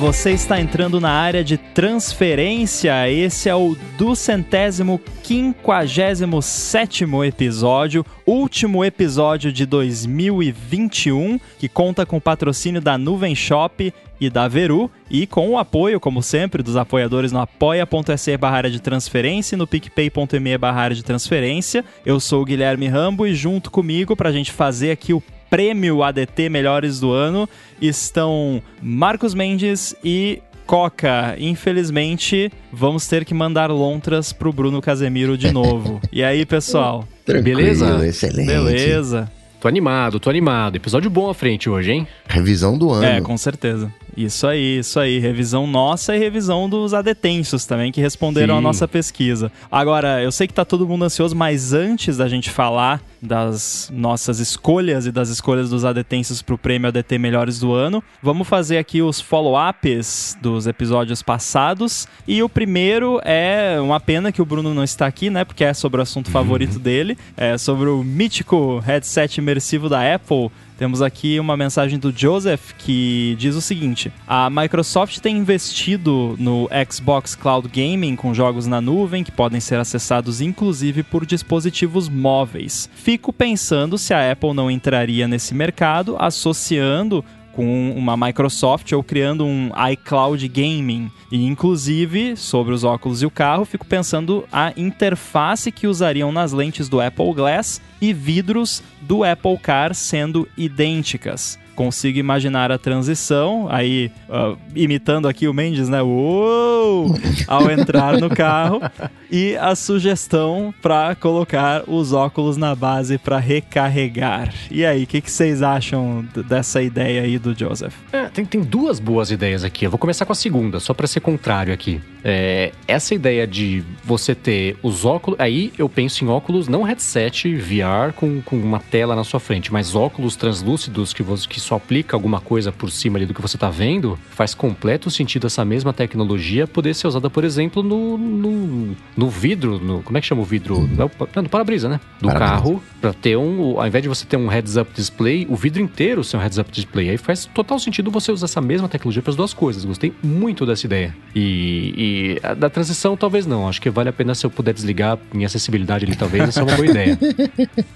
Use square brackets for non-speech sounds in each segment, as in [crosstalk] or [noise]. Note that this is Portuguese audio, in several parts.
você está entrando na área de transferência. Esse é o duzentésimo quinquagésimo sétimo episódio, último episódio de 2021, que conta com o patrocínio da Nuvem Shop e da Veru e com o apoio, como sempre, dos apoiadores no apoia.se barra de transferência e no picpay.me barra de transferência. Eu sou o Guilherme Rambo e junto comigo para a gente fazer aqui o prêmio ADT Melhores do Ano estão Marcos Mendes e Coca, infelizmente, vamos ter que mandar lontras pro Bruno Casemiro de novo. [laughs] e aí, pessoal? Tranquilo, Beleza? Excelente. Beleza. Tô animado, tô animado. Episódio bom à frente hoje, hein? Revisão do ano. É, com certeza. Isso aí, isso aí. Revisão nossa e revisão dos adetensos também, que responderam Sim. a nossa pesquisa. Agora, eu sei que tá todo mundo ansioso, mas antes da gente falar das nossas escolhas e das escolhas dos adetensos pro prêmio ADT Melhores do Ano, vamos fazer aqui os follow-ups dos episódios passados. E o primeiro é uma pena que o Bruno não está aqui, né? Porque é sobre o assunto favorito dele. É sobre o mítico headset imersivo da Apple. Temos aqui uma mensagem do Joseph que diz o seguinte: a Microsoft tem investido no Xbox Cloud Gaming com jogos na nuvem que podem ser acessados inclusive por dispositivos móveis. Fico pensando se a Apple não entraria nesse mercado associando com uma Microsoft ou criando um iCloud Gaming. E inclusive, sobre os óculos e o carro, fico pensando a interface que usariam nas lentes do Apple Glass e vidros do Apple Car sendo idênticas. Consigo imaginar a transição, aí ah, imitando aqui o Mendes, né? Uou! Ao entrar no carro [laughs] e a sugestão para colocar os óculos na base para recarregar. E aí, o que, que vocês acham dessa ideia aí do Joseph? É, tem, tem duas boas ideias aqui. Eu vou começar com a segunda, só pra ser contrário aqui. É, essa ideia de você ter os óculos. Aí eu penso em óculos, não headset VR com, com uma tela na sua frente, mas óculos translúcidos que, você, que só aplica alguma coisa por cima ali do que você tá vendo. Faz completo sentido essa mesma tecnologia poder ser usada, por exemplo, no, no, no vidro. No, como é que chama o vidro? Não, no para-brisa, né? Do Para-brisa. carro. Pra ter um. Ao invés de você ter um heads-up display, o vidro inteiro ser um heads-up display. Aí faz total sentido você usar essa mesma tecnologia para as duas coisas. Gostei muito dessa ideia. E, e a da transição, talvez não. Acho que vale a pena se eu puder desligar minha acessibilidade ali, talvez. Essa é uma boa [laughs] ideia.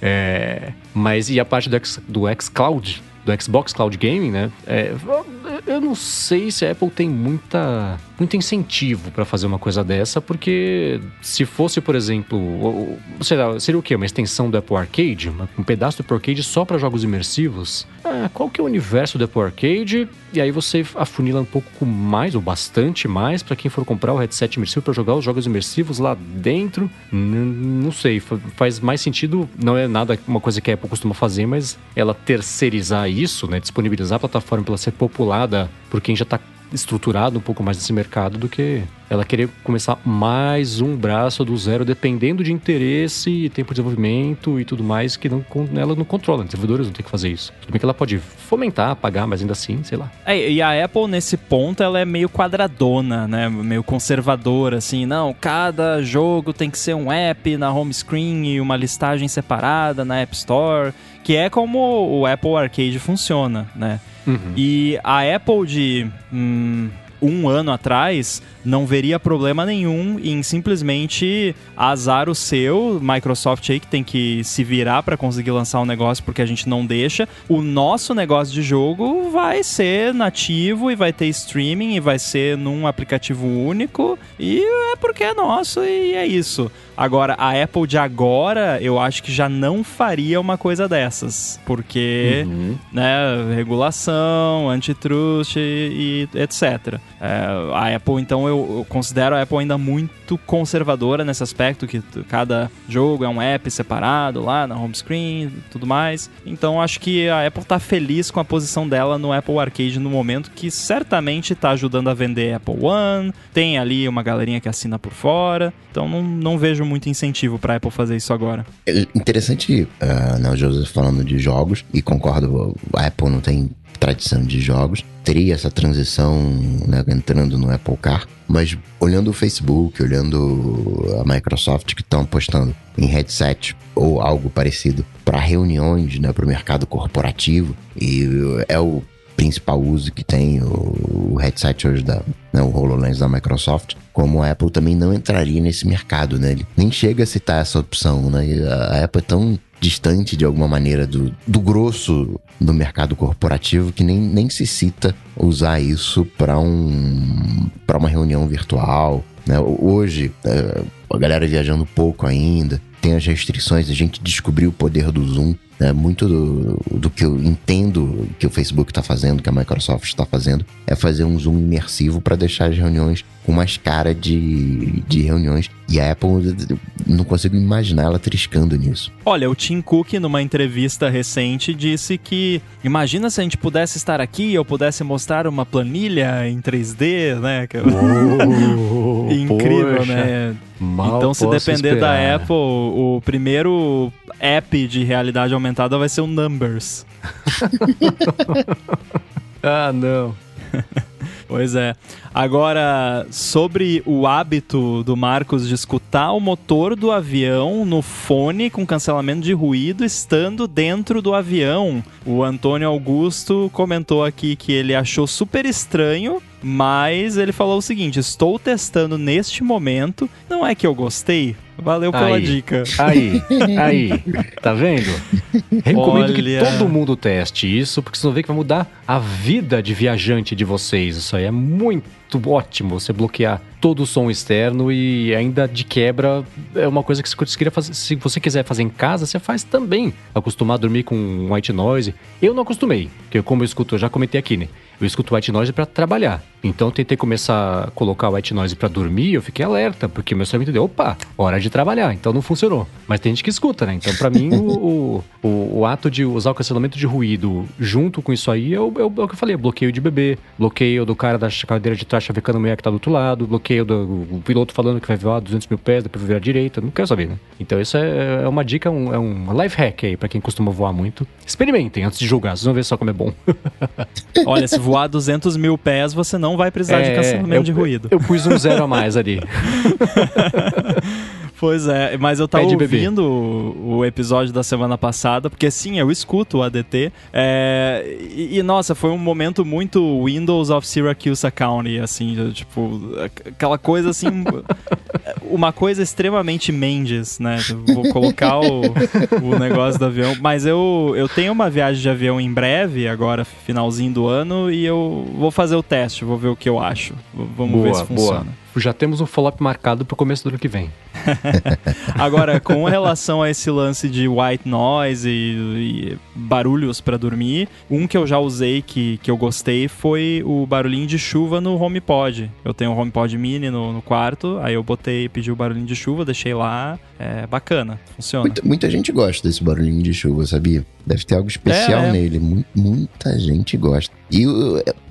É, mas e a parte do, X, do xCloud? Do Xbox Cloud Gaming, né? É, eu não sei se a Apple tem muita, muito incentivo para fazer uma coisa dessa, porque se fosse, por exemplo, lá, seria o quê? Uma extensão do Apple Arcade? Um pedaço do Apple Arcade só para jogos imersivos? Ah, qual que é o universo do Apple Arcade? E aí você afunila um pouco mais, ou bastante mais, para quem for comprar o headset imersivo para jogar os jogos imersivos lá dentro. Não sei, fa- faz mais sentido, não é nada uma coisa que a Apple costuma fazer, mas ela terceirizar isso, né, disponibilizar a plataforma para ela ser populada por quem já está estruturado um pouco mais nesse mercado do que ela querer começar mais um braço do zero, dependendo de interesse e tempo de desenvolvimento e tudo mais, que não, ela não controla. Desenvolvedores não tem que fazer isso. Tudo bem que ela pode fomentar, pagar, mas ainda assim, sei lá. É, e a Apple, nesse ponto, ela é meio quadradona, né? Meio conservadora, assim. Não, cada jogo tem que ser um app na home screen e uma listagem separada na App Store. Que é como o Apple Arcade funciona, né? E a Apple de hum, um ano atrás não veria problema nenhum em simplesmente azar o seu, Microsoft aí que tem que se virar para conseguir lançar um negócio porque a gente não deixa. O nosso negócio de jogo vai ser nativo e vai ter streaming e vai ser num aplicativo único e é porque é nosso e é isso. Agora, a Apple de agora, eu acho que já não faria uma coisa dessas, porque né, regulação, antitrust e, e etc. É, a Apple, então, eu, eu considero a Apple ainda muito conservadora nesse aspecto, que cada jogo é um app separado lá na home screen e tudo mais. Então, acho que a Apple tá feliz com a posição dela no Apple Arcade no momento, que certamente tá ajudando a vender Apple One, tem ali uma galerinha que assina por fora, então não, não vejo muito incentivo pra Apple fazer isso agora. É Interessante, ah, né, o Joseph falando de jogos, e concordo, a Apple não tem tradição de jogos, teria essa transição né, entrando no Apple Car, mas olhando o Facebook, olhando a Microsoft que estão apostando em headset ou algo parecido para reuniões, né, para o mercado corporativo, e é o principal uso que tem o, headset hoje da, né, o HoloLens da Microsoft, como a Apple também não entraria nesse mercado, né? Ele nem chega a citar essa opção, né? A Apple é tão distante de alguma maneira do, do grosso do mercado corporativo que nem, nem se cita usar isso para um, para uma reunião virtual. Né? Hoje, é, a galera viajando pouco ainda, tem as restrições, a gente descobriu o poder do Zoom. Né? Muito do, do que eu entendo que o Facebook está fazendo, que a Microsoft está fazendo, é fazer um Zoom imersivo para deixar as reuniões com mais cara de, de reuniões. E a Apple, não consigo imaginar ela triscando nisso. Olha, o Tim Cook, numa entrevista recente, disse que imagina se a gente pudesse estar aqui e eu pudesse mostrar uma planilha em 3D, né? Oh, [laughs] [laughs] Incrível, poxa, né? então, se depender esperar. da Apple, o primeiro app de realidade aumentada vai ser o Numbers. [laughs] ah, não. [laughs] Pois é. Agora, sobre o hábito do Marcos de escutar o motor do avião no fone com cancelamento de ruído estando dentro do avião. O Antônio Augusto comentou aqui que ele achou super estranho mas ele falou o seguinte: estou testando neste momento. Não é que eu gostei. Valeu pela aí, dica. Aí, aí, tá vendo? Recomendo Olha... que todo mundo teste isso, porque vocês vão ver que vai mudar a vida de viajante de vocês. Isso aí é muito ótimo, você bloquear todo o som externo e ainda de quebra é uma coisa que queria fazer, se você quiser fazer em casa, você faz também. Acostumar a dormir com white noise. Eu não acostumei, porque como eu escuto, eu já comentei aqui, né? Eu escuto white noise para trabalhar. Então eu tentei começar a colocar white noise para dormir, eu fiquei alerta, porque meu cérebro entendeu, opa, hora de trabalhar. Então não funcionou. Mas tem gente que escuta, né? Então para mim o, o, o, ato de usar o cancelamento de ruído junto com isso aí é o, é o, é que eu falei, bloqueio de bebê, bloqueio do cara da cadeira de trás chavecando mulher que tá do outro lado, bloqueio do piloto falando que vai voar 200 mil pés, depois virar direita, não quero saber, né? Então isso é, é uma dica, um, é um life hack aí para quem costuma voar muito. Experimentem antes de julgar, vocês vão ver só como é bom. [laughs] Olha, se voar 200 mil pés, você não vai precisar é, de cancelamento eu, de ruído. Eu, pus um zero a mais ali. [laughs] Pois é, mas eu tava ouvindo o, o, episódio da semana passada, porque sim, eu escuto o ADT. É, e, e, nossa, foi um momento muito Windows of Syracuse County, assim, tipo, aquela coisa assim. Uma coisa extremamente Mendes, né? Vou colocar o, o negócio do avião. Mas eu, eu tenho uma viagem de avião em breve, agora, finalzinho do ano, e eu vou fazer o teste, vou ver o que eu acho. Vamos boa, ver se funciona. Boa já temos um follow-up marcado para o começo do ano que vem. [laughs] Agora, com relação a esse lance de white noise e, e barulhos para dormir, um que eu já usei que, que eu gostei foi o barulhinho de chuva no HomePod. Eu tenho um HomePod mini no, no quarto, aí eu botei, pedi o barulhinho de chuva, deixei lá, é bacana, funciona. Muita, muita gente gosta desse barulhinho de chuva, sabia? Deve ter algo especial é, é. nele, muita gente gosta. E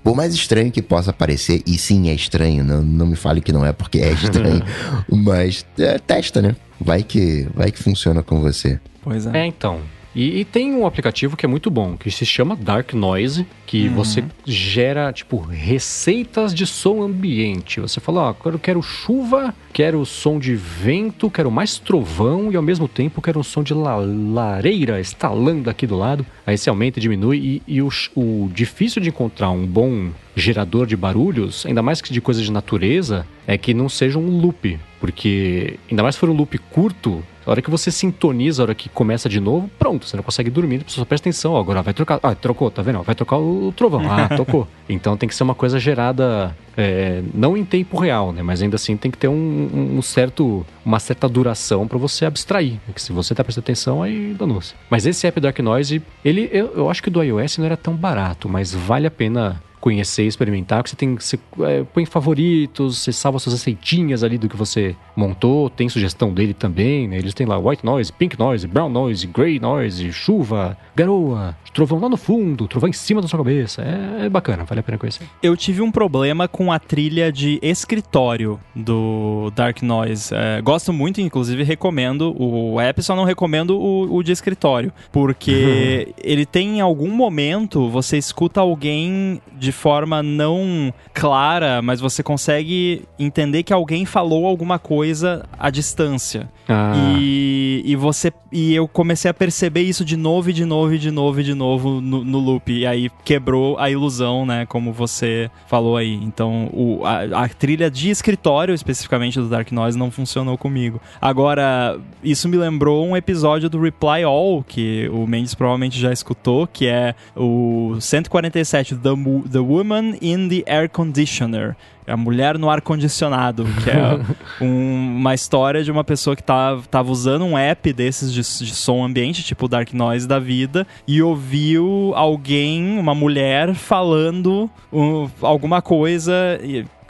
por mais estranho que possa parecer, e sim é estranho, não, não me fale que não é porque é estranho, [laughs] mas é, testa, né? Vai que, vai que funciona com você. Pois é. É, então. E, e, tem um aplicativo que é muito bom, que se chama Dark Noise, que uhum. você gera, tipo, receitas de som ambiente. Você fala, ó, eu quero chuva, quero som de vento, quero mais trovão e ao mesmo tempo quero um som de la lareira estalando aqui do lado. Aí você aumenta e diminui. E, e o, o difícil de encontrar um bom gerador de barulhos, ainda mais que de coisas de natureza, é que não seja um loop. Porque, ainda mais se for um loop curto, a hora que você sintoniza, a hora que começa de novo, pronto, você não consegue dormir, você só presta atenção. Agora vai trocar. Ah, trocou, tá vendo? Vai trocar o trovão. Ah, [laughs] tocou. Então tem que ser uma coisa gerada é, não em tempo real, né? Mas ainda assim tem que ter um, um certo, uma certa duração para você abstrair. Porque se você tá prestando atenção, aí danou-se. Mas esse app Dark Noise, ele, eu, eu acho que do iOS não era tão barato, mas vale a pena conhecer e experimentar, que você tem você é, põe favoritos, você salva suas receitinhas ali do que você montou, tem sugestão dele também, né? Eles têm lá white noise, pink noise, brown noise, gray noise, chuva, garoa, trovão lá no fundo, trovão em cima da sua cabeça. É, é bacana, vale a pena conhecer. Eu tive um problema com a trilha de escritório do Dark Noise. É, gosto muito, inclusive recomendo o app, só não recomendo o, o de escritório, porque [laughs] ele tem em algum momento você escuta alguém de forma não clara, mas você consegue entender que alguém falou alguma coisa à distância. Ah. E, e você e eu comecei a perceber isso de novo e de novo e de novo e de novo no, no loop. E aí quebrou a ilusão, né? Como você falou aí. Então, o, a, a trilha de escritório, especificamente do Dark Noise, não funcionou comigo. Agora, isso me lembrou um episódio do Reply All, que o Mendes provavelmente já escutou, que é o 147, The, Mo- the Woman in the Air Conditioner. A mulher no ar-condicionado, que é [laughs] um- uma história de uma pessoa que tava, tava usando um app desses de, de som ambiente, tipo Dark Noise da vida, e ouviu alguém, uma mulher, falando um, alguma coisa.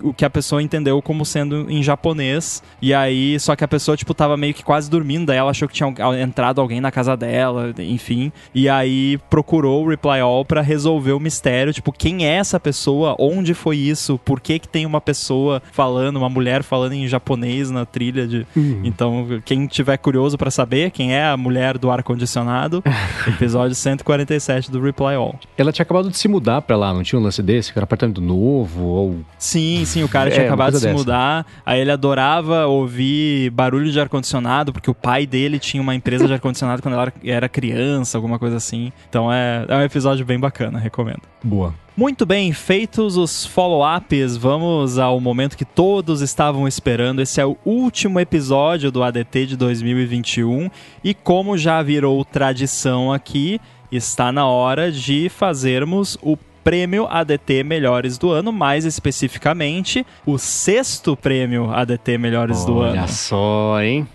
O que a pessoa entendeu como sendo em japonês. E aí, só que a pessoa, tipo, tava meio que quase dormindo. Daí ela achou que tinha entrado alguém na casa dela, enfim. E aí procurou o Reply All pra resolver o mistério. Tipo, quem é essa pessoa? Onde foi isso? Por que que tem uma pessoa falando, uma mulher falando em japonês na trilha de... Então, quem tiver curioso pra saber quem é a mulher do ar-condicionado, [laughs] episódio 147 do Reply All. Ela tinha acabado de se mudar pra lá, não tinha um lance desse? Que era apartamento novo, ou... Sim, sim, o cara É, tinha uma acabado de se dessa. mudar, aí ele adorava ouvir barulho de ar-condicionado, porque o pai dele tinha uma empresa de ar-condicionado quando ela era- era criança, alguma coisa assim. Então é, é um episódio bem bacana, recomendo. Boa. Muito bem, feitos os follow-ups, vamos ao momento que todos estavam esperando. Esse é o último episódio do ADT de 2021 e como já virou tradição aqui, está na hora de fazermos o Prêmio ADT Melhores do Ano, mais especificamente o sexto Prêmio ADT Melhores do Olha Ano. só, hein?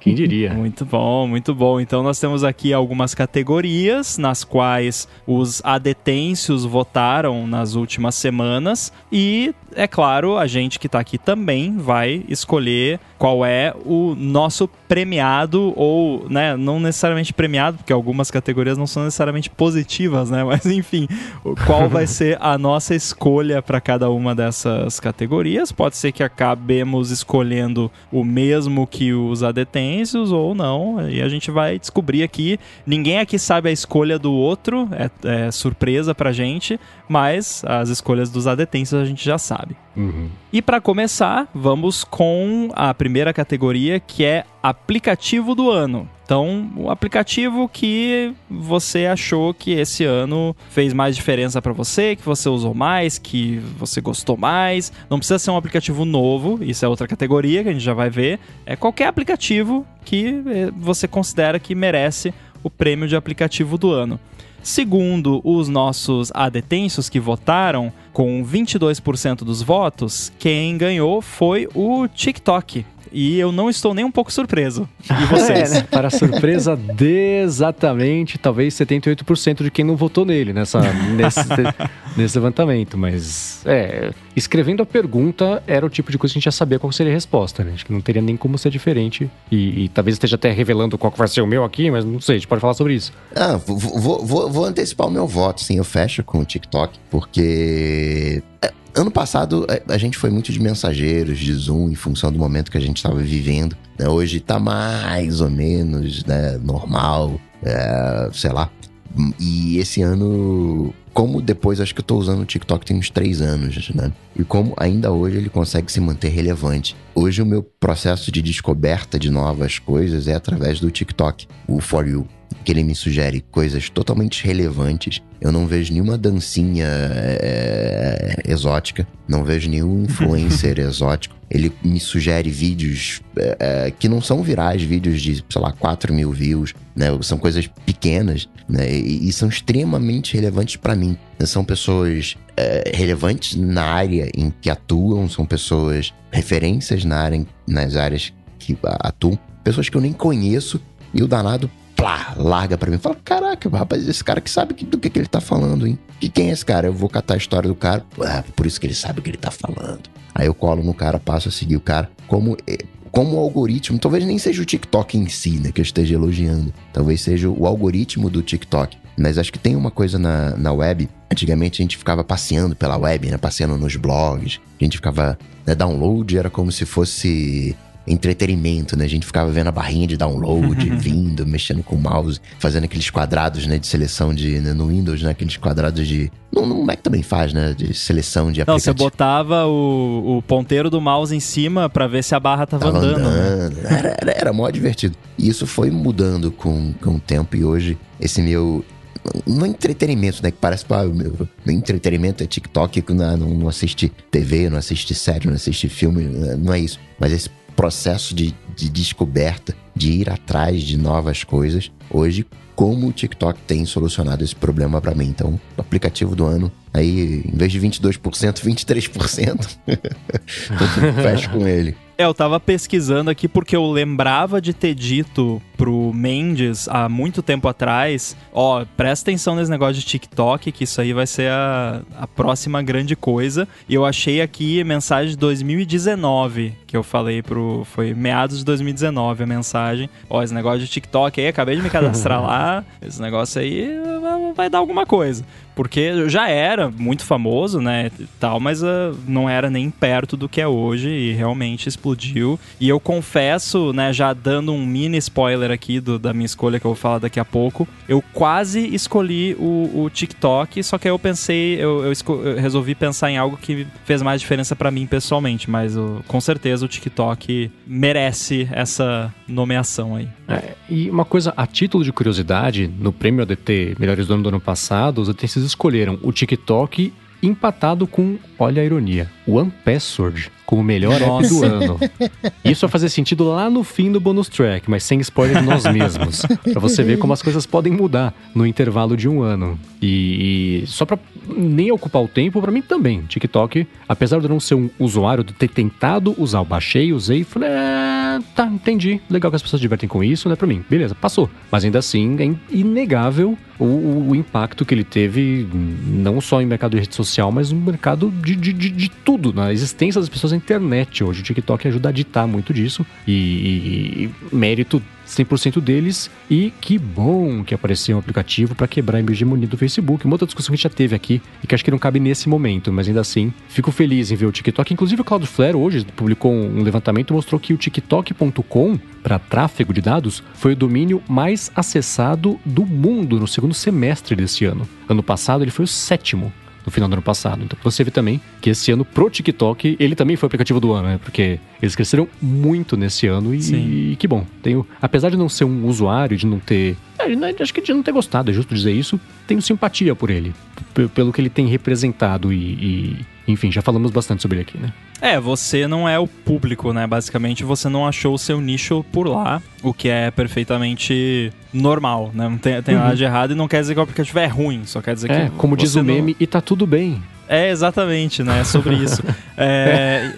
Quem diria? [laughs] Muito bom, muito bom. Então nós temos aqui algumas categorias nas quais os adetêncios votaram nas últimas semanas e é claro, a gente que está aqui também vai escolher qual é o nosso premiado ou, né, não necessariamente premiado, porque algumas categorias não são necessariamente positivas, né? [laughs] Mas enfim, o- qual vai ser a nossa escolha para cada uma dessas categorias? Pode ser que acabemos escolhendo o mesmo que os adetêncios ou não, e a gente vai descobrir aqui. Ninguém aqui sabe a escolha do outro, é, é surpresa pra gente, mas as escolhas dos adetêncios a gente já sabe. Uhum. E para começar, vamos com a primeira categoria que é aplicativo do ano. Então, o aplicativo que você achou que esse ano fez mais diferença para você, que você usou mais, que você gostou mais. Não precisa ser um aplicativo novo, isso é outra categoria que a gente já vai ver. É qualquer aplicativo que eh, você considera que merece o prêmio de aplicativo do ano. Segundo os nossos adetensos que votaram, com 22% dos votos, quem ganhou foi o TikTok. E eu não estou nem um pouco surpreso. E [laughs] vocês? É, né? Para surpresa de exatamente, talvez 78% de quem não votou nele nessa, nesse, [laughs] nesse levantamento. Mas, é, escrevendo a pergunta era o tipo de coisa que a gente já sabia qual seria a resposta, né? Acho que não teria nem como ser diferente. E, e talvez esteja até revelando qual vai ser o meu aqui, mas não sei, a gente pode falar sobre isso. Ah, vou, vou, vou, vou antecipar o meu voto, sim. Eu fecho com o TikTok, porque. É, Ano passado a- a gente foi muito de mensageiros, de Zoom, em função do momento que a gente estava vivendo. né? Hoje tá mais ou menos né, normal, é, sei lá. E esse ano, como depois acho que eu tô usando o TikTok tem uns três anos, né? E como ainda hoje ele consegue se manter relevante. Hoje o meu processo de descoberta de novas coisas é através do TikTok, o For You que ele me sugere coisas totalmente relevantes. Eu não vejo nenhuma dancinha é, exótica, não vejo nenhum [laughs] influencer exótico. Ele me sugere vídeos é, que não são virais, vídeos de, sei lá, 4 mil views, né? São coisas pequenas, né? E, e são extremamente relevantes para mim. São pessoas é, relevantes na área em que atuam, são pessoas referências na área, nas áreas que atuam, pessoas que eu nem conheço e o danado plá, larga pra mim. Fala, caraca, rapaz, esse cara que sabe que- do que, que ele tá falando, hein? E quem é esse cara? Eu vou catar a história do cara. Ah, por isso que ele sabe o que ele tá falando. Aí eu colo no cara, passo a seguir o cara. Como, eh, como o algoritmo, talvez nem seja o TikTok em si, né, que eu esteja elogiando. Talvez seja o algoritmo do TikTok. Mas acho que tem uma coisa na, na web. Antigamente a gente ficava passeando pela web, né? Passeando nos blogs. A gente ficava. Né, download era como se fosse entretenimento, né? A gente ficava vendo a barrinha de download, [laughs] vindo, mexendo com o mouse, fazendo aqueles quadrados, né, de seleção de né, no Windows, né, aqueles quadrados de no, no Mac também faz, né, de seleção de Não, você botava o, o ponteiro do mouse em cima para ver se a barra tava, Tava andando. né? andando. Era, era, era mó divertido. E isso foi mudando com, com o tempo e hoje esse meu. Não é entretenimento, né? Que parece que ah, meu, meu entretenimento é TikTok, que não, não, não assiste TV, não assiste série, não assiste filme, não é isso. Mas esse processo de, de descoberta, de ir atrás de novas coisas, hoje, como o TikTok tem solucionado esse problema pra mim. Então, o aplicativo do ano, aí, em vez de 22%, 23%, fecha com ele. É, eu tava pesquisando aqui porque eu lembrava de ter dito pro Mendes há muito tempo atrás, ó, presta atenção nesse negócio de TikTok, que isso aí vai ser a, a próxima grande coisa. E eu achei aqui mensagem de 2019, que eu falei pro... foi meados de 2019 a mensagem. Ó, esse negócio de TikTok aí, acabei de me cadastrar [laughs] lá, esse negócio aí vai- vai dar alguma coisa. Porque já era muito famoso, né, tal, mas ah, não era nem perto do que é hoje e realmente explodiu. E eu confesso, né, já dando um mini spoiler aqui do- da minha escolha que eu vou falar daqui a pouco, eu quase escolhi o, o TikTok, só que aí eu pensei, eu, eu eu resolvi pensar em algo que fez mais diferença pra mim pessoalmente, mas com certeza o TikTok merece essa nomeação aí. É, e uma coisa, a título de curiosidade, no prêmio ADT Melhores do Ano do ano passado, os ADTs escolheram o TikTok empatado com, olha a ironia, One Password como melhor app Nossa. do [laughs] ano. Isso vai fazer sentido lá no fim do bonus track, mas sem spoiler de nós mesmos. Pra você ver como as coisas podem mudar no intervalo de um ano. E, e só pra nem ocupar o tempo, pra mim também. TikTok, apesar de eu não ser um usuário, de ter tentado usar, eu baixei, usei e falei, é, tá, entendi. Legal que as pessoas se divertem com isso, né? Pra mim, beleza, passou. Mas ainda assim, é in- inegável o, o- o impacto que ele teve, não só em mercado de rede social, mas no mercado de, de, de, de tudo, na existência das pessoas internet. Hoje o TikTok ajuda a ditar muito disso e, e- e mérito 100% deles. E que bom que apareceu um aplicativo para quebrar a hegemonia do Facebook. Uma outra discussão que a gente já teve aqui e que acho que não cabe nesse momento, mas ainda assim, fico feliz em ver o TikTok. Inclusive, o Cloudflare hoje publicou um levantamento e mostrou que o TikTok.com, para tráfego de dados, foi o domínio mais acessado do mundo no segundo semestre desse ano. Ano passado, ele foi o sétimo no final do ano passado. Então você vê também que esse ano pro TikTok, ele também foi o aplicativo do ano, né? Porque eles cresceram muito nesse ano e, e que bom. Tenho, apesar de não ser um usuário, de não ter. é, acho que de não ter gostado, é justo dizer isso, tenho simpatia por ele. Pelo que ele tem representado e, e, enfim, já falamos bastante sobre ele aqui, né? É, você não é o público, né? Basicamente, você não achou o seu nicho por lá, o que é perfeitamente normal, né? Não tem, tem nada de errado e não quer dizer que o aplicativo é ruim, só quer dizer É, que. como diz o não- meme, e tá tudo bem. É, exatamente, né? É sobre isso. [laughs] É,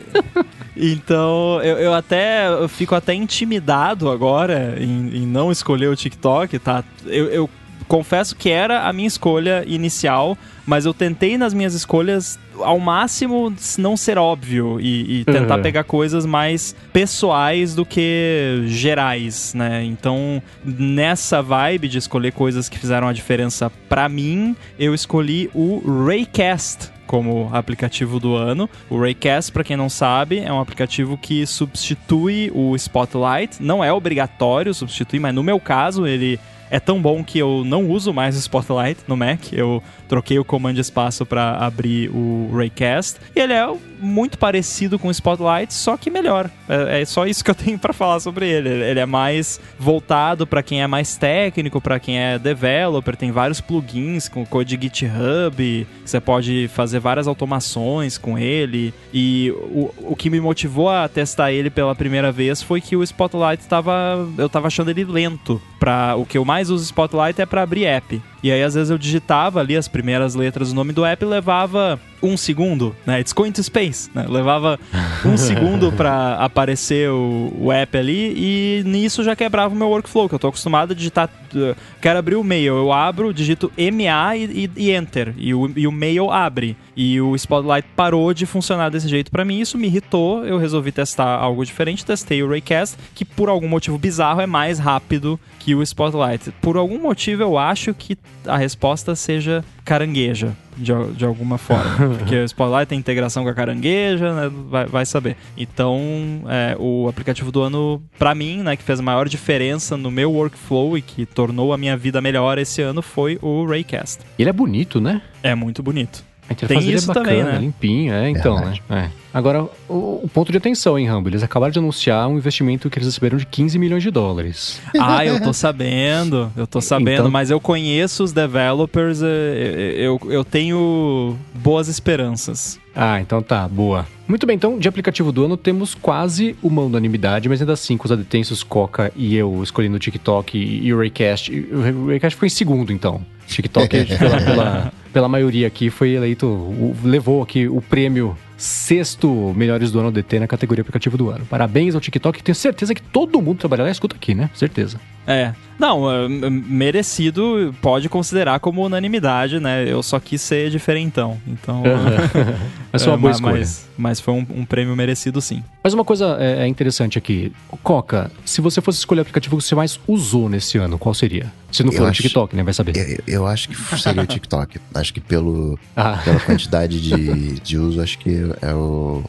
Então, eu, eu até eu fico até intimidado agora em, em não escolher o TikTok, tá? Eu, eu confesso que era a minha escolha inicial, mas eu tentei nas minhas escolhas ao máximo não ser óbvio e, e tentar Uhum. pegar coisas mais pessoais do que gerais, né? Então, nessa vibe de escolher coisas que fizeram a diferença pra mim, eu escolhi o Raycast como aplicativo do ano. O Raycast, para quem não sabe, é um aplicativo que substitui o Spotlight. Não é obrigatório substituir, mas no meu caso ele é tão bom que eu não uso mais o Spotlight no Mac. Eu troquei o comando espaço para abrir o Raycast. E ele é muito parecido com o Spotlight, só que melhor. É, é só isso que eu [laughs] tenho para falar sobre ele. Ele é mais voltado para quem é mais técnico, para quem é developer. Tem vários plugins com code GitHub. Você pode fazer várias automações com ele. E o, o que me motivou a testar ele pela primeira vez foi que o Spotlight estava. Eu tava achando ele lento. Pra, o que eu mais uso Spotlight é para abrir app. E aí, às vezes, eu digitava ali as primeiras letras do nome do app e levava um segundo, né? It's going to space, né? Levava um [laughs] segundo pra aparecer o, o app ali e nisso já quebrava o meu workflow, que eu tô acostumado a digitar. uh, quero abrir o mail, eu abro, digito MA e, e- e enter. E o, e o mail abre. E o Spotlight parou de funcionar desse jeito pra mim. Isso me irritou. Eu resolvi testar algo diferente. Testei o Raycast, que por algum motivo bizarro é mais rápido que o Spotlight. Por algum motivo eu acho que a resposta seja carangueja, de, de alguma forma. [laughs] Porque o Spotlight tem integração com a carangueja, né? vai, vai saber. Então, é, o aplicativo do ano, para mim, né, que fez a maior diferença no meu workflow e que tornou a minha vida melhor esse ano foi o Raycast. Ele é bonito, né? É muito bonito. Tem dele isso é bacana, também, né? limpinho, é, então, Verdade. né? É. Agora, o, o ponto de atenção, hein, Rambo? Eles acabaram de anunciar um investimento que eles receberam de 15 milhões de dólares. [laughs] Ah, eu tô sabendo, eu tô sabendo, Então- mas eu conheço os developers, eh, eu, eu tenho boas esperanças. Ah, então tá, boa. Muito bem, então, de aplicativo do ano temos quase uma unanimidade, mas ainda assim, com os adetensos Coca e eu escolhendo o TikTok e o Raycast. O Raycast foi em segundo, então. TikTok, [laughs] pela, pela, pela maioria aqui, foi eleito, o- levou aqui o prêmio sexto melhores do ano DT na categoria aplicativo do ano. Parabéns ao TikTok, tenho certeza que todo mundo trabalha lá escuta aqui, né? Certeza. É. Não, é, merecido pode considerar como unanimidade, né? Eu só quis ser diferentão. Então. [laughs] Mas foi uma é, boa escolha. Mas, mas foi um, um prêmio merecido, sim. Mas uma coisa é, é interessante aqui. Coca, se você fosse escolher o aplicativo que você mais usou nesse ano, qual seria? Se não Eu for o acho- TikTok, né? Vai saber. Eu, eu acho que seria o TikTok. [laughs] acho que pelo, Ah, pela quantidade de, de uso, acho que é o.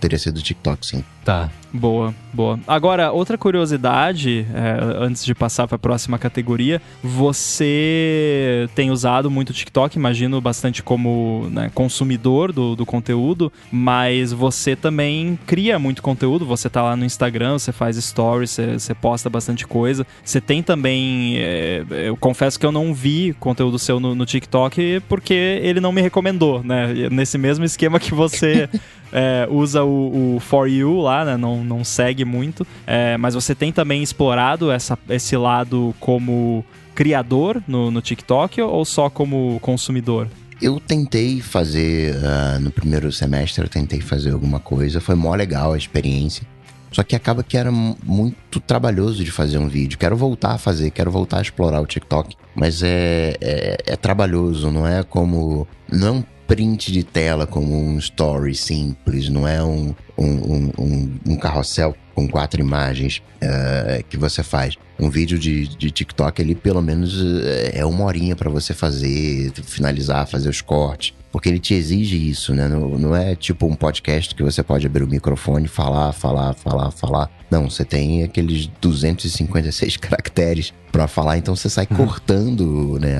Teria sido o TikTok, sim. tá. Boa, boa. Agora, outra curiosidade, é, antes de passar para a próxima categoria, você tem usado muito o TikTok, imagino bastante como né, consumidor do, do conteúdo, mas você também cria muito conteúdo, você tá lá no Instagram, você faz stories, você, você posta bastante coisa. Você tem também, é, eu confesso que eu não vi conteúdo seu no, no TikTok porque ele não me recomendou, né? Nesse mesmo esquema que você [laughs] é, usa o, o For You lá, né? Não, não segue muito. É, mas você tem também explorado essa, esse lado como criador no, no TikTok ou só como consumidor? Eu tentei fazer, ah, no primeiro semestre, eu tentei fazer alguma coisa. Foi mó legal a experiência. Só que acaba que era mu- muito trabalhoso de fazer um vídeo. Quero voltar a fazer, quero voltar a explorar o TikTok. Mas é, é, é trabalhoso, não é como. Não é um print de tela como um story simples, não é um, um, um, um, carrossel com quatro imagens eh, que você faz. Um vídeo de, de TikTok ali, pelo menos, eh, é uma horinha pra você fazer, finalizar, fazer os cortes. Porque ele te exige isso, né? Não, não é tipo um podcast que você pode abrir o microfone, falar, falar, falar, falar. Não, você tem aqueles 256 [laughs] caracteres pra falar, então você sai cortando, né?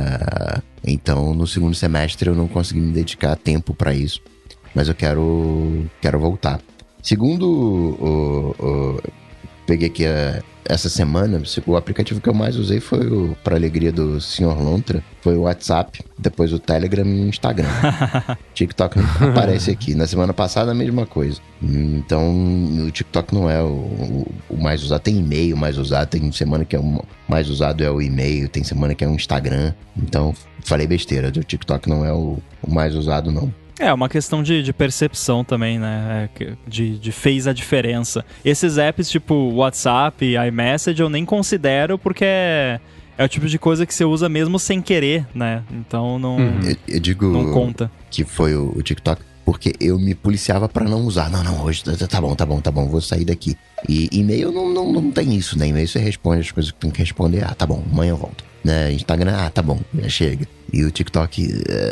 Então, no segundo semestre eu não consegui me dedicar tempo pra isso, mas eu quero quero voltar. Segundo o, o- peguei aqui a- essa semana, o aplicativo que eu mais usei foi o para alegria do Sr. Lontra, foi o WhatsApp, depois o Telegram e o Instagram. [laughs] TikTok não aparece aqui. Na semana passada a mesma coisa. Então, o TikTok não é o, o- o mais usado. Tem e-mail mais usado, tem semana que é o mais usado é o e-mail, tem semana que é o Instagram. Então, falei besteira, o TikTok não é o, o mais usado, não. É, uma questão de, de percepção também, né? É, de, de fez a diferença. Esses apps tipo WhatsApp iMessage eu nem considero porque é, é o tipo de coisa que você usa mesmo sem querer, né? Então não, Uhum. Eu, eu digo não conta. que foi o, o TikTok porque eu me policiava pra não usar. Não, não, hoje tá, tá bom, tá bom, tá bom, vou sair daqui. E e-mail não, não, não tem isso, né? E-mail você responde as coisas que tem que responder. Ah, tá bom, amanhã eu volto. Né? Instagram, ah, tá bom, já chega. E o TikTok,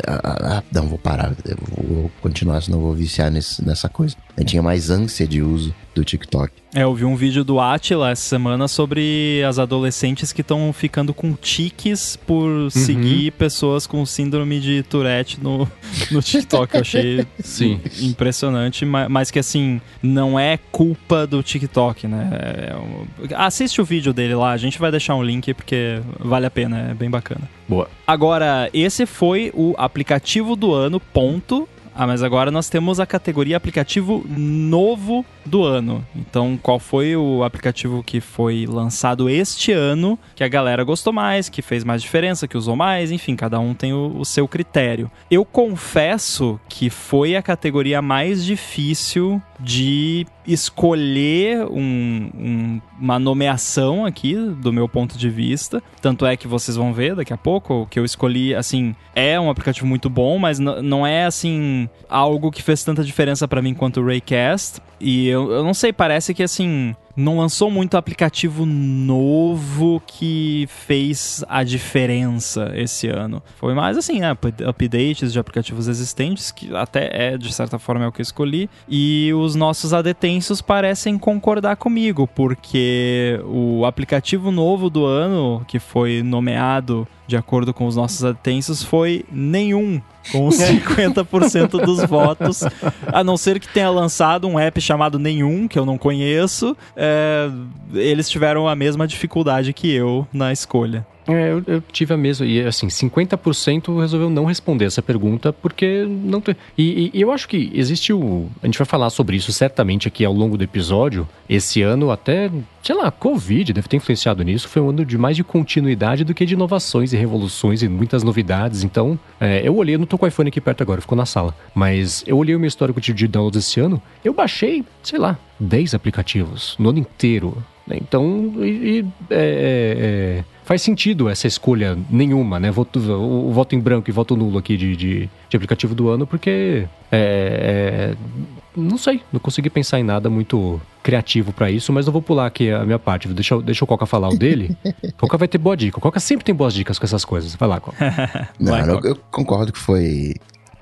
ah, ah, não, vou parar, eu vou continuar, senão eu vou viciar nesse, nessa coisa. Eu tinha mais ânsia de uso do TikTok. É, eu vi um vídeo do Atila essa semana sobre as adolescentes que estão ficando com tiques por seguir pessoas com síndrome de Tourette no, [laughs] no TikTok. Eu achei Sim. impressionante, ma- mas que assim, não é culpa do TikTok, né? É um- Assiste o vídeo dele lá, a gente vai deixar um link porque vale a pena, é bem bacana. Boa. Agora, esse foi o aplicativo do ano, ponto. Ah, mas agora nós temos a categoria aplicativo novo do ano. Então, qual foi o aplicativo que foi lançado este ano, que a galera gostou mais, que fez mais diferença, que usou mais, enfim, cada um tem o, o seu critério. Eu confesso que foi a categoria mais difícil de escolher um- um- uma nomeação aqui, do meu ponto de vista. Tanto é que vocês vão ver daqui a pouco, o que eu escolhi, assim, é um aplicativo muito bom, mas não é, assim, algo que fez tanta diferença pra mim quanto o Raycast. E eu, eu não sei, parece que, assim, não lançou muito aplicativo novo que fez a diferença esse ano. Foi mais assim, né? Updates de aplicativos existentes, que até é, de certa forma, é o que eu escolhi. E os nossos adetensos parecem concordar comigo, porque o aplicativo novo do ano, que foi nomeado de acordo com os nossos atensos, foi nenhum, com 50% [laughs] dos votos. A não ser que tenha lançado um app chamado Nenhum, que eu não conheço, é, eles tiveram a mesma dificuldade que eu na escolha. É, eu, eu, tive a mesma. E assim, 50% resolveu não responder essa pergunta porque não tem. E, e, eu acho que existe o. A gente vai falar sobre isso certamente aqui ao longo do episódio. Esse ano, até, sei lá, Covid deve ter influenciado nisso. Foi um ano de mais de continuidade do que de inovações e revoluções e muitas novidades. Então, é, eu olhei, eu não tô com o iPhone aqui perto agora, ficou na sala. Mas eu olhei o meu histórico de downloads esse ano, eu baixei, sei lá, 10 aplicativos no ano inteiro. Então, e, e é, é, faz sentido essa escolha nenhuma, né? Voto, o, o, voto em branco e voto nulo aqui de, de, de aplicativo do ano, porque é, é não sei, não consegui pensar em nada muito criativo para isso, mas eu vou pular aqui a minha parte. Deixa, deixa o Coca falar o dele. [laughs] Coca vai ter boa dica. O Coca sempre tem boas dicas com essas coisas. Vai lá, Coca. [laughs] não, vai, eu, eu, concordo que foi,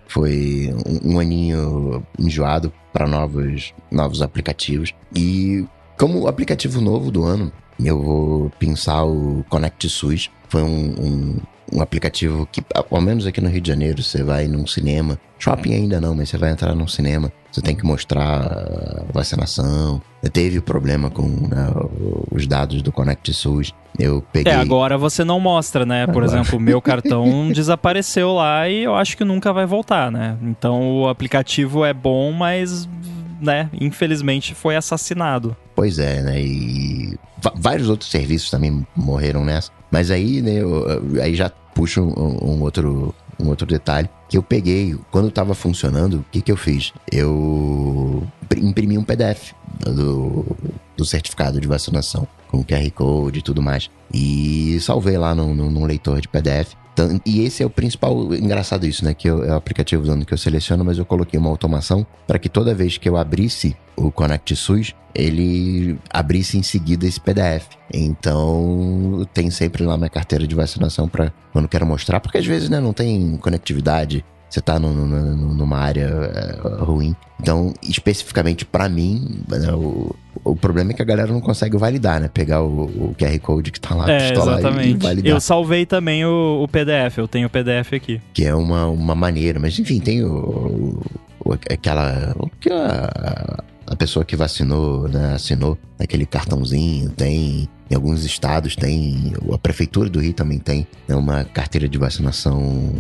foi um, um aninho enjoado para novos, novos aplicativos. E como aplicativo novo do ano, eu vou pensar o Connect SUS. Foi um, um, um, aplicativo que, ao menos aqui no Rio de Janeiro, você vai num cinema. Shopping ainda não, mas você vai entrar num cinema. Você tem que mostrar vacinação. Teve problema com né, os dados do Connect SUS. Eu peguei. É, agora você não mostra, né? Por agora. exemplo, o meu [laughs] cartão desapareceu lá e eu acho que nunca vai voltar, né? Então o aplicativo é bom, mas né, infelizmente foi assassinado. Pois é, né? E vários outros serviços também morreram nessa. Mas aí, né, eu, aí já puxo um, um, outro um outro detalhe que eu peguei quando estava funcionando, o que que eu fiz? Eu imprimi um PDF do, do certificado de vacinação com QR Code e tudo mais e salvei lá num, num leitor de PDF e esse é o principal, engraçado isso, né? Que eu, é o aplicativo usando que eu seleciono, mas eu coloquei uma automação para que toda vez que eu abrisse o Connect SUS, ele abrisse em seguida esse PDF. Então, tem sempre lá minha carteira de vacinação para quando quero mostrar, porque às vezes né, não tem conectividade você tá no, no, numa área é, ruim. Então, especificamente para mim, né, o, o problema é que a galera não consegue validar, né? Pegar o, o QR Code que tá lá, é, exatamente. e validar. Eu salvei também o, o, PDF, eu tenho o PDF aqui. Que é uma, uma maneira, mas enfim, tem o, o aquela... aquela a pessoa que vacinou, né, assinou aquele cartãozinho, tem em alguns estados tem, a prefeitura do Rio também tem né, uma carteira de vacinação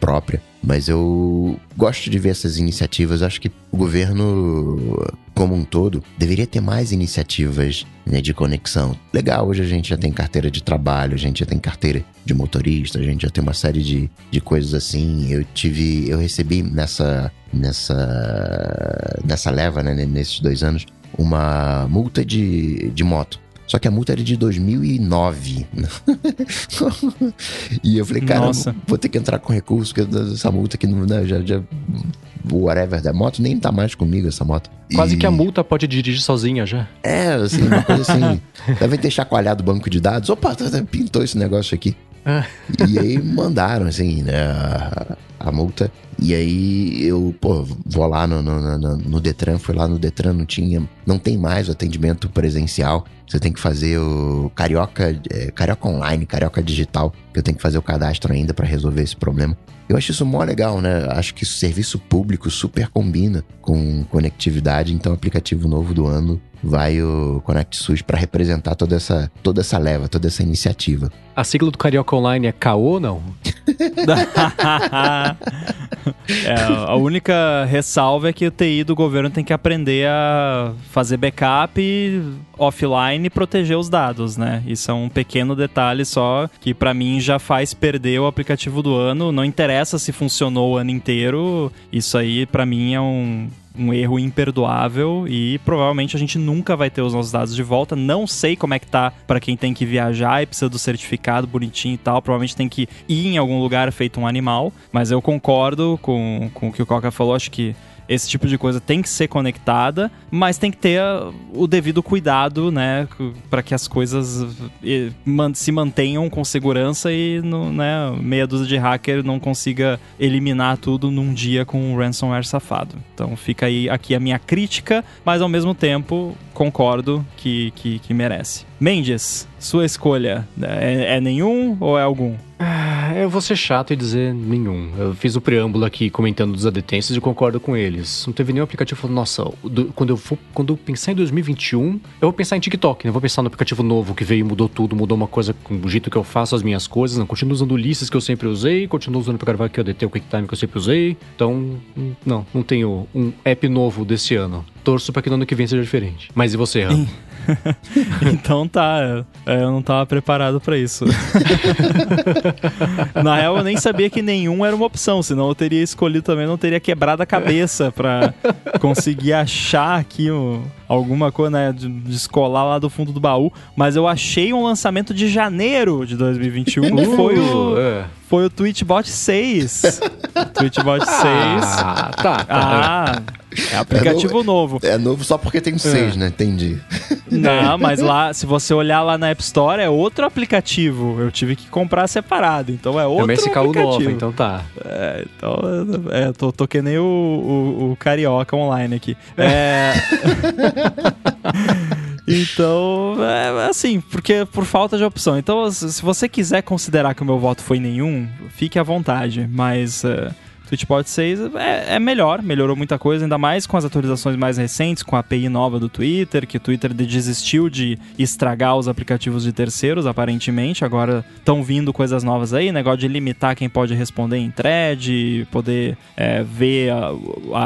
própria. Mas eu gosto de ver essas iniciativas. Acho que o governo, como um todo, deveria ter mais iniciativas né, de conexão. Legal, hoje a gente já tem carteira de trabalho, a gente já tem carteira de motorista, a gente já tem uma série de, de coisas assim. Eu tive, eu recebi nessa nessa nessa leva, né, nesses dois anos, uma multa de, de moto. Só que a multa era de 2009. [laughs] e eu falei, cara, vou ter que entrar com recurso, porque essa multa aqui não, né, já, já whatever da moto, nem tá mais comigo essa moto. Quase e... que a multa pode dirigir sozinha já. É, assim, uma coisa assim. [laughs] devem ter chacoalhado o banco de dados. Opa, tá, tá, pintou esse negócio aqui. Ah. e aí mandaram, assim, né, a, a multa. E aí eu, pô, vou lá no, no, no, no, Detran, fui lá no Detran, não tinha, não tem mais o atendimento presencial. Você tem que fazer o Carioca, é, Carioca Online, Carioca Digital, que eu tenho que fazer o cadastro ainda para resolver esse problema. Eu acho isso mó legal, né? Acho que serviço público super combina com conectividade, então o aplicativo novo do ano vai o Connect SUS para representar toda essa, toda essa leva, toda essa iniciativa. A sigla do Carioca Online é CAO não? [laughs] [laughs] é, a única ressalva é que o TI do governo tem que aprender a fazer backup offline e proteger os dados, né? Isso é um pequeno detalhe só que para mim já faz perder o aplicativo do ano. Não interessa se funcionou o ano inteiro. Isso aí para mim é um um erro imperdoável e provavelmente a gente nunca vai ter os nossos dados de volta. Não sei como é que tá para quem tem que viajar e precisa do certificado bonitinho e tal. Provavelmente tem que ir em algum lugar feito um animal, mas eu concordo com, com o que o Coca falou. Acho que esse tipo de coisa tem que ser conectada, mas tem que ter uh, o devido cuidado, né, para que as coisas se mantenham com segurança e no, né, meia dúzia de hacker não consiga eliminar tudo num dia com um ransomware safado. Então fica aí aqui a minha crítica, mas ao mesmo tempo concordo que, que, que merece. Mendes, sua escolha é, é nenhum ou é algum? Ah, eu vou ser chato e dizer nenhum. Eu fiz o preâmbulo aqui comentando dos adetêncios e concordo com eles. Não teve nenhum aplicativo falando, nossa, do, quando, eu for, quando eu pensar em 2021, eu vou pensar em TikTok, né? Eu vou pensar no aplicativo novo que veio e mudou tudo, mudou uma coisa com o jeito que eu faço as minhas coisas. Não, continuo usando Ulisses que eu sempre usei, continuo usando para gravar aqui o ADT, o QuickTime que eu sempre usei. Então, não, não tenho um app novo desse ano. Torço para que no ano que vem seja diferente. Mas e você, Ram? [laughs] então tá, é, eu não tava preparado para isso. [laughs] Na real, eu nem sabia que nenhum era uma opção, senão eu teria escolhido também, não teria quebrado a cabeça para conseguir achar aqui o, alguma coisa, né, de descolar lá do fundo do baú. Mas eu achei um lançamento de janeiro de 2021, [laughs] uh, foi o, é. foi o Twitchbot 6. Twitchbot 6. Ah, tá. tá. Ah, é aplicativo é novo, novo. É novo só porque tem um 6, é. né? Entendi. Não, [laughs] mas lá, se você olhar lá na App Store, é outro aplicativo. Eu tive que comprar separado, então é outro é aplicativo. Nova, então tá. É, então, é, tô, tô que nem o, o, o Carioca online aqui. É... [laughs] [laughs] Então, é assim, porque por falta de opção. Então, se você quiser considerar que o meu voto foi nenhum, fique à vontade. Mas uh, Twitchbot 6 é, é, melhor, melhorou muita coisa, ainda mais com as atualizações mais recentes, com a API nova do Twitter, que o Twitter desistiu de estragar os aplicativos de terceiros, aparentemente. Agora estão vindo coisas novas aí, negócio de limitar quem pode responder em thread, poder é, ver a,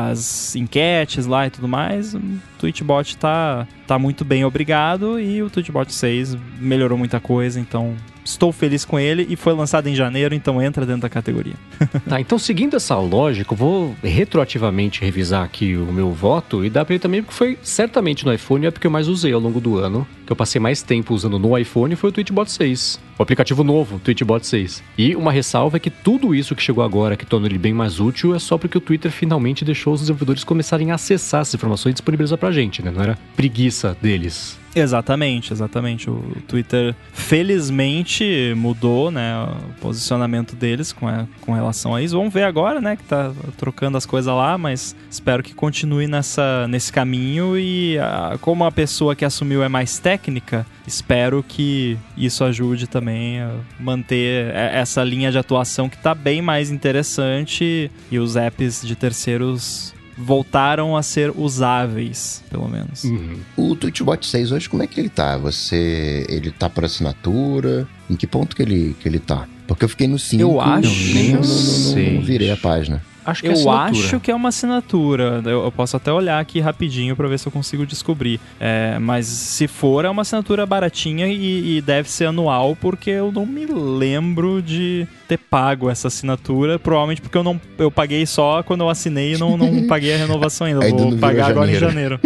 as enquetes lá e tudo mais. O Twitchbot tá, tá muito bem, obrigado, e o Twitchbot 6 melhorou muita coisa, então estou feliz com ele e foi lançado em janeiro, então entra dentro da categoria. [laughs] tá, então seguindo essa lógica, eu vou retroativamente revisar aqui o meu voto e dá pra ele também porque foi certamente no iPhone é porque eu mais usei ao longo do ano, que eu passei mais tempo usando no iPhone foi o Twitchbot 6. O aplicativo novo, Twitchbot 6. E uma ressalva é que tudo isso que chegou agora, que torna ele bem mais útil, é só porque o Twitter finalmente deixou os desenvolvedores começarem a acessar essas informações e disponibilizar pra gente, né? Não era preguiça deles. Exatamente, exatamente. O Twitter, felizmente, mudou né, o posicionamento deles com, a, com relação a isso. Vamos ver agora, né, que tá trocando as coisas lá, mas espero que continue nessa, nesse caminho. E a, como a pessoa que assumiu é mais técnica, espero que isso ajude também a manter essa linha de atuação que está bem mais interessante e os apps de terceiros voltaram a ser usáveis, pelo menos. Uhum. O Twitchbot 6 hoje, como é que ele tá? Você. Ele tá por assinatura? Em que ponto que ele, que ele tá? Porque eu fiquei no 5. Eu acho. Nem, não, não, não, não virei a página. Acho que eu é acho que é uma assinatura. Eu, eu, posso até olhar aqui rapidinho para ver se eu consigo descobrir. É, mas se for, é uma assinatura baratinha e, e, deve ser anual, porque eu não me lembro de ter pago essa assinatura. Provavelmente porque eu não eu paguei só quando eu assinei e não, não [laughs] paguei a renovação ainda. Vou pagar agora em janeiro.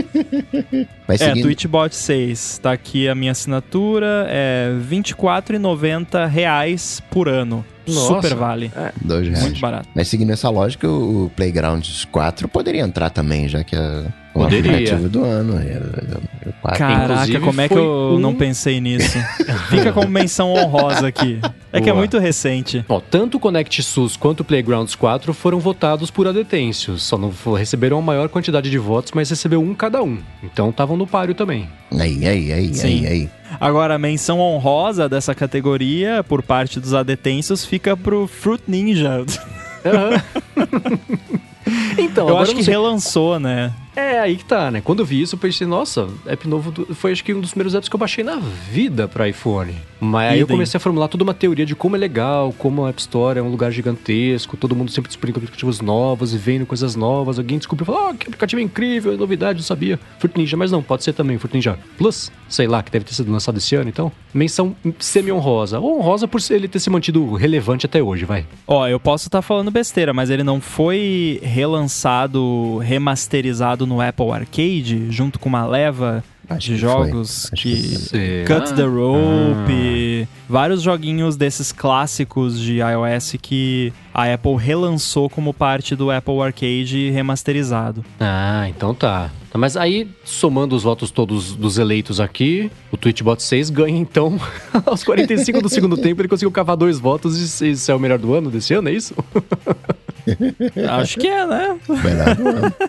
[laughs] é, seguindo... Twitchbot 6. Tá aqui a minha assinatura. É R$24,90 por ano. Nossa. Super vale. É. Dois reais. Muito barato. Mas seguindo essa lógica, o Playgrounds 4 poderia entrar também, já que o Poderia. aplicativo do ano. Caraca, Inclusive, como é que eu um... não pensei nisso? [laughs] Fica como menção honrosa aqui. É Boa. que é muito recente. Ó, tanto o Connect SUS quanto o Playgrounds 4 foram votados por adetêncios. Só não receberam a maior quantidade de votos, mas recebeu um cada um. Então estavam no páreo também. Aí, aí, aí, Sim. aí, aí. Agora, a menção honrosa dessa categoria, por parte dos adetêncios, fica pro Fruit Ninja. Uhum. [laughs] então, eu acho que relançou, né? É aí que tá, né? Quando eu vi isso, eu pensei, nossa, app novo do... foi acho que um dos primeiros apps que eu baixei na vida para iPhone. Mas aí eu comecei a formular toda uma teoria de como é legal, como a App Store é um lugar gigantesco, todo mundo sempre disponibiliza aplicativos novos e vendo coisas novas. Alguém descobriu e falou, ah, que aplicativo incrível, é novidade, não sabia. Fruit Ninja, mas não, pode ser também Fruit Ninja Plus, sei lá, que deve ter sido lançado esse ano, então. Menção semi-honrosa. Ou honrosa por ele ter se mantido relevante até hoje, vai. Ó, eu posso estar tá falando besteira, mas ele não foi relançado, remasterizado no Apple Arcade, junto com uma leva Acho de que jogos que. que? Cut the Rope, vários joguinhos desses clássicos de iOS que a Apple relançou como parte do Apple Arcade remasterizado. Ah, então tá. Tá, Mas aí, somando os votos todos dos eleitos aqui, o Twitchbot 6 ganha, então, [laughs] aos 45 do segundo tempo, ele conseguiu cavar dois votos e isso é o melhor do ano desse ano, é isso? [laughs] Acho que é, né?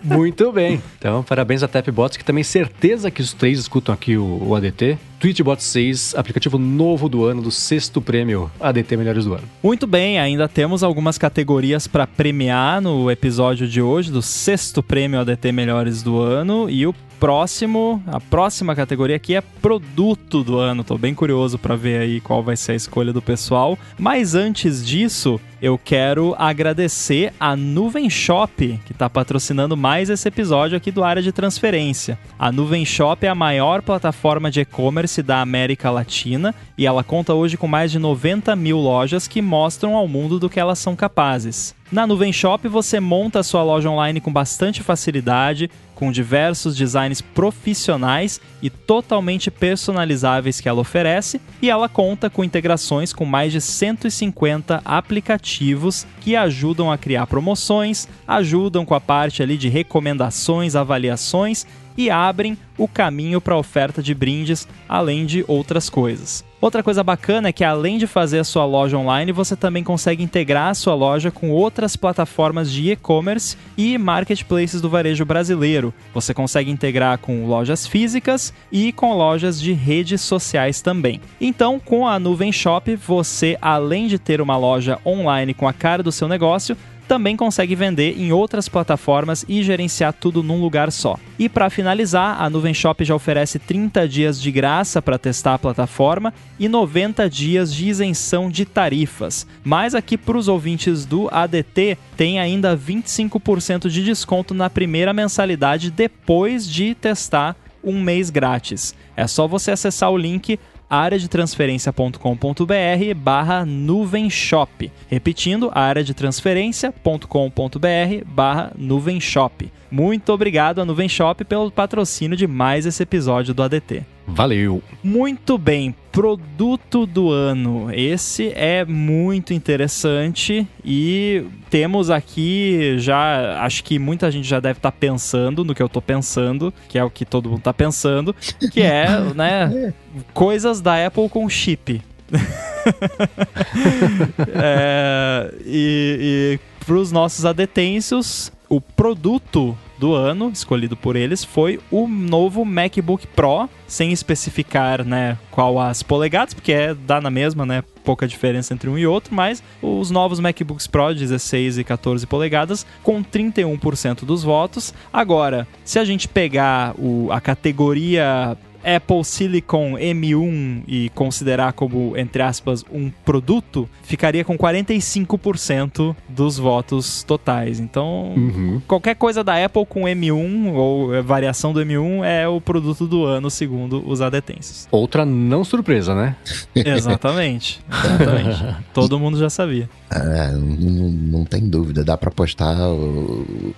Muito bem. Então, parabéns a Tapbots, que também certeza que os três escutam aqui o, o ADT. Twitchbot 6, aplicativo novo do ano, do sexto prêmio ADT Melhores do Ano. Muito bem, ainda temos algumas categorias para premiar no episódio de hoje, do sexto prêmio ADT Melhores do Ano. E o próximo, a próxima categoria aqui é produto do ano. Tô bem curioso para ver aí qual vai ser a escolha do pessoal. Mas antes disso, eu quero agradecer a Nuvem Shop, que está patrocinando mais esse episódio aqui do Área de Transferência. A Nuvem Shop é a maior plataforma de e-commerce da América Latina e ela conta hoje com mais de 90 mil lojas que mostram ao mundo do que elas são capazes. Na Nuvem Shop você monta a sua loja online com bastante facilidade, com diversos designs profissionais e totalmente personalizáveis que ela oferece, e ela conta com integrações com mais de 150 aplicativos que ajudam a criar promoções, ajudam com a parte ali de recomendações, avaliações e abrem o caminho para a oferta de brindes, além de outras coisas. Outra coisa bacana é que além de fazer a sua loja online, você também consegue integrar a sua loja com outras plataformas de e-commerce e marketplaces do varejo brasileiro. Você consegue integrar com lojas físicas e com lojas de redes sociais também. Então, com a Nuvem Shop, você além de ter uma loja online com a cara do seu negócio, também consegue vender em outras plataformas e gerenciar tudo num lugar só. E para finalizar, a Nuvem Shop já oferece 30 dias de graça para testar a plataforma e 90 dias de isenção de tarifas. Mas aqui para os ouvintes do ADT tem ainda 25% de desconto na primeira mensalidade depois de testar um mês grátis. É só você acessar o link areadetransferência.com.br barra nuvem shop. Repetindo, areadetransferência.com.br barra nuvem shop. Muito obrigado a Nuvem Shop pelo patrocínio de mais esse episódio do ADT. Valeu! Muito bem, produto do ano. Esse é muito interessante e temos aqui já, acho que muita gente já deve estar pensando no que eu estou pensando, que é o que todo mundo está pensando, que é, [laughs] né, coisas da Apple com chip. [laughs] é, e, e para os nossos adetêncios, o produto do ano, escolhido por eles, foi o novo MacBook Pro, sem especificar, né, qual as polegadas, porque é, dá na mesma, né, pouca diferença entre um e outro, mas os novos MacBooks Pro 16 e 14 polegadas com 31% dos votos. Agora, se a gente pegar o, a categoria Apple Silicon M1 e considerar como, entre aspas, um produto, ficaria com 45% dos votos totais. Então, Uhum. qualquer coisa da Apple com M1 ou é, variação do M1 é o produto do ano, segundo os adetêncios. Outra não surpresa, né? [laughs] Exatamente. Exatamente. [laughs] Todo mundo já sabia. É, não, não- não tem dúvida, dá pra postar. o-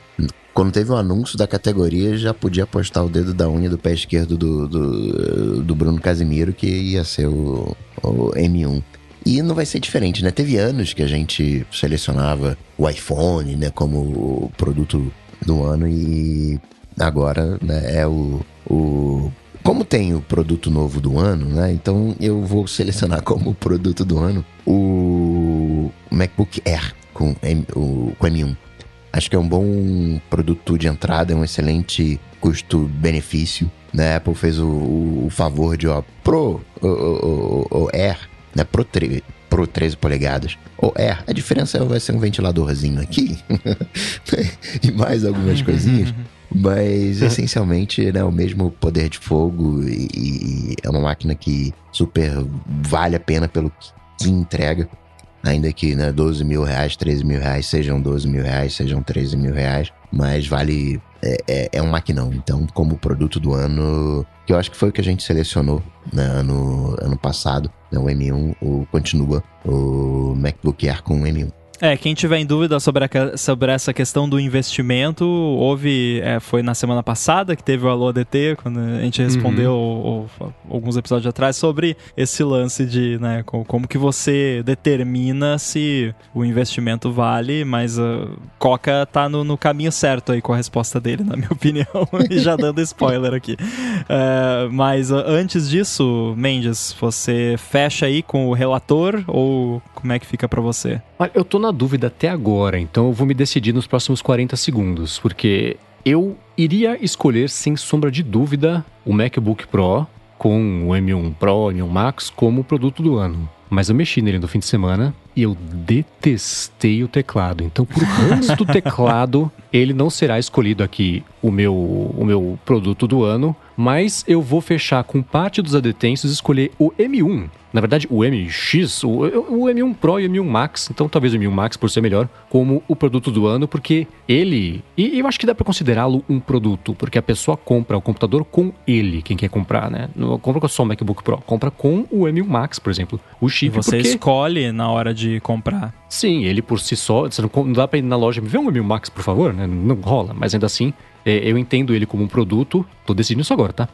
Quando teve o anúncio da categoria, já podia postar o dedo da unha do pé esquerdo do, do, do Bruno Casimiro, que ia ser o, o M1. E não vai ser diferente, né? Teve anos que a gente selecionava o iPhone, né, como produto do ano e agora, né, é o, o como tem o produto novo do ano, né? Então eu vou selecionar [laughs] como produto do ano o MacBook Air com, M, o, com M1. Acho que é um bom produto de entrada, é um excelente custo-benefício. Né? A Apple fez o, o- o favor de, ó, Pro o, o- o- o Air, né? Pro, tre- Pro 13 polegadas. O Air, a diferença vai ser um ventiladorzinho aqui [laughs] e mais algumas coisinhas. Mas [laughs] essencialmente né, o mesmo poder de fogo e, e é uma máquina que super vale a pena pelo que, que entrega. Ainda que né, 12 mil reais, 13 mil reais, sejam 12 mil reais, sejam 13 mil reais, mas vale. É, é, é um maquinão. Então, como produto do ano, que eu acho que foi o que a gente selecionou né, ano, ano passado, né, o M1, o, continua o MacBook Air com o M1. É, quem tiver em dúvida sobre, a, sobre essa questão do investimento, houve. É, foi na semana passada que teve o Alô ADT, quando a gente respondeu uhum. o, o, alguns episódios atrás sobre esse lance de né, como, como que você determina se o investimento vale, mas uh, Coca tá no, no, caminho certo aí com a resposta dele, na minha [laughs] opinião, [laughs] e já dando spoiler aqui. Uh, mas uh, antes disso, Mendes, você fecha aí com o relator ou como é que fica para você? Olha, eu tô na dúvida até agora, então eu vou me decidir nos próximos 40 segundos, porque eu iria escolher sem sombra de dúvida o MacBook Pro com o M1 Pro, M1 Max como produto do ano. Mas eu mexi nele no fim de semana e eu detestei o teclado. Então, por ranço do teclado, [laughs] ele não será escolhido aqui o meu, o meu produto do ano, mas eu vou fechar com parte dos adetensos e escolher o M1 na verdade, o MX, o, o M1 Pro e o M1 Max, então talvez o M1 Max por ser melhor, como o produto do ano, porque ele. E eu acho que dá para considerá-lo um produto, porque a pessoa compra o computador com ele, quem quer comprar, né? Não compra só o MacBook Pro, compra com o M1 Max, por exemplo, o chip. E você porque... escolhe na hora de comprar. Sim, ele por si só, você não, não dá para ir na loja, me vê um M1 Max, por favor, né? Não rola, mas ainda assim, é, eu entendo ele como um produto, tô decidindo isso agora, tá?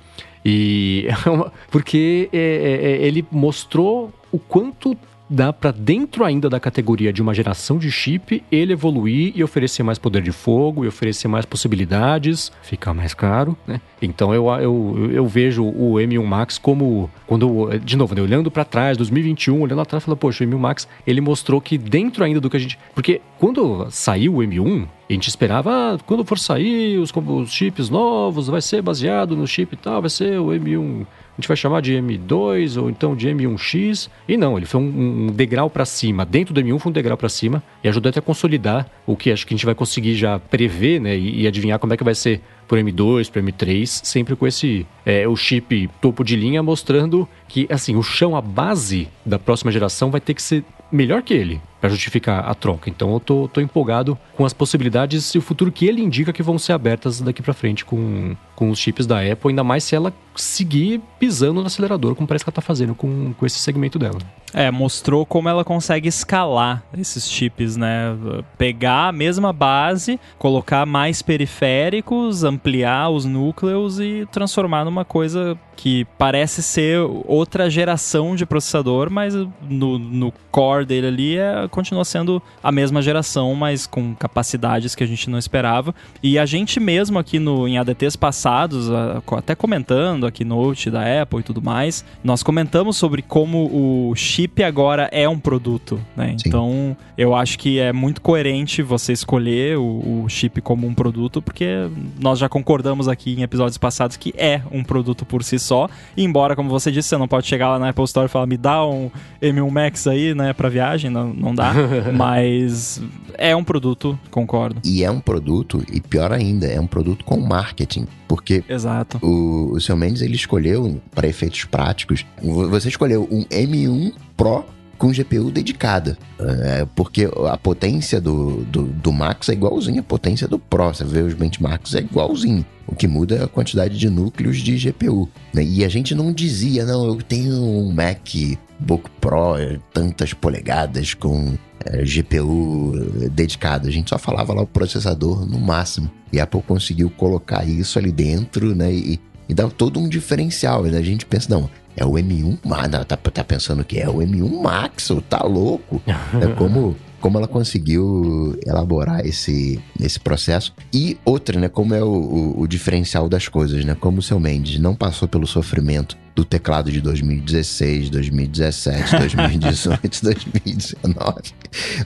E [laughs] porque é, é, é, ele mostrou o quanto dá para dentro ainda da categoria de uma geração de chip ele evoluir e oferecer mais poder de fogo e oferecer mais possibilidades, ficar mais caro, né? Então eu, eu, eu vejo o M1 Max como quando de novo, né, olhando para trás, 2021, olhando atrás, falando, poxa, o M1 Max, ele mostrou que dentro ainda do que a gente, porque quando saiu o M1, a gente esperava, ah, quando for sair os, os chips novos, vai ser baseado no chip e tal, vai ser o M1 a gente vai chamar de M2 ou então de M1X. E não, ele foi um, um degrau para cima. Dentro do M1 foi um degrau para cima e ajudou até a consolidar o que acho que a gente vai conseguir já prever né, e, e adivinhar como é que vai ser para M2, para M3, sempre com esse é, o chip topo de linha mostrando que assim o chão, a base da próxima geração vai ter que ser melhor que ele para justificar a troca. Então eu tô, tô empolgado com as possibilidades e o futuro que ele indica que vão ser abertas daqui para frente com, com os chips da Apple, ainda mais se ela seguir pisando no acelerador, como parece que ela tá fazendo com, com esse segmento dela. É, mostrou como ela consegue escalar esses chips, né? Pegar a mesma base, colocar mais periféricos, ampliar os núcleos e transformar numa coisa que parece ser outra geração de processador, mas no, no core dele ali é, continua sendo a mesma geração, mas com capacidades que a gente não esperava. E a gente mesmo aqui no, em ADTs passados, até comentando aqui Note da Apple e tudo mais, nós comentamos sobre como o chip agora é um produto, né? Então eu acho que é muito coerente você escolher o, o chip como um produto, porque nós já concordamos aqui em episódios passados que é um produto por si só embora, como você disse, você não pode chegar lá na Apple Store e falar, me dá um M1 Max aí, né, pra viagem, não, não dá. [laughs] Mas é um produto, concordo. E é um produto, e pior ainda, é um produto com marketing. Porque Exato. O, o seu Mendes ele escolheu, para efeitos práticos, você escolheu um M1 Pro com GPU dedicada. É, porque a potência do, do, do, Max é igualzinha à potência do Pro. Você vê os benchmarks, é igualzinho. O que muda é a quantidade de núcleos de GPU. Né? E a gente não dizia, não, eu tenho um MacBook Pro, é, tantas polegadas com é, GPU dedicado. A gente só falava lá o processador no máximo. E a Apple conseguiu colocar isso ali dentro, né? E, e dá todo um diferencial. Né? A gente pensa, não, é o M1 Max. Tá, tá pensando que é o M1 Max, tá louco? É [laughs] como como ela conseguiu elaborar esse, esse processo. E outra, né? Como é o, o, o, diferencial das coisas, né? Como o seu Mendes não passou pelo sofrimento do teclado de 2016, 2017, 2018, 2019.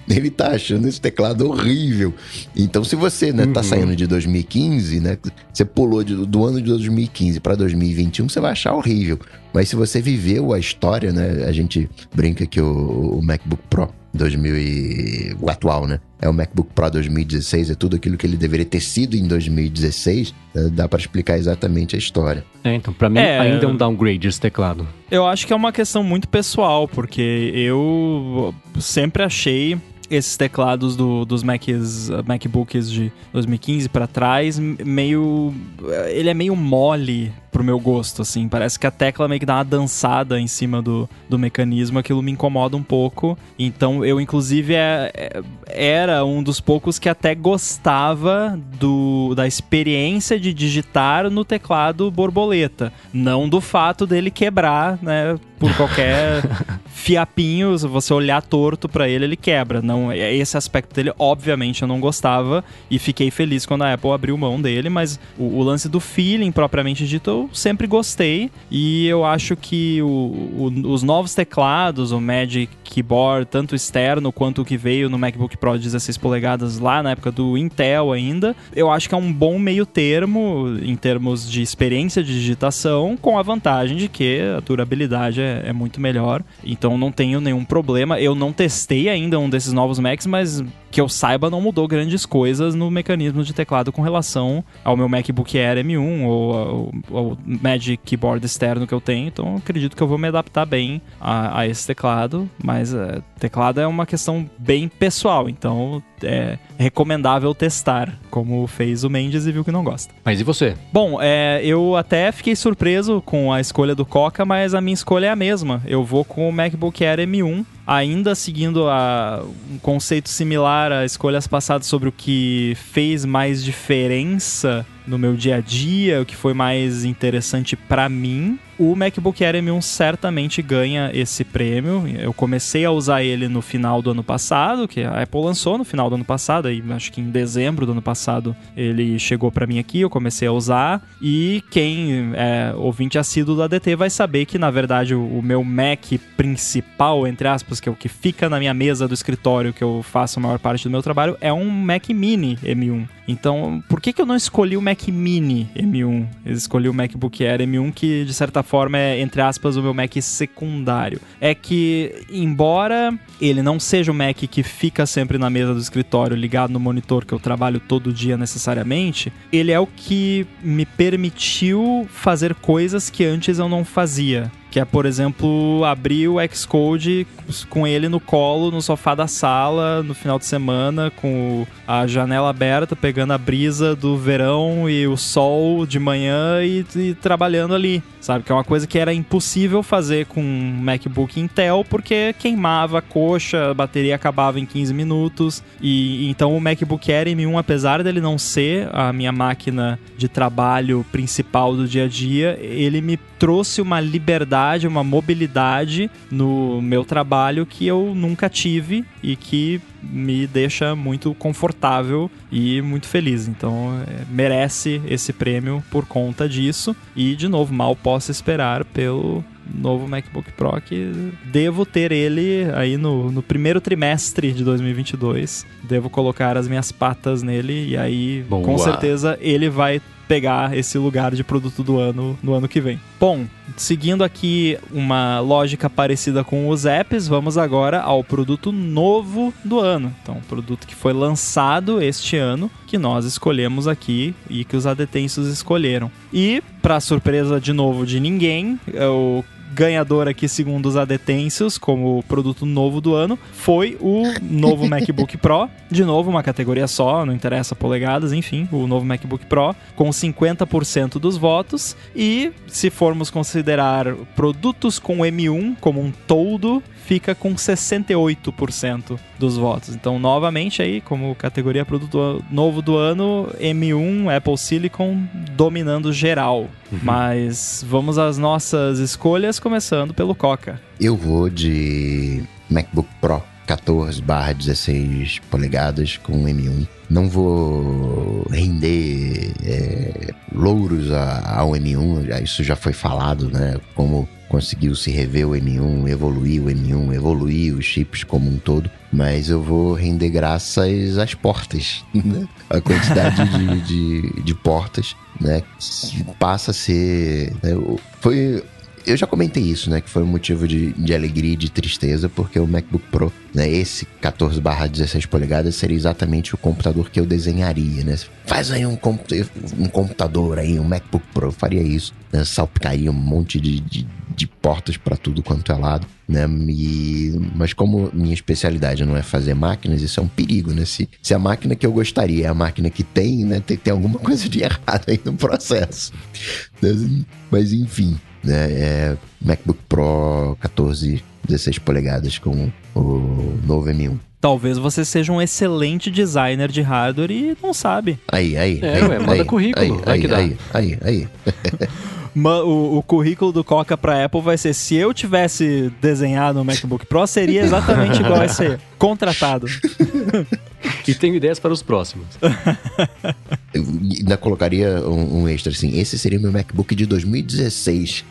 Ele tá achando esse teclado horrível. Então, se você, né, tá uhum. saindo de 2015, né? Você pulou de, do ano de 2015 para 2021, você vai achar horrível. Mas se você viveu a história, né? A gente brinca que o, o MacBook Pro 2000 e... o atual, né? É o MacBook Pro 2016, é tudo aquilo que ele deveria ter sido em 2016. Né? Dá para explicar exatamente a história. É, então, para mim é... ainda é um downgrade esse teclado. Eu acho que é uma questão muito pessoal, porque eu sempre achei esses teclados do, dos Macs, MacBooks de 2015 para trás, meio. Ele é meio mole pro meu gosto, assim. Parece que a tecla meio que dá uma dançada em cima do, do mecanismo, aquilo me incomoda um pouco. Então eu, inclusive, é, é, era um dos poucos que até gostava do, da experiência de digitar no teclado borboleta. Não do fato dele quebrar, né? Por qualquer [laughs] fiapinho, se você olhar torto para ele, ele quebra. Não, é, esse aspecto dele, obviamente, eu não gostava e fiquei feliz quando a Apple abriu mão dele, mas o, o lance do feeling propriamente dito eu sempre gostei e eu acho que o, o, os novos teclados, o Magic Keyboard, tanto externo quanto o que veio no MacBook Pro 16 polegadas lá na época do Intel ainda, eu acho que é um bom meio termo em termos de experiência de digitação, com a vantagem de que a durabilidade é, é muito melhor. Então não tenho nenhum problema. Eu não testei ainda um desses novos Macs, mas que eu saiba, não mudou grandes coisas no mecanismo de teclado com relação ao meu MacBook Air M1 ou ao Magic Keyboard externo que eu tenho. Então, acredito que eu vou me adaptar bem a, a esse teclado. Mas é, teclado é uma questão bem pessoal, então é recomendável testar, como fez o Mendes e viu que não gosta. Mas e você? Bom, é, eu até fiquei surpreso com a escolha do Coca, mas a minha escolha é a mesma. Eu vou com o MacBook Air M1 ainda seguindo a, um conceito similar a escolhas passadas sobre o que fez mais diferença no meu dia a dia, o que foi mais interessante para mim o MacBook Air M1 certamente ganha esse prêmio. Eu comecei a usar ele no final do ano passado, que a Apple lançou no final do ano passado, aí acho que em dezembro do ano passado ele chegou para mim aqui, eu comecei a usar. E quem é ouvinte assíduo do ADT vai saber que, na verdade, o, meu Mac principal, entre aspas, que é o que fica na minha mesa do escritório, que eu faço a maior parte do meu trabalho, é um Mac Mini M1. Então, por que, que eu não escolhi o Mac Mini M1? Eu escolhi o MacBook Air M1, que de certa forma é, entre aspas, o meu Mac secundário. É que, embora ele não seja o Mac que fica sempre na mesa do escritório ligado no monitor que eu trabalho todo dia necessariamente, ele é o que me permitiu fazer coisas que antes eu não fazia que é, por exemplo, abrir o Xcode com ele no colo, no sofá da sala, no final de semana, com a janela aberta, pegando a brisa do verão e o sol de manhã e, e trabalhando ali, sabe? Que é uma coisa que era impossível fazer com um MacBook Intel, porque queimava a coxa, a bateria acabava em 15 minutos, e então o MacBook Air M1, apesar dele não ser a minha máquina de trabalho principal do dia a dia, ele me trouxe uma liberdade, uma mobilidade no meu trabalho que eu nunca tive e que me deixa muito confortável e muito feliz. Então, é, merece esse prêmio por conta disso. E, de novo, mal posso esperar pelo novo MacBook Pro que devo ter ele aí no, no primeiro trimestre de 2022. Devo colocar as minhas patas nele e aí, Boa. com certeza, ele vai pegar esse lugar de produto do ano no ano que vem. Bom, seguindo aqui uma lógica parecida com os apps, vamos agora ao produto novo do ano. Então, produto que foi lançado este ano, que nós escolhemos aqui e que os adetensos escolheram. E, para surpresa de novo de ninguém, o ganhador aqui, segundo os adetensos, como produto novo do ano, foi o novo [laughs] MacBook Pro. De novo, uma categoria só, não interessa polegadas, enfim, o novo MacBook Pro, com 50% dos votos. E se formos considerar produtos com M1 como um todo, fica com 68% dos votos. Então, novamente aí, como categoria produto novo do ano, M1, Apple Silicon dominando geral. Uhum. Mas vamos às nossas escolhas, começando pelo Coca. Eu vou de MacBook Pro 14 barra 16 polegadas com M1. Não vou render é, louros ao M1, isso já foi falado, né? Como conseguiu se rever o M1, evoluir o M1, evoluir os chips como um todo, mas eu vou render graças às portas, [laughs] né? A quantidade de, de, de, portas, né? Passa a ser. Né? Foi eu já comentei isso, né? Que foi um motivo de, de alegria e de tristeza, porque o MacBook Pro, né? Esse 14 barra 16 polegadas seria exatamente o computador que eu desenharia, né? Faz aí um, um computador aí, um MacBook Pro, eu faria isso. Né? Salpicaria um monte de, de de portas para tudo quanto é lado, né? E, mas como minha especialidade não é fazer máquinas, isso é um perigo, né? Se, se a máquina que eu gostaria é a máquina que tem, né? Tem, tem alguma coisa de errado aí no processo. Mas enfim, né? É MacBook Pro 14, 16 polegadas com o novo M1. Talvez você seja um excelente designer de hardware e não sabe. Aí, aí. É, aí, ué, manda aí, currículo, Aí, vai aí, que dá. aí, aí, aí. [laughs] O, o currículo do Coca pra Apple vai ser: se eu tivesse desenhado um MacBook Pro, seria exatamente igual a esse. [laughs] Contratado. E tenho ideias para os próximos. Eu ainda colocaria um, um extra assim. Esse seria meu MacBook de 2016.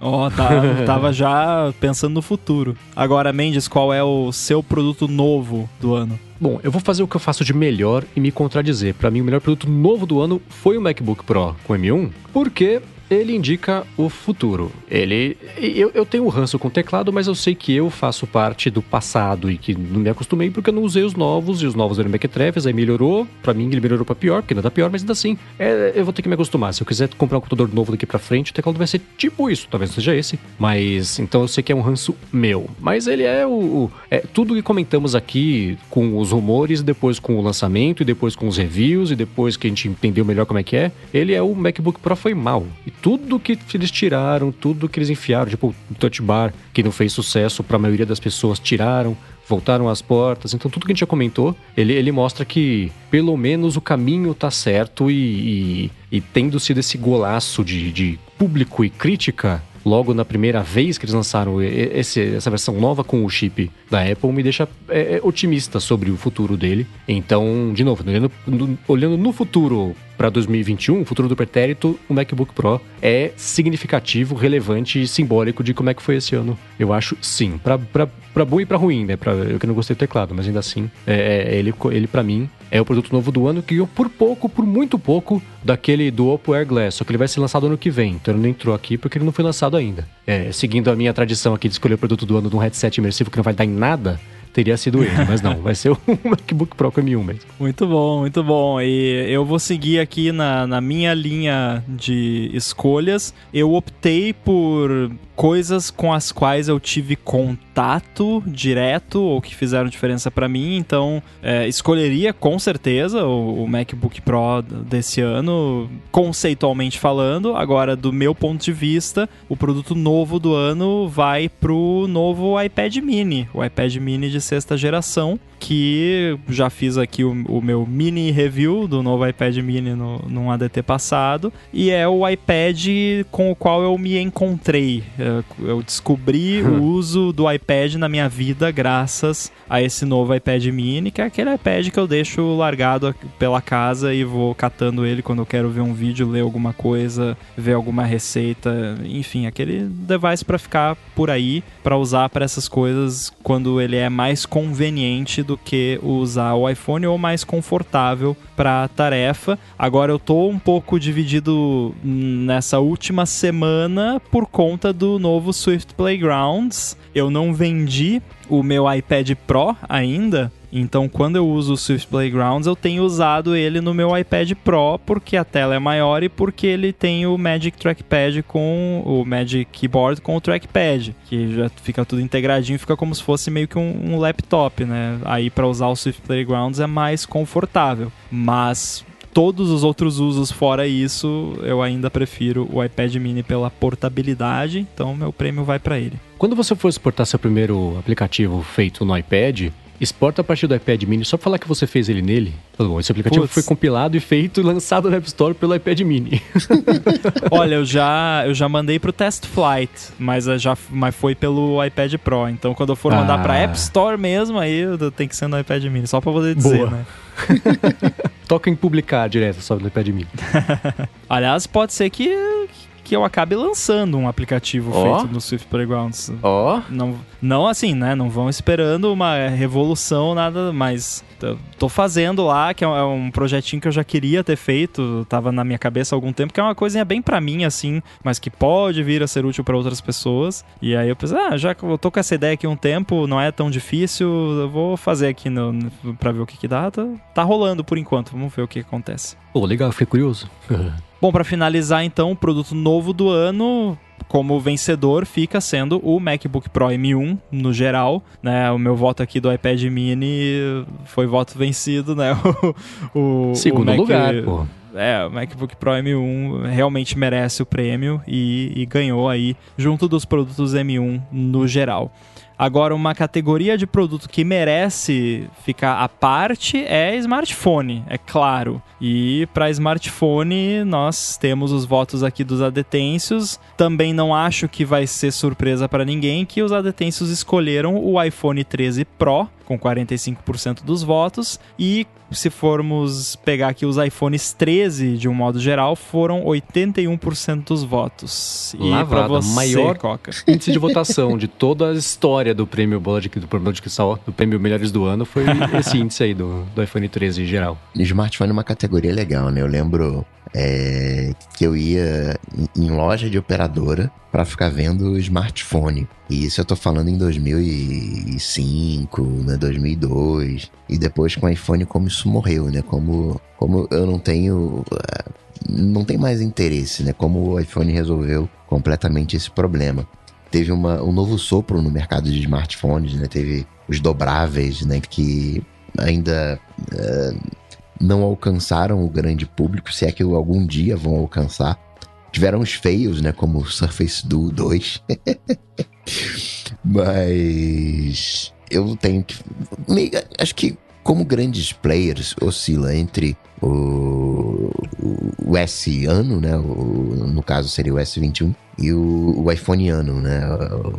Ó, tá, tava já pensando no futuro. Agora, Mendes, qual é o seu produto novo do ano? Bom, eu vou fazer o que eu faço de melhor e me contradizer. Pra mim, o melhor produto novo do ano foi o MacBook Pro com M1, porque ele indica o futuro. Ele. Eu, eu tenho um ranço com teclado, mas eu sei que eu faço parte do passado e que não me acostumei porque eu não usei os novos e os novos eram mequetrefes, aí melhorou. Pra mim, ele melhorou pra pior, porque não tá pior, mas ainda assim, é, eu vou ter que me acostumar. Se eu quiser comprar um computador novo daqui pra frente, o teclado vai ser tipo isso, talvez seja esse. Mas então eu sei que é um ranço meu. Mas ele é o. o- é tudo que comentamos aqui com os rumores, depois com o lançamento, e depois com os reviews, e depois que a gente entendeu melhor como é que é. Ele é o MacBook Pro foi mal. E tudo que eles tiraram, tudo que eles enfiaram, tipo o Touch Bar, que não fez sucesso pra maioria das pessoas, tiraram. Voltaram às portas, então tudo que a gente já comentou, ele, ele mostra que pelo menos o caminho tá certo e, e, e tendo sido esse golaço de, de público e crítica, logo na primeira vez que eles lançaram esse- essa versão nova com o chip da Apple, me deixa é, é, otimista sobre o futuro dele. Então, de novo, olhando no, olhando no futuro para 2021, o futuro do pretérito, o MacBook Pro é significativo, relevante e simbólico de como é que foi esse ano. Eu acho sim. Pra bom e pra ruim, né? Pra, eu que não gostei do teclado, mas ainda assim, é, é- ele, ele para mim é o produto novo do ano que ganhou por pouco, por muito pouco, daquele do Oppo Air Glass. Só que ele vai ser lançado ano que vem. Então ele não entrou aqui porque ele não foi lançado ainda. É, seguindo a minha tradição aqui de escolher o produto do ano de um headset imersivo que não vai dar em nada, teria sido ele. Mas não, vai ser o [laughs] MacBook Pro com M1 mesmo. Muito bom, muito bom. E eu vou seguir aqui na, na minha linha de escolhas. Eu optei por coisas com as quais eu tive contato direto ou que fizeram diferença pra mim. Então, é, escolheria com certeza o, o MacBook Pro desse ano, conceitualmente falando. Agora, do meu ponto de vista, o produto novo do ano vai pro novo iPad Mini, o iPad Mini de sexta geração, que já fiz aqui o, o meu mini review do novo iPad Mini no, num ADT passado, e é o iPad com o qual eu me encontrei. É, Eu descobri o [laughs] uso do iPad na minha vida graças a esse novo iPad Mini, que é aquele iPad que eu deixo largado pela casa e vou catando ele quando eu quero ver um vídeo, ler alguma coisa, ver alguma receita, enfim, aquele device para ficar por aí, para usar para essas coisas quando ele é mais conveniente do que usar o iPhone ou mais confortável para a tarefa. Agora eu tô um pouco dividido nessa última semana por conta do novo Swift Playgrounds. Eu não vendi o meu iPad Pro ainda. Então, quando eu uso o Swift Playgrounds, eu tenho usado ele no meu iPad Pro porque a tela é maior e porque ele tem o Magic Trackpad com o Magic Keyboard com o trackpad, que já fica tudo integradinho, fica como se fosse meio que um, um laptop, né? Aí para usar o Swift Playgrounds é mais confortável, mas todos os outros usos fora isso, eu ainda prefiro o iPad Mini pela portabilidade, então meu prêmio vai para ele. Quando você for exportar seu primeiro aplicativo feito no iPad, exporta a partir do iPad Mini só pra falar que você fez ele nele. Tá bom, esse aplicativo foi compilado e feito e [laughs] lançado na App Store pelo iPad Mini. [laughs] Olha, eu já, eu já mandei pro Test Flight, mas, eu já, mas foi pelo iPad Pro. Então, quando eu for mandar Ah. pra App Store mesmo, aí tem que ser no iPad Mini, só pra poder dizer, Boa. né? [laughs] Toca em publicar direto só no iPad Mini. Aliás, pode ser que, que eu acabe lançando um aplicativo Ó. feito no Swift Playgrounds. Ó. Não, não assim, né? Não vão esperando uma revolução, nada, mas tô fazendo lá, que é um- é um projetinho que eu já queria ter feito, tava na minha cabeça há algum tempo, que é uma coisinha bem pra mim, assim, mas que pode vir a ser útil pra outras pessoas. E aí eu pensei, ah, já que eu tô com essa ideia aqui há um tempo, não é tão difícil, eu vou fazer aqui no, no, pra ver o que que dá. Tá, tá rolando por enquanto, vamos ver o que acontece. Pô, legal, fiquei curioso. [laughs] Bom, pra finalizar então, o produto novo do ano, como vencedor fica sendo o MacBook Pro M1 no geral, né? O meu voto aqui do iPad Mini foi voto vencido, né? [laughs] o, o segundo o Mac, lugar, pô. É, o MacBook Pro M1 realmente merece o prêmio e, e ganhou aí junto dos produtos M1 no geral. Agora, uma categoria de produto que merece ficar à parte é smartphone, é claro. E para smartphone, nós temos os votos aqui dos adetêncios. Também não acho que vai ser surpresa para ninguém que os adetêncios escolheram o iPhone 13 Pro com 45% dos votos e se formos pegar aqui os iPhones 13 de um modo geral, foram 81% dos votos. E Lavada, você, maior Coca. [laughs] índice de votação de toda a história do prêmio Bola de, do prêmio de Cristal, do prêmio Melhores do Ano, foi [laughs] esse índice aí do, do iPhone 13 em geral. O smartphone é uma categoria legal, né? Eu lembro é, que eu ia em loja de operadora para ficar vendo smartphone. E isso eu tô falando em 2005, né, 2002. E depois com o iPhone como isso morreu, né? Como, como eu não tenho é, não tem mais interesse, né? Como o iPhone resolveu completamente esse problema. Teve uma, um novo sopro no mercado de smartphones, né? Teve os dobráveis, né? Que ainda uh, não alcançaram o grande público, se é que algum dia vão alcançar. Tiveram os feios, né? Como o Surface Duo 2. [laughs] Mas eu tenho que. Acho que como grandes players oscila entre o, o, S ano, né? O, no caso seria o S21 e o, o iPhone ano, né?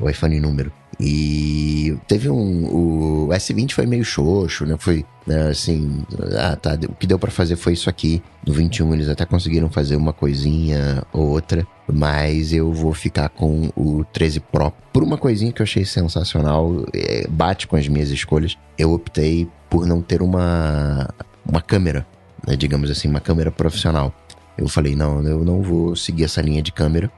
O iPhone número. E teve um. O S20 foi meio xoxo, né? Foi né, assim. Ah, tá. O que deu para fazer foi isso aqui. No 21 eles até conseguiram fazer uma coisinha ou outra. Mas eu vou ficar com o 13 Pro. Por uma coisinha que eu achei sensacional. É, bate com as minhas escolhas. Eu optei por não ter uma. Uma câmera, né, digamos assim, uma câmera profissional. Eu falei, não, eu não vou seguir essa linha de câmera.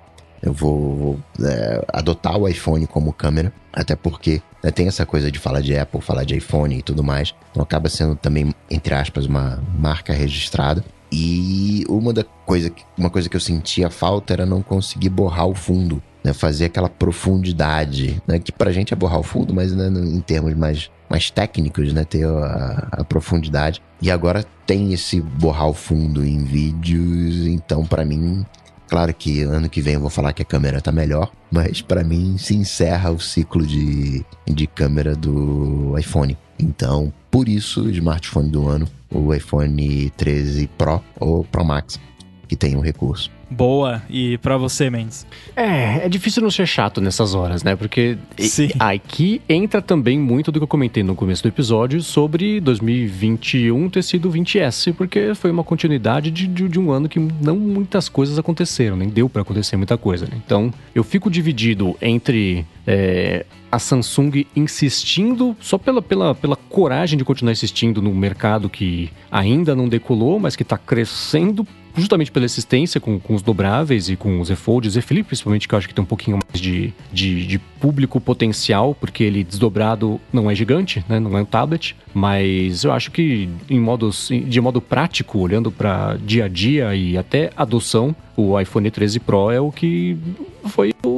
Eu vou, é, adotar o iPhone como câmera, até porque né, tem essa coisa de falar de Apple, falar de iPhone e tudo mais. Então acaba sendo também, entre aspas, uma marca registrada. E uma, da coisa, uma coisa que eu sentia falta era não conseguir borrar o fundo, né? Fazer aquela profundidade, né? Que pra gente é borrar o fundo, mas né, em termos mais, mais técnicos, né? Ter a, a profundidade. E agora tem esse borrar o fundo em vídeos, então para mim Claro que ano que vem eu vou falar que a câmera tá melhor, mas para mim se encerra o ciclo de, de câmera do iPhone. Então, por isso, o smartphone do ano, o iPhone 13 Pro ou Pro Max, que tem o um recurso. Boa. E para você, Mendes? É, é difícil não ser chato nessas horas, né? Porque Sim. aqui entra também muito do que eu comentei no começo do episódio sobre 2021 ter sido 20S, porque foi uma continuidade de, de, de um ano que não muitas coisas aconteceram, nem deu para acontecer muita coisa. Né? Então, eu fico dividido entre é, a Samsung insistindo, só pela, pela, pela coragem de continuar insistindo no mercado que ainda não decolou, mas que está crescendo justamente pela existência com, com os dobráveis e com os Z Fold, o Z Flip principalmente, que eu acho que tem um pouquinho mais de, de, de, público potencial, porque ele desdobrado não é gigante, né? não é um tablet, mas eu acho que em modos, de modo prático, olhando para dia a dia e até adoção, o iPhone 13 Pro é o que foi o,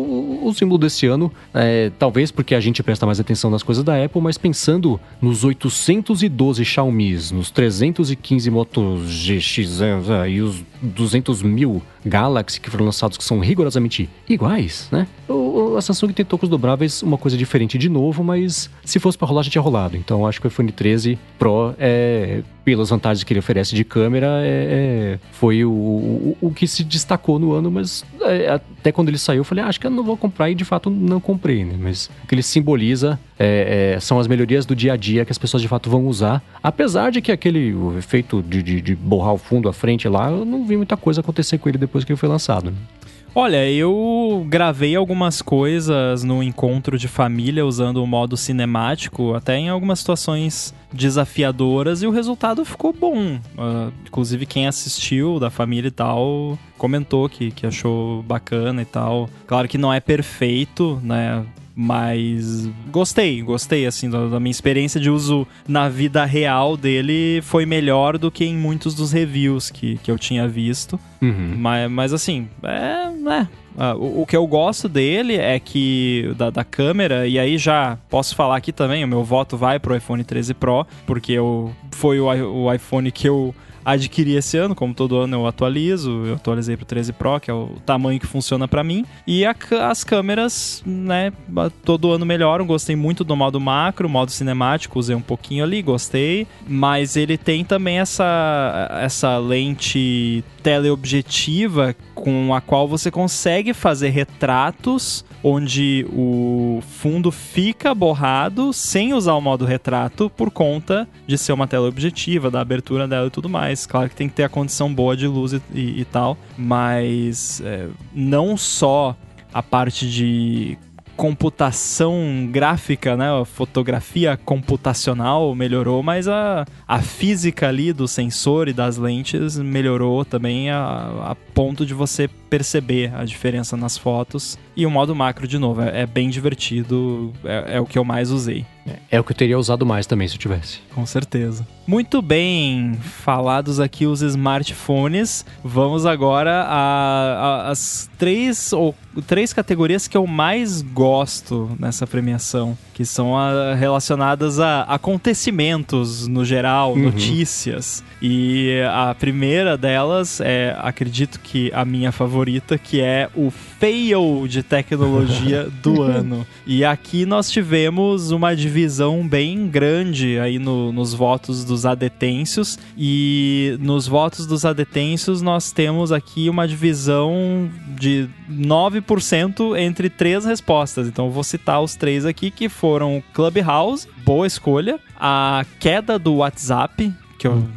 o símbolo desse ano. É, talvez porque a gente presta mais atenção nas coisas da Apple, mas pensando nos 812 Xiaomi, nos 315 Moto GX e os 200 mil Galaxy que foram lançados que são rigorosamente iguais, né? O, a Samsung tentou com os dobráveis uma coisa diferente de novo, mas se fosse para rolar já tinha rolado. Então acho que o iPhone 13 Pro é pelas vantagens que ele oferece de câmera, é, é, foi o, o, o, que se destacou no ano, mas é, até quando ele saiu, eu falei, ah, acho que eu não vou comprar e de fato não comprei, né? Mas o que ele simboliza é, é, são as melhorias do dia a dia que as pessoas de fato vão usar, apesar de que aquele efeito de, de, de borrar o fundo à frente lá, eu não vi muita coisa acontecer com ele depois depois que ele foi lançado. Né? Olha, eu gravei algumas coisas no encontro de família usando o modo cinemático, até em algumas situações desafiadoras, e o resultado ficou bom. Uh, inclusive, quem assistiu da família e tal comentou que, que achou bacana e tal. Claro que não é perfeito, né? Mas gostei, gostei, assim, da, da, minha experiência de uso na vida real dele foi melhor do que em muitos dos reviews que, que eu tinha visto. Uhum. Mas, mas, assim, é, é, o, o, que eu gosto dele é que da, da, câmera, e aí já posso falar aqui também, o meu voto vai pro iPhone 13 Pro, porque eu, foi o, o iPhone que eu adquiri esse ano, como todo ano eu atualizo, eu atualizei pro 13 Pro, que é o tamanho que funciona para mim. E a, as câmeras, né, todo ano melhoram. Gostei muito do modo macro, modo cinemático, usei um pouquinho ali, gostei. Mas ele tem também essa, essa lente teleobjetiva com a qual você consegue fazer retratos onde o fundo fica borrado sem usar o modo retrato por conta de ser uma tela objetiva, da abertura dela e tudo mais. Claro que tem que ter a condição boa de luz e, e, e tal, mas é, não só a parte de computação gráfica, né? A fotografia computacional melhorou, mas a, a física ali do sensor e das lentes melhorou também a, a ponto de você perceber a diferença nas fotos. E o modo macro, de novo, é, é bem divertido, é, é, o que eu mais usei. É, é, o que eu teria usado mais também se eu tivesse. Com certeza. Muito bem, falados aqui os smartphones, vamos agora às três ou três categorias que eu mais gosto nessa premiação, que são a, relacionadas a acontecimentos no geral, uhum. notícias. E a primeira delas é, acredito que a minha favorita, que é o fail de tecnologia [laughs] do ano. E aqui nós tivemos uma divisão bem grande aí no, nos votos dos adetêncios. E nos votos dos adetêncios nós temos aqui uma divisão de 9% entre três respostas. Então vou citar os três aqui que foram Clubhouse, boa escolha, a queda do WhatsApp, que eu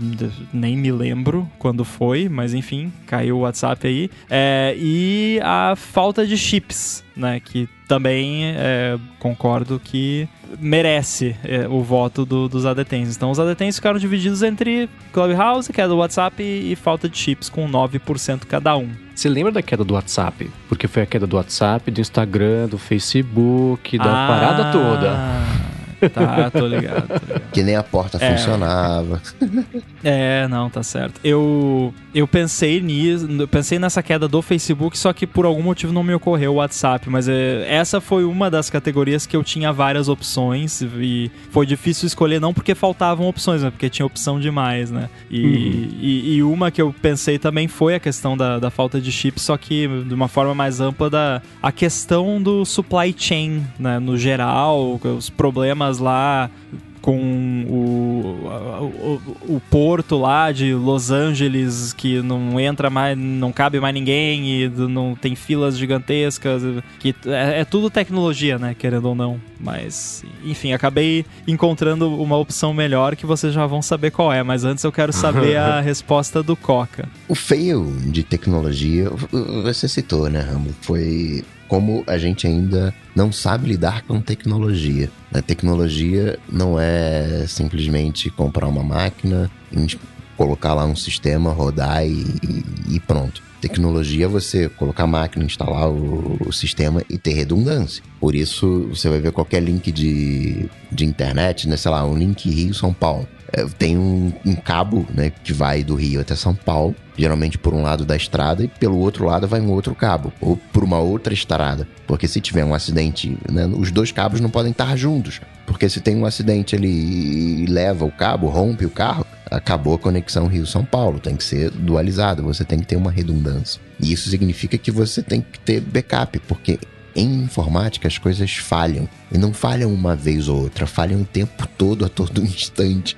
nem me lembro quando foi, mas enfim, caiu o WhatsApp aí. É, e a falta de chips, né? Que também é, concordo que merece é, o voto do, dos adetens. Então os adetens ficaram divididos entre Clubhouse, queda do WhatsApp, e, e falta de chips, com 9% cada um. Você lembra da queda do WhatsApp? Porque foi a queda do WhatsApp, do Instagram, do Facebook, da ah. parada toda. Tá, tô ligado, tô ligado. Que nem a porta é. funcionava. [laughs] É, não, tá certo. Eu, eu pensei nisso, pensei nessa queda do Facebook, só que por algum motivo não me ocorreu o WhatsApp, mas é, essa foi uma das categorias que eu tinha várias opções e foi difícil escolher, não porque faltavam opções, mas porque tinha opção demais, né? E, uhum. e, e, uma que eu pensei também foi a questão da, da falta de chips, só que de uma forma mais ampla da a questão do supply chain, né, no geral, os problemas problemas lá com o, o, o, porto lá de Los Angeles que não entra mais, não cabe mais ninguém e não tem filas gigantescas, que é, é, tudo tecnologia, né, querendo ou não. Mas, enfim, acabei encontrando uma opção melhor que vocês já vão saber qual é, mas antes eu quero saber [laughs] a resposta do Coca. O fail de tecnologia, você citou, né, Rambo? Foi como a gente ainda não sabe lidar com tecnologia. A tecnologia não é simplesmente comprar uma máquina, colocar lá um sistema, rodar e, e pronto. Tecnologia é você colocar a máquina, instalar o, o, sistema e ter redundância. Por isso, você vai ver qualquer link de, de internet, né? Sei lá, um link Rio-São Paulo. É, tem um, um, cabo, né, que vai do Rio até São Paulo, geralmente por um lado da estrada e pelo outro lado vai um outro cabo, ou por uma outra estrada. Porque se tiver um acidente, né, os dois cabos não podem estar juntos. Porque se tem um acidente ele leva o cabo, rompe o carro, acabou a conexão Rio-São Paulo. Tem que ser dualizado, você tem que ter uma redundância. E isso significa que você tem que ter backup, porque em informática as coisas falham. E não falham uma vez ou outra, falham o tempo todo, a todo [laughs] instante.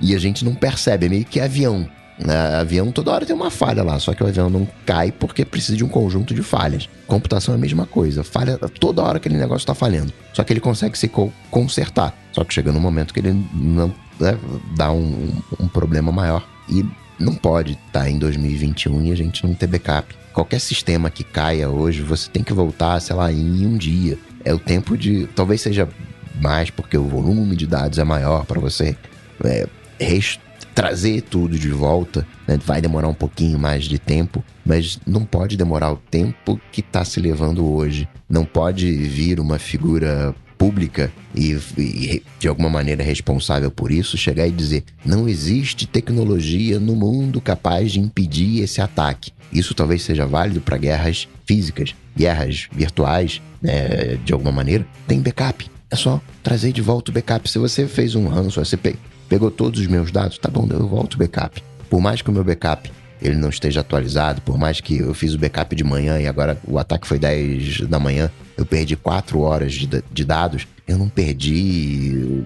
E a gente não percebe, é meio que avião. Né? Avião toda hora tem uma falha lá, só que o avião não cai porque precisa de um conjunto de falhas. Computação é a mesma coisa, falha toda hora aquele negócio está falhando. Só que ele consegue se consertar. Só que chega no momento que ele não né, dá um, um problema maior. E não pode estar tá em 2021 e a gente não ter backup. Qualquer sistema que caia hoje, você tem que voltar, sei lá, em um dia. É o tempo de. Talvez seja mais porque o volume de dados é maior para você é, trazer tudo de volta. Né? Vai demorar um pouquinho mais de tempo, mas não pode demorar o tempo que está se levando hoje. Não pode vir uma figura pública e, e, de alguma maneira responsável por isso chegar e dizer: não existe tecnologia no mundo capaz de impedir esse ataque. Isso talvez seja válido para guerras físicas, guerras virtuais, né, de alguma maneira. Tem backup. É só trazer de volta o backup. Se você fez um ransom, você pegou todos os meus dados, tá bom, eu volto o backup. Por mais que o meu backup ele não esteja atualizado, por mais que eu fiz o backup de manhã e agora o ataque foi 10 da manhã, eu perdi 4 horas de, de dados, eu não perdi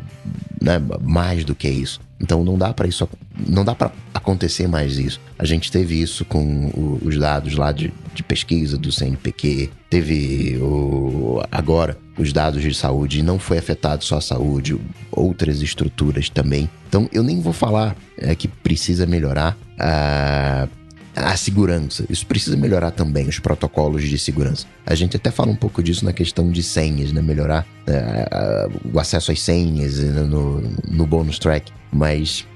né, mais do que isso. Então não dá para isso, não dá para acontecer mais isso. A gente teve isso com os dados lá de, de, pesquisa do CNPq, teve o, agora os dados de saúde, não foi afetado só a saúde, outras estruturas também. Então eu nem vou falar é, que precisa melhorar a a segurança. Isso precisa melhorar também, os protocolos de segurança. A gente até fala um pouco disso na questão de senhas, né? Melhorar é, o acesso às senhas né? no, no bonus track. Mas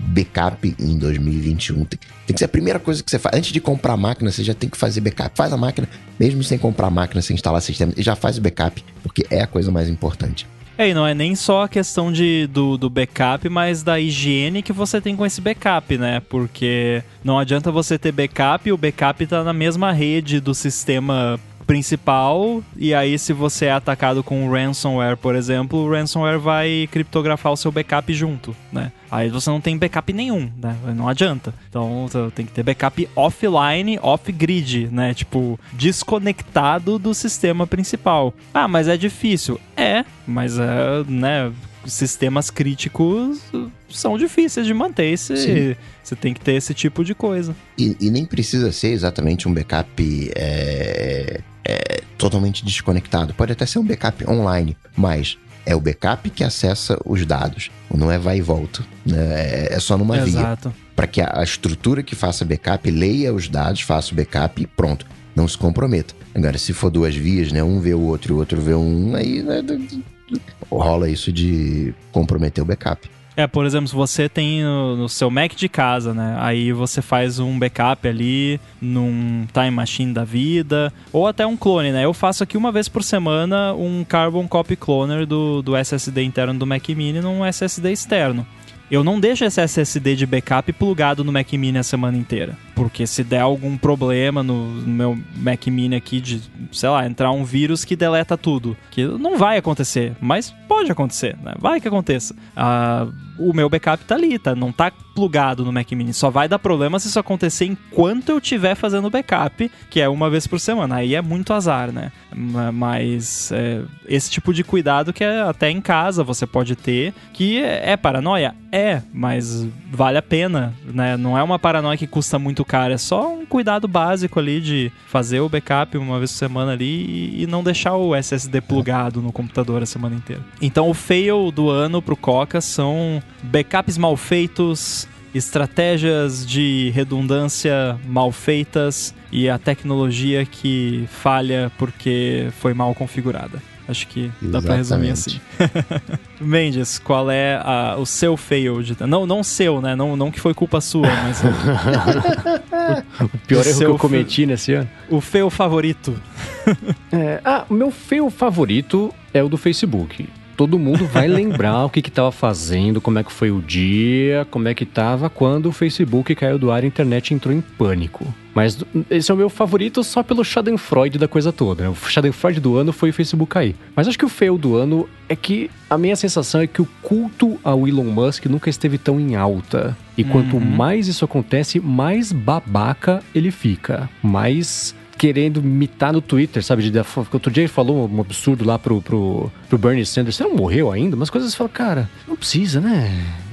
backup em 2021 tem, tem, que ser a primeira coisa que você faz. Antes de comprar a máquina, você já tem que fazer backup. Faz a máquina, mesmo sem comprar a máquina, sem instalar sistema, e já faz o backup, porque é a coisa mais importante. É, e não é nem só a questão de, do, do backup, mas da higiene que você tem com esse backup, né? Porque não adianta você ter backup e o backup tá na mesma rede do sistema principal, e aí se você é atacado com ransomware, por exemplo, o ransomware vai criptografar o seu backup junto, né? Aí você não tem backup nenhum, né? Não adianta. Então tem que ter backup offline, off-grid, né? Tipo, desconectado do sistema principal. Ah, mas é difícil. É, mas é, né? Sistemas críticos são difíceis de manter. Você, você tem que ter esse tipo de coisa. E, e nem precisa ser exatamente um backup é, totalmente desconectado. Pode até ser um backup online, mas é o backup que acessa os dados. Não é vai e volta. Né? É, é só numa Exato. via. Para que a, estrutura que faça backup leia os dados, faça o backup e pronto. Não se comprometa. Agora, se for duas vias, né? Um vê o outro e o outro vê um, aí né, rola isso de comprometer o backup. É, por exemplo, se você tem no, no, seu Mac de casa, né? Aí você faz um backup ali num Time Machine da vida, ou até um clone, né? Eu faço aqui uma vez por semana um Carbon Copy Cloner do, do SSD interno do Mac Mini num SSD externo. Eu não deixo esse SSD de backup plugado no Mac Mini a semana inteira. Porque se der algum problema no, meu Mac Mini aqui de, sei lá, entrar um vírus que deleta tudo. Que não vai acontecer, mas pode acontecer, né? Vai que aconteça. Ah, o meu backup tá ali, tá? Não tá plugado no Mac Mini. Só vai dar problema se isso acontecer enquanto eu estiver fazendo backup, que é uma vez por semana. Aí é muito azar, né? Mas é, esse tipo de cuidado que é até em casa você pode ter, que é, paranoia? É, mas vale a pena, né? Não é uma paranoia que custa muito caro, é só um cuidado básico ali de fazer o backup uma vez por semana ali e não deixar o SSD plugado no computador a semana inteira. Então o fail do ano pro Coca são backups mal feitos, estratégias de redundância mal feitas e a tecnologia que falha porque foi mal configurada. Acho que dá para resumir assim. [laughs] Mendes, qual é a, o seu fail? De, não, não seu, né? Não, não que foi culpa sua, mas. o, [laughs] o pior o erro que eu cometi nesse ano. O fail favorito. é, ah, o meu fail favorito é o do Facebook todo mundo vai lembrar o que estava fazendo, como é que foi o dia, como é que estava quando o Facebook caiu do ar e a internet entrou em pânico. Mas esse é o meu favorito só pelo Schadenfreude da coisa toda. Né? O Schadenfreude do ano foi o Facebook cair. Mas acho que o fail do ano é que a minha sensação é que o culto ao Elon Musk nunca esteve tão em alta. E uhum. quanto mais isso acontece, mais babaca ele fica. Mais querendo mitar no Twitter, sabe? De, outro dia ele falou um absurdo lá pro, pro, pro Bernie Sanders. Você não morreu ainda? Mas coisas você fala, cara, não precisa, né?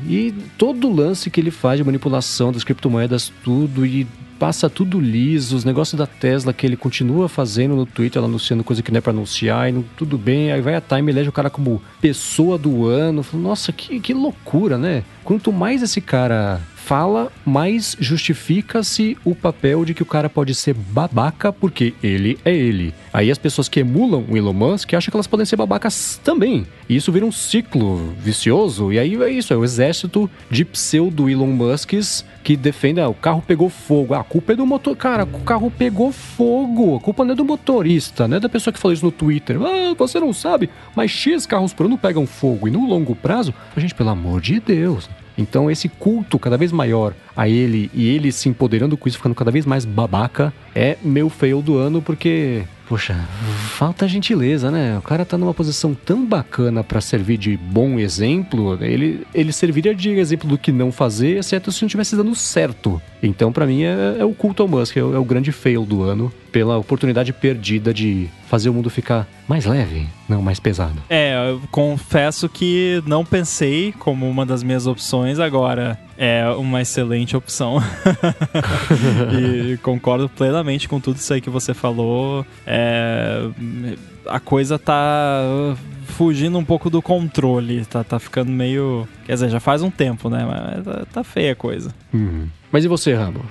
E todo lance que ele faz de manipulação das criptomoedas, tudo, e passa tudo liso, os negócios da Tesla que ele continua fazendo no Twitter, anunciando coisa que não é pra anunciar, e não, tudo bem, aí vai a Time e elege o cara como pessoa do ano. Nossa, que, que loucura, né? Quanto mais esse cara fala, mais justifica-se o papel de que o cara pode ser babaca porque ele é ele. Aí as pessoas que emulam o Elon Musk acham que elas podem ser babacas também. E isso vira um ciclo vicioso. E aí é isso, é o exército de pseudo Elon Musks que defendem, ah, o carro pegou fogo. Ah, a culpa é do motor. Cara, o carro pegou fogo. A culpa não é do motorista, não é da pessoa que falou isso no Twitter. Ah, você não sabe, mas X carros por ano pegam fogo. E no longo prazo, a gente, pelo amor de Deus. Então, esse culto cada vez maior a ele e ele se empoderando com isso, ficando cada vez mais babaca, é meu fail do ano, porque Poxa, falta gentileza, né? O cara tá numa posição tão bacana para servir de bom exemplo, ele, ele serviria de exemplo do que não fazer, exceto se não estivesse dando certo. Então, para mim, é, é, o culto ao Musk, é é o grande fail do ano, pela oportunidade perdida de fazer o mundo ficar mais leve, não mais pesado. É, eu confesso que não pensei como uma das minhas opções, agora é uma excelente opção. [laughs] e concordo plenamente com tudo isso aí que você falou. É, a coisa tá fugindo um pouco do controle, tá, tá ficando meio. Quer dizer, já faz um tempo, né? Mas tá, tá feia a coisa. Uhum. Mas e você, Rambo?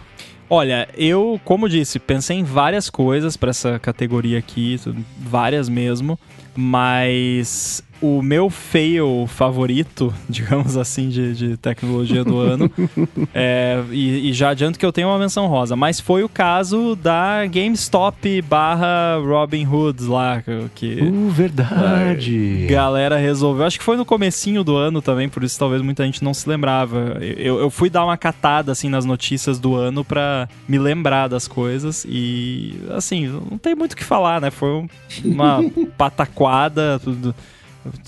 Olha, eu, como disse, pensei em várias coisas para essa categoria aqui, várias mesmo, mas o meu fail favorito, [laughs] digamos assim, de, de tecnologia do ano. [laughs] é, e, e, já adianto que eu tenho uma menção rosa, mas foi o caso da GameStop barra Robin Hood lá. Que, uh, verdade! galera resolveu. Acho que foi no comecinho do ano também, por isso talvez muita gente não se lembrava. Eu, eu fui dar uma catada assim nas notícias do ano para me lembrar das coisas e assim, não tem muito o que falar, né? Foi uma [laughs] pataquada. Tudo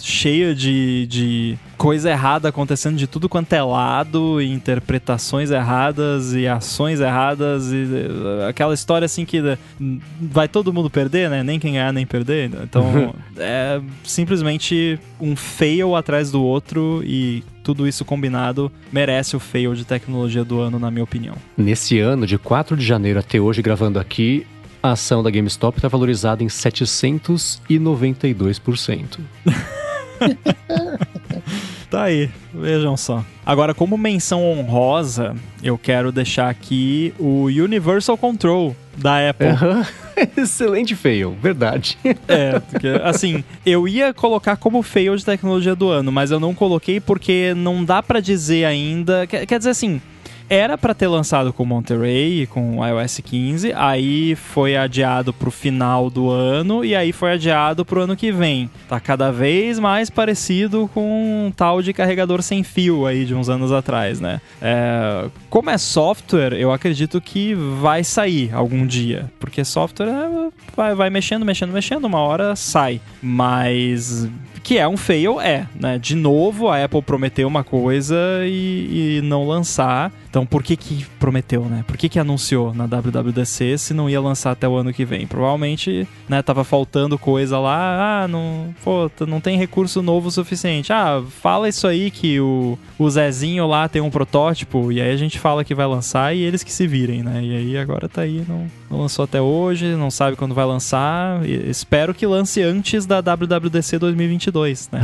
cheia de, de coisa errada acontecendo de tudo quanto é lado, e interpretações erradas e ações erradas e eh, aquela história assim que eh, vai todo mundo perder, né? Nem quem ganhar nem perder. Então [laughs] é simplesmente um fail atrás do outro e tudo isso combinado merece o fail de tecnologia do ano, na minha opinião. Nesse ano, de 4 de janeiro até hoje, gravando aqui, a ação da GameStop está valorizada em 792%. [laughs] tá aí, vejam só. Agora, como menção honrosa, eu quero deixar aqui o Universal Control da Apple. Uhum. [laughs] Excelente fail, verdade. É, porque, assim, eu ia colocar como fail de tecnologia do ano, mas eu não coloquei porque não dá para dizer ainda. Quer, quer dizer assim, era para ter lançado com Monterey, com o iOS 15, aí foi adiado pro final do ano e aí foi adiado pro ano que vem. Tá cada vez mais parecido com um tal de carregador sem fio aí de uns anos atrás, né? É, como é software, eu acredito que vai sair algum dia, porque software é, vai, vai mexendo, mexendo, mexendo, uma hora sai. Mas que é um fail, é, né? De novo, a Apple prometeu uma coisa e, e não lançar. Então, por que que prometeu, né? Por que que anunciou na WWDC se não ia lançar até o ano que vem? Provavelmente, né, tava faltando coisa lá, ah, não, pô, não tem recurso novo suficiente. Ah, fala isso aí que o, o Zezinho lá tem um protótipo e aí a gente fala que vai lançar e eles que se virem, né? E aí agora tá aí, não, não lançou até hoje, não sabe quando vai lançar. E espero que lance antes da WWDC 2022, né?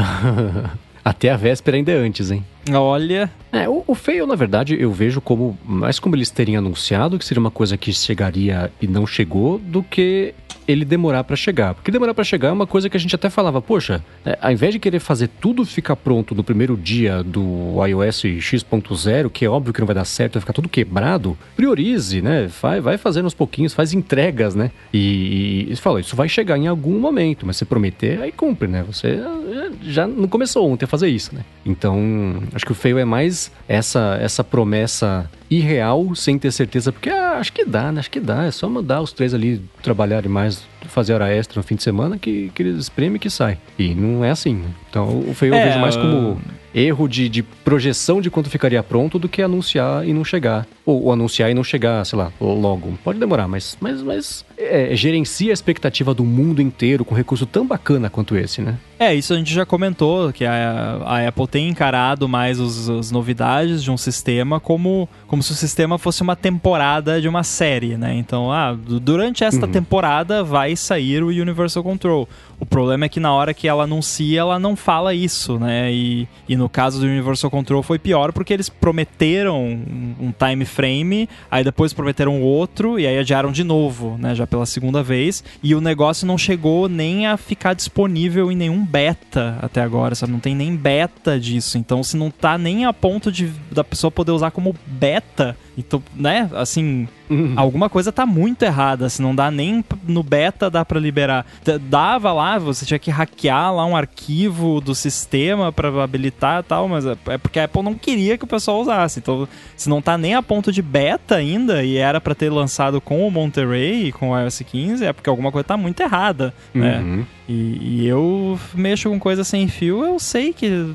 [laughs] Até a véspera ainda é antes, hein? Olha. É, o, o feio, na verdade, eu vejo como mais como eles terem anunciado que seria uma coisa que chegaria e não chegou, do que ele demorar para chegar. Porque demorar para chegar é uma coisa que a gente até falava, poxa, é, ao invés de querer fazer tudo ficar pronto no primeiro dia do iOS X.0, que é óbvio que não vai dar certo, vai ficar tudo quebrado, priorize, né? Vai, vai fazendo aos pouquinhos, faz entregas, né? E, e, e fala, isso vai chegar em algum momento, mas você prometer, aí cumpre, né? Você é, já não começou ontem a fazer isso, né? Então, acho que o feio é mais essa, essa promessa irreal, sem ter certeza, porque ah, acho que dá, né? Acho que dá. É só mandar os três ali trabalharem mais, fazer hora extra no fim de semana que, que eles espremem que sai. E não é assim. Né? Então o feio é, eu vejo mais como erro de, de projeção de quanto ficaria pronto do que anunciar e não chegar. Ou, ou, anunciar e não chegar, sei lá, logo. Pode demorar, mas, mas, mas é, gerencia a expectativa do mundo inteiro com um recurso tão bacana quanto esse, né? É, isso a gente já comentou, que a, a Apple tem encarado mais os, as novidades de um sistema como, como se o sistema fosse uma temporada de uma série, né? Então, ah, durante esta uhum. temporada vai sair o Universal Control. O problema é que na hora que ela anuncia, ela não fala isso, né? E, e no caso do Universal Control foi pior porque eles prometeram um, um time frame, aí depois prometeram outro, e aí adiaram de novo, né? Já pela segunda vez. E o negócio não chegou nem a ficar disponível em nenhum beta até agora, sabe? Não tem nem beta disso. Então, se não tá nem a ponto de da pessoa poder usar como beta, então, né? Assim, uhum. alguma coisa tá muito errada. Se não dá nem no beta, dá para liberar. Dava lá, você tinha que hackear lá um arquivo do sistema para habilitar e tal, mas é, é porque a Apple não queria que o pessoal usasse. Então, se não tá nem a ponto de beta ainda e era para ter lançado com o Monterey, com o iOS 15, é porque alguma coisa tá muito errada, né? Uhum. E, e eu mexo com coisa sem fio, eu sei que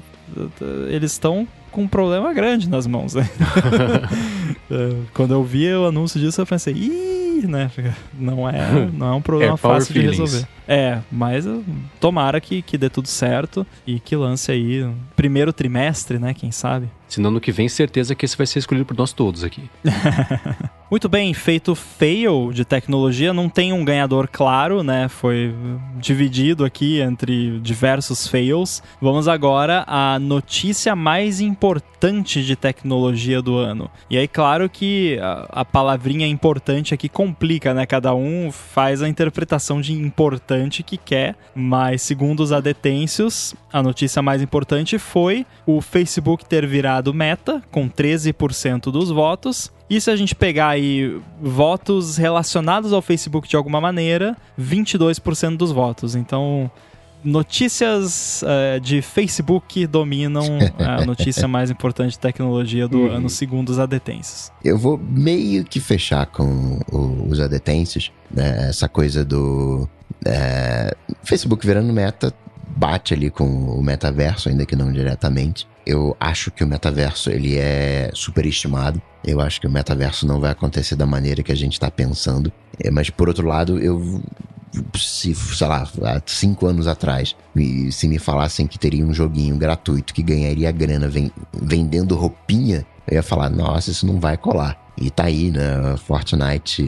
eles estão com um problema grande nas mãos. Né? [laughs] [laughs] É, quando eu vi o anúncio disso, eu pensei, ih, né? Não é, [laughs] não é um problema é fácil de resolver. É, mas tomara que, que dê tudo certo e que lance aí primeiro trimestre, né? Quem sabe? Senão no que vem, certeza que esse vai ser escolhido por nós todos aqui. Muito bem, feito fail de tecnologia, não tem um ganhador claro, né? Foi dividido aqui entre diversos fails. Vamos agora à notícia mais importante de tecnologia do ano. E aí, claro que a, palavrinha importante aqui complica, né? Cada um faz a interpretação de importante que quer, mas segundo os adetêncios, a notícia mais importante foi o Facebook ter virado meta com 13% dos votos e se a gente pegar aí votos relacionados ao Facebook de alguma maneira, 22% dos votos. Então, notícias uh, de Facebook dominam [laughs] a notícia mais importante de tecnologia do uhum. ano, segundo os adetêncios. Eu vou meio que fechar com o, os adetêncios, né? essa coisa do é, Facebook virando meta bate ali com o metaverso, ainda que não diretamente. Eu acho que o metaverso ele é superestimado. Eu acho que o metaverso não vai acontecer da maneira que a gente está pensando. É, mas por outro lado, eu se, sei lá, há cinco anos atrás, se me falassem que teria um joguinho gratuito que ganharia grana vendendo roupinha, eu ia falar, nossa, isso não vai colar. E tá aí, né? Fortnite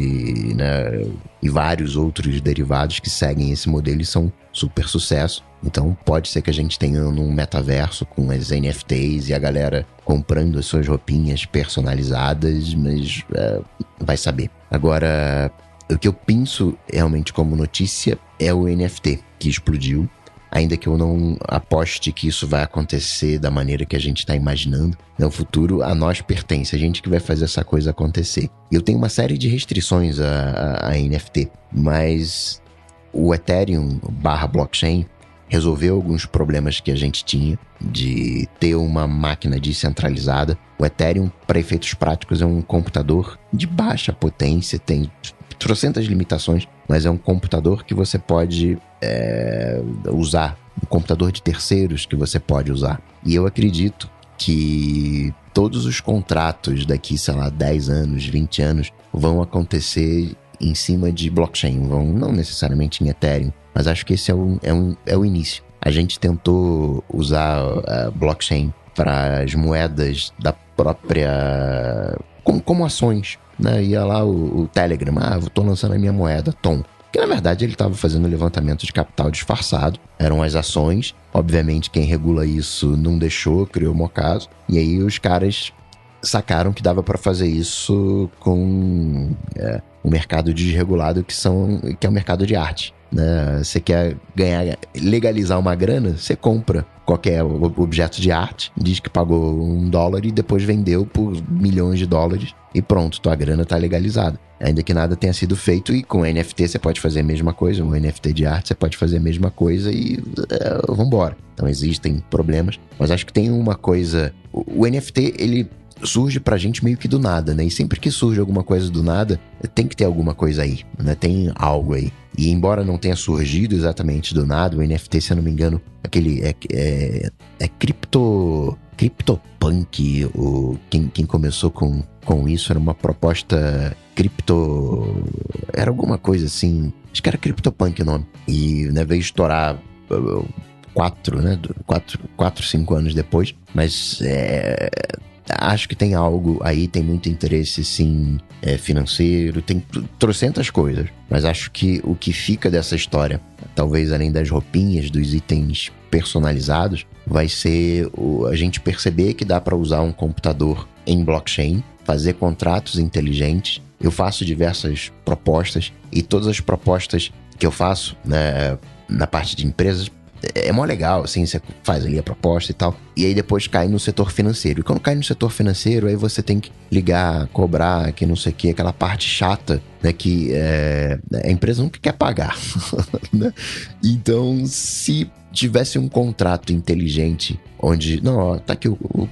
né? e vários outros derivados que seguem esse modelo e são super sucesso. Então pode ser que a gente tenha um metaverso com as NFTs e a galera comprando as suas roupinhas personalizadas, mas é, vai saber. Agora, o que eu penso realmente como notícia é o NFT que explodiu. Ainda que eu não aposte que isso vai acontecer da maneira que a gente está imaginando, no futuro a nós pertence, a gente que vai fazer essa coisa acontecer. Eu tenho uma série de restrições a, a, a NFT, mas o Ethereum barra blockchain resolveu alguns problemas que a gente tinha de ter uma máquina descentralizada. O Ethereum, para efeitos práticos, é um computador de baixa potência, tem trocentas limitações, mas é um computador que você pode é, usar, um computador de terceiros que você pode usar. E eu acredito que todos os contratos daqui, sei lá, 10 anos, 20 anos, vão acontecer em cima de blockchain, vão não necessariamente em Ethereum, mas acho que esse é o, é um, é o início. A gente tentou usar a blockchain para as moedas da própria. Como, como ações. Né? Ia lá o, o Telegram, ah, estou lançando a minha moeda, Tom. Que na verdade ele estava fazendo levantamento de capital disfarçado, eram as ações. Obviamente, quem regula isso não deixou, criou um caso. E aí os caras sacaram que dava para fazer isso com é, o mercado desregulado que são que é o mercado de arte. Né? Você quer ganhar, legalizar uma grana, você compra qualquer objeto de arte, diz que pagou um dólar e depois vendeu por milhões de dólares e pronto, tua grana está legalizada. Ainda que nada tenha sido feito e com NFT você pode fazer a mesma coisa, um NFT de arte você pode fazer a mesma coisa e é, vambora. Então existem problemas, mas acho que tem uma coisa, o, NFT ele surge pra gente meio que do nada, né? E sempre que surge alguma coisa do nada, tem que ter alguma coisa aí, né? Tem algo aí. E embora não tenha surgido exatamente do nada, o NFT, se eu não me engano, aquele é, é, é cripto CryptoPunk, o, quem, quem começou com, com isso era uma proposta cripto. Era alguma coisa assim. Acho que era CryptoPunk o nome. E né, veio estourar quatro, né? Quatro, quatro, cinco anos depois. Mas é, acho que tem algo aí, tem muito interesse, sim, é, financeiro, tem trocentas coisas. Mas acho que o que fica dessa história, talvez além das roupinhas, dos itens personalizados, vai ser o, a gente perceber que dá para usar um computador em blockchain, fazer contratos inteligentes. Eu faço diversas propostas e todas as propostas que eu faço né, na parte de empresas é mó legal, assim, você faz ali a proposta e tal. E aí depois cai no setor financeiro. E quando cai no setor financeiro, aí você tem que ligar, cobrar, que não sei o que, aquela parte chata, né? Que é, a empresa nunca quer pagar. [laughs] né? Então, se tivesse um contrato inteligente onde, não, ó, tá aqui o, o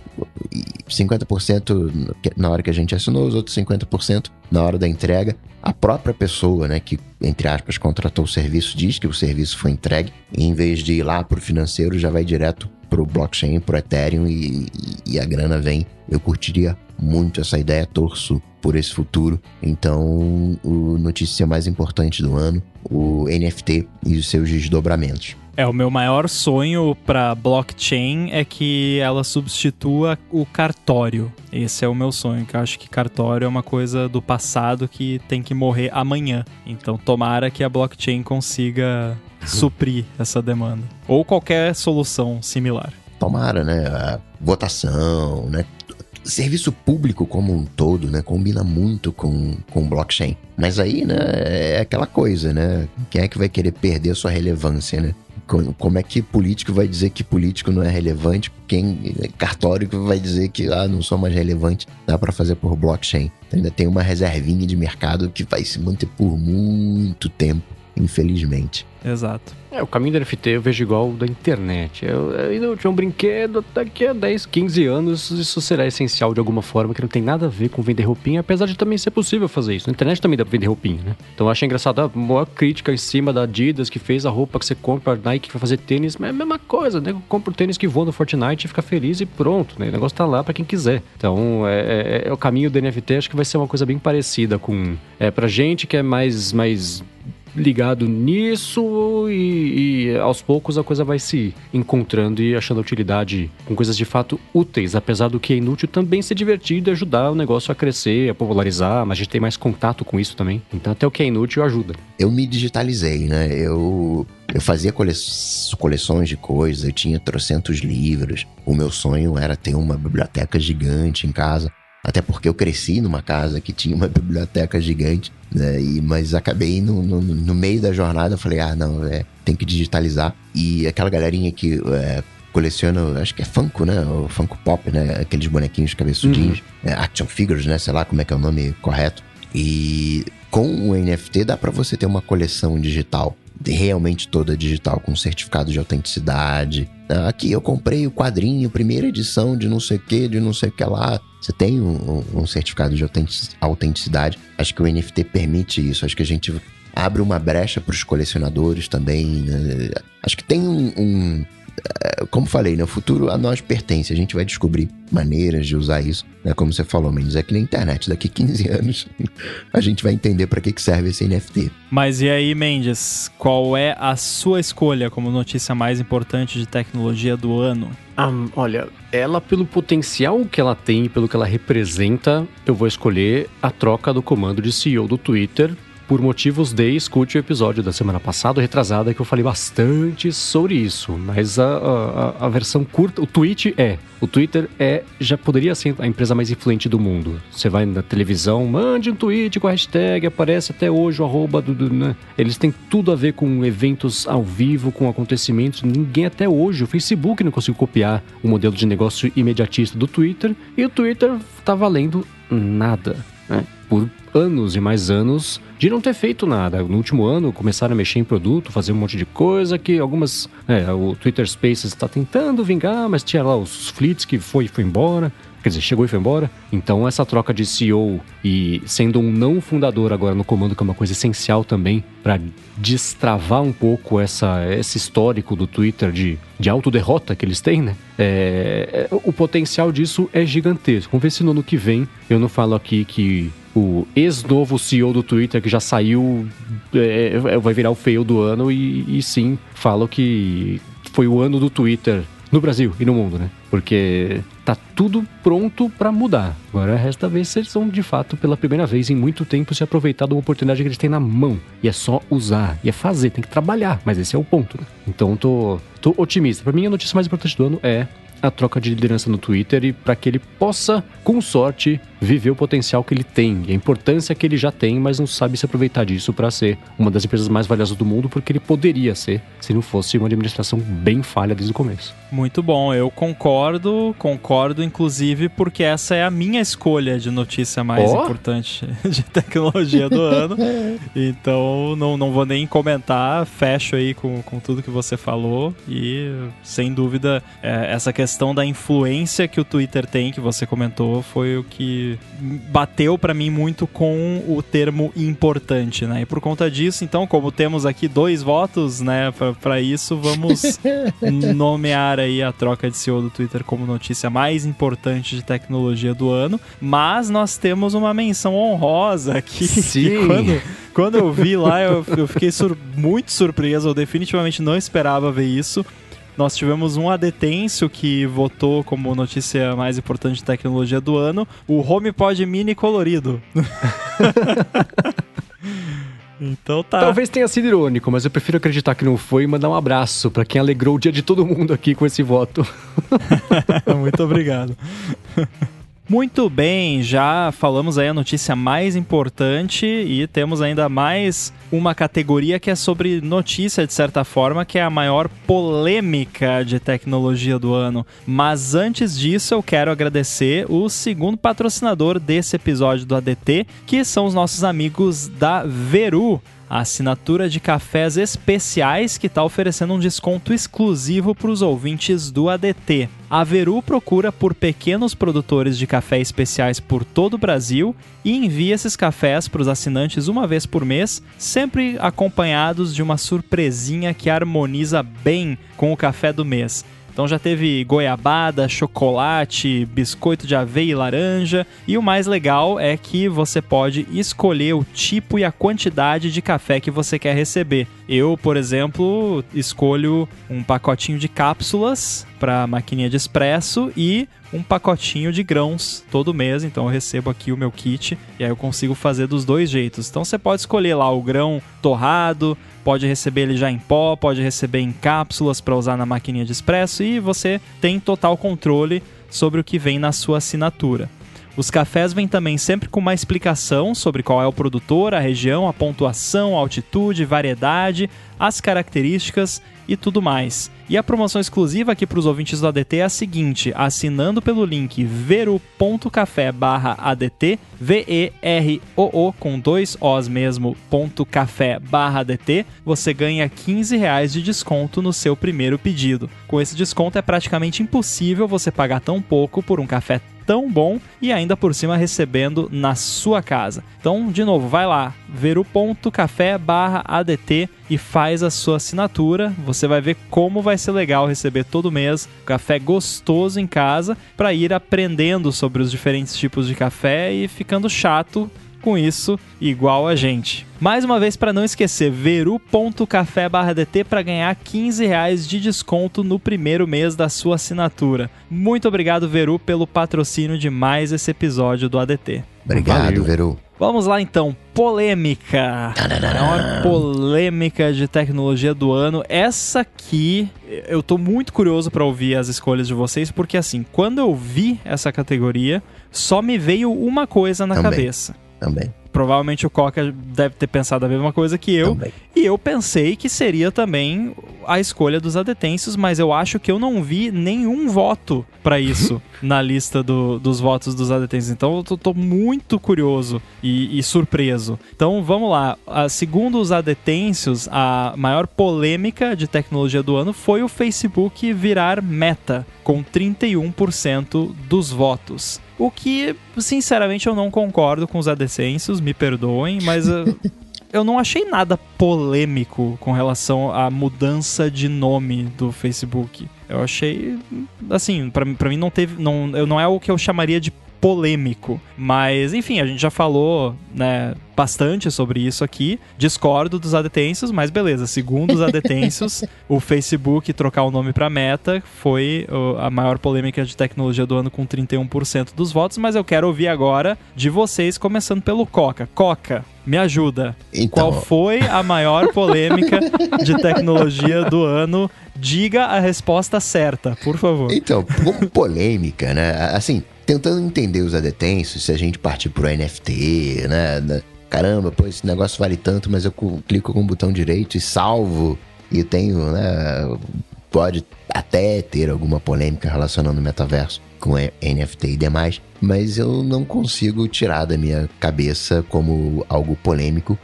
50% na hora que a gente assinou, os outros 50% na hora da entrega. A própria pessoa, né, que, entre aspas, contratou o serviço, diz que o serviço foi entregue, e em vez de ir lá para o financeiro, já vai direto para o blockchain, para o Ethereum e, e, a grana vem. Eu curtiria muito essa ideia, torço por esse futuro. Então, o notícia mais importante do ano, o NFT e os seus desdobramentos. É, o meu maior sonho para blockchain é que ela substitua o cartório. Esse é o meu sonho, que eu acho que cartório é uma coisa do passado que tem que morrer amanhã. Então, tomara que a blockchain consiga suprir essa demanda. Ou qualquer solução similar. Tomara, né? A votação, né? Serviço público como um todo, né, combina muito com, com blockchain. Mas aí, né, é aquela coisa, né? Quem é que vai querer perder sua relevância, né? Como é que político vai dizer que político não é relevante? Quem cartório vai dizer que ah, não sou mais relevante? Dá para fazer por blockchain. Então, ainda tem uma reservinha de mercado que vai se manter por muito tempo, infelizmente. Exato. É, o caminho da NFT eu vejo igual o da internet. Eu, eu tinha um brinquedo, daqui a 10, 15 anos isso será essencial de alguma forma, que não tem nada a ver com vender roupinha, apesar de também ser possível fazer isso. Na internet também dá pra vender roupinha, né? Então eu acho engraçado a maior crítica em cima da Adidas, que fez a roupa que você compra, a Nike que vai fazer tênis, mas é a mesma coisa, né? Compra o tênis que voa no Fortnite e fica feliz e pronto, né? O negócio tá lá para quem quiser. Então é, é, é, o caminho do NFT, acho que vai ser uma coisa bem parecida com. É, pra gente que é mais, mais ligado nisso e, e, aos poucos a coisa vai se encontrando e achando utilidade com coisas de fato úteis, apesar do que é inútil também ser divertido e ajudar o negócio a crescer, a popularizar, mas a gente tem mais contato com isso também. Então até o que é inútil ajuda. Eu me digitalizei, né? Eu eu fazia cole... coleções de coisas, eu tinha trocentos livros. O meu sonho era ter uma biblioteca gigante em casa. Até porque eu cresci numa casa que tinha uma [laughs] biblioteca gigante, né? E, mas acabei no, no, no meio da jornada, eu falei, ah, não, é, tem que digitalizar. E aquela galerinha que é, coleciona, acho que é Funko, né? O Funko Pop, né? Aqueles bonequinhos cabeçudinhos, uhum. é, action figures, né? Sei lá como é que é o nome correto. E com o NFT dá para você ter uma coleção digital realmente toda digital, com certificado de autenticidade. Aqui eu comprei o quadrinho, primeira edição de não sei o que, de não sei o que lá. Você tem um, um certificado de autenticidade. Acho que o NFT permite isso. Acho que a gente abre uma brecha para os colecionadores também. Né? Acho que tem um, um como falei, né, o futuro a nós pertence. A gente vai descobrir maneiras de usar isso. Né, como você falou, Mendes, é que na internet, daqui 15 [laughs] anos, a gente vai entender para que, que serve esse NFT. Mas e aí, Mendes, qual é a sua escolha como notícia mais importante de tecnologia do ano? Um, olha, ela, pelo potencial que ela tem, pelo que ela representa, eu vou escolher a troca do comando de CEO do Twitter por motivos de escute o episódio da semana passada, retrasada, que eu falei bastante sobre isso. Mas a, a, a, versão curta, o tweet é. O Twitter é já poderia ser a empresa mais influente do mundo. Você vai na televisão, mande um tweet com a hashtag, aparece até hoje o arroba do. do né? Eles têm tudo a ver com eventos ao vivo, com acontecimentos. Ninguém até hoje, o Facebook não conseguiu copiar o modelo de negócio imediatista do Twitter. E o Twitter tá valendo nada. Né? Por anos e mais anos de não ter feito nada. No último ano começaram a mexer em produto, fazer um monte de coisa que algumas. É, o Twitter Spaces está tentando vingar, mas tinha lá os fleets que foi foi embora. Quer dizer, chegou e foi embora. Então, essa troca de CEO e sendo um não fundador agora no comando, que é uma coisa essencial também para destravar um pouco essa, esse histórico do Twitter de, de autoderrota que eles têm, né? É, é o potencial disso é gigantesco. Vamos ver se no ano que vem eu não falo aqui que o ex-novo CEO do Twitter que já saiu é, é, vai virar o feio do ano e, e sim falo que foi o ano do Twitter no Brasil e no mundo, né? Porque tá tudo pronto para mudar. Agora resta ver se eles vão, de fato, pela primeira vez em muito tempo, se aproveitar de uma oportunidade que eles têm na mão. E é só usar, e é fazer, tem que trabalhar. Mas esse é o ponto, né? Então tô, tô otimista. Para mim, a notícia mais importante do ano é a troca de liderança no Twitter e para que ele possa, com sorte, viver o potencial que ele tem, a importância que ele já tem, mas não sabe se aproveitar disso para ser uma das empresas mais valiosas do mundo, porque ele poderia ser se não fosse uma administração bem falha desde o começo. Muito bom, eu concordo, concordo inclusive porque essa é a minha escolha de notícia mais oh? importante [laughs] de tecnologia do ano. [laughs] Então não, não vou nem comentar, fecho aí com, com tudo que você falou e sem dúvida é, essa questão questão da influência que o Twitter tem, que você comentou, foi o que bateu para mim muito com o termo importante, né? E por conta disso, então, como temos aqui dois votos, né, para isso, vamos [laughs] nomear aí a troca de CEO do Twitter como notícia mais importante de tecnologia do ano. Mas nós temos uma menção honrosa aqui. Sim. quando, quando eu vi lá, eu, eu fiquei sur muito surpreso. Eu definitivamente não esperava ver isso. Nós tivemos um adetêncio que votou como notícia mais importante de tecnologia do ano, o HomePod Mini colorido. [laughs] Então tá. Talvez tenha sido irônico, mas eu prefiro acreditar que não foi e mandar um abraço para quem alegrou o dia de todo mundo aqui com esse voto. [laughs] Muito obrigado. [laughs] Muito bem, já falamos aí a notícia mais importante e temos ainda mais uma categoria que é sobre notícia, de certa forma, que é a maior polêmica de tecnologia do ano. Mas antes disso, eu quero agradecer o segundo patrocinador desse episódio do ADT, que são os nossos amigos da Veru a assinatura de cafés especiais que está oferecendo um desconto exclusivo para os ouvintes do ADT. A Veru procura por pequenos produtores de café especiais por todo o Brasil e envia esses cafés para os assinantes uma vez por mês, sempre acompanhados de uma surpresinha que harmoniza bem com o café do mês. Então já teve goiabada, chocolate, biscoito de aveia e laranja. E o mais legal é que você pode escolher o tipo e a quantidade de café que você quer receber. Eu, por exemplo, escolho um pacotinho de cápsulas para maquininha de expresso e um pacotinho de grãos todo mês. Então eu recebo aqui o meu kit e aí eu consigo fazer dos dois jeitos. Então você pode escolher lá o grão torrado, pode receber ele já em pó, pode receber em cápsulas para usar na maquininha de expresso e você tem total controle sobre o que vem na sua assinatura. Os cafés vêm também sempre com uma explicação sobre qual é o produtor, a região, a pontuação, a altitude, variedade, as características e tudo mais. E a promoção exclusiva aqui para os ouvintes do ADT é a seguinte: assinando pelo link veru.café/adt, V-E-R-O-O com dois Os mesmo, ponto café/adt, você ganha 15 reais de desconto no seu primeiro pedido. Com esse desconto é praticamente impossível você pagar tão pouco por um café tão bom e ainda por cima recebendo na sua casa. Então, de novo, vai lá, veru.café/adt e faz a sua assinatura. Você vai ver como vai ser legal receber todo mês café gostoso em casa para ir aprendendo sobre os diferentes tipos de café e ficando chato com isso igual a gente. Mais uma vez, para não esquecer, veru.café/dt para ganhar 15 reais de desconto no primeiro mês da sua assinatura. Muito obrigado, Veru, pelo patrocínio de mais esse episódio do ADT. Obrigado, Valeu. Veru. Vamos lá então, polêmica. A maior polêmica de tecnologia do ano. Essa aqui, eu tô muito curioso para ouvir as escolhas de vocês, porque assim, quando eu vi essa categoria, só me veio uma coisa na Também. cabeça também. provavelmente o Coca deve ter pensado a mesma coisa que eu. Também. E eu pensei que seria também a escolha dos adetêncios, mas eu acho que eu não vi nenhum voto para isso [laughs] na lista do- dos votos dos adetêncios. Então eu tô, tô muito curioso e, e surpreso. Então vamos lá. Ah, segundo os adetêncios, a maior polêmica de tecnologia do ano foi o Facebook virar meta, com 31% dos votos. O que, sinceramente, eu não concordo com os adecêncios, me perdoem, mas uh, [laughs] eu não achei nada polêmico com relação à mudança de nome do Facebook. Eu achei, assim, pra, pra mim não teve, não, eu não é o que eu chamaria de polêmico, mas enfim, a gente já falou, né, bastante sobre isso aqui. Discordo dos adetêncios, mas beleza. Segundo os adetêncios, [laughs] o Facebook trocar o nome para Meta foi a maior polêmica de tecnologia do ano com 31% dos votos, mas eu quero ouvir agora de vocês, começando pelo Coca. Coca, me ajuda. Então, Qual foi a maior polêmica de tecnologia do ano? Diga a resposta certa, por favor. Então, como polêmica, né? Assim, tentando entender os adetêncios, se a gente partir pro NFT, né? da- Caramba, pô, esse negócio vale tanto, mas eu clico com o botão direito e salvo e tenho, né? Pode até ter alguma polêmica relacionando o metaverso com NFT e demais, mas eu não consigo tirar da minha cabeça como algo polêmico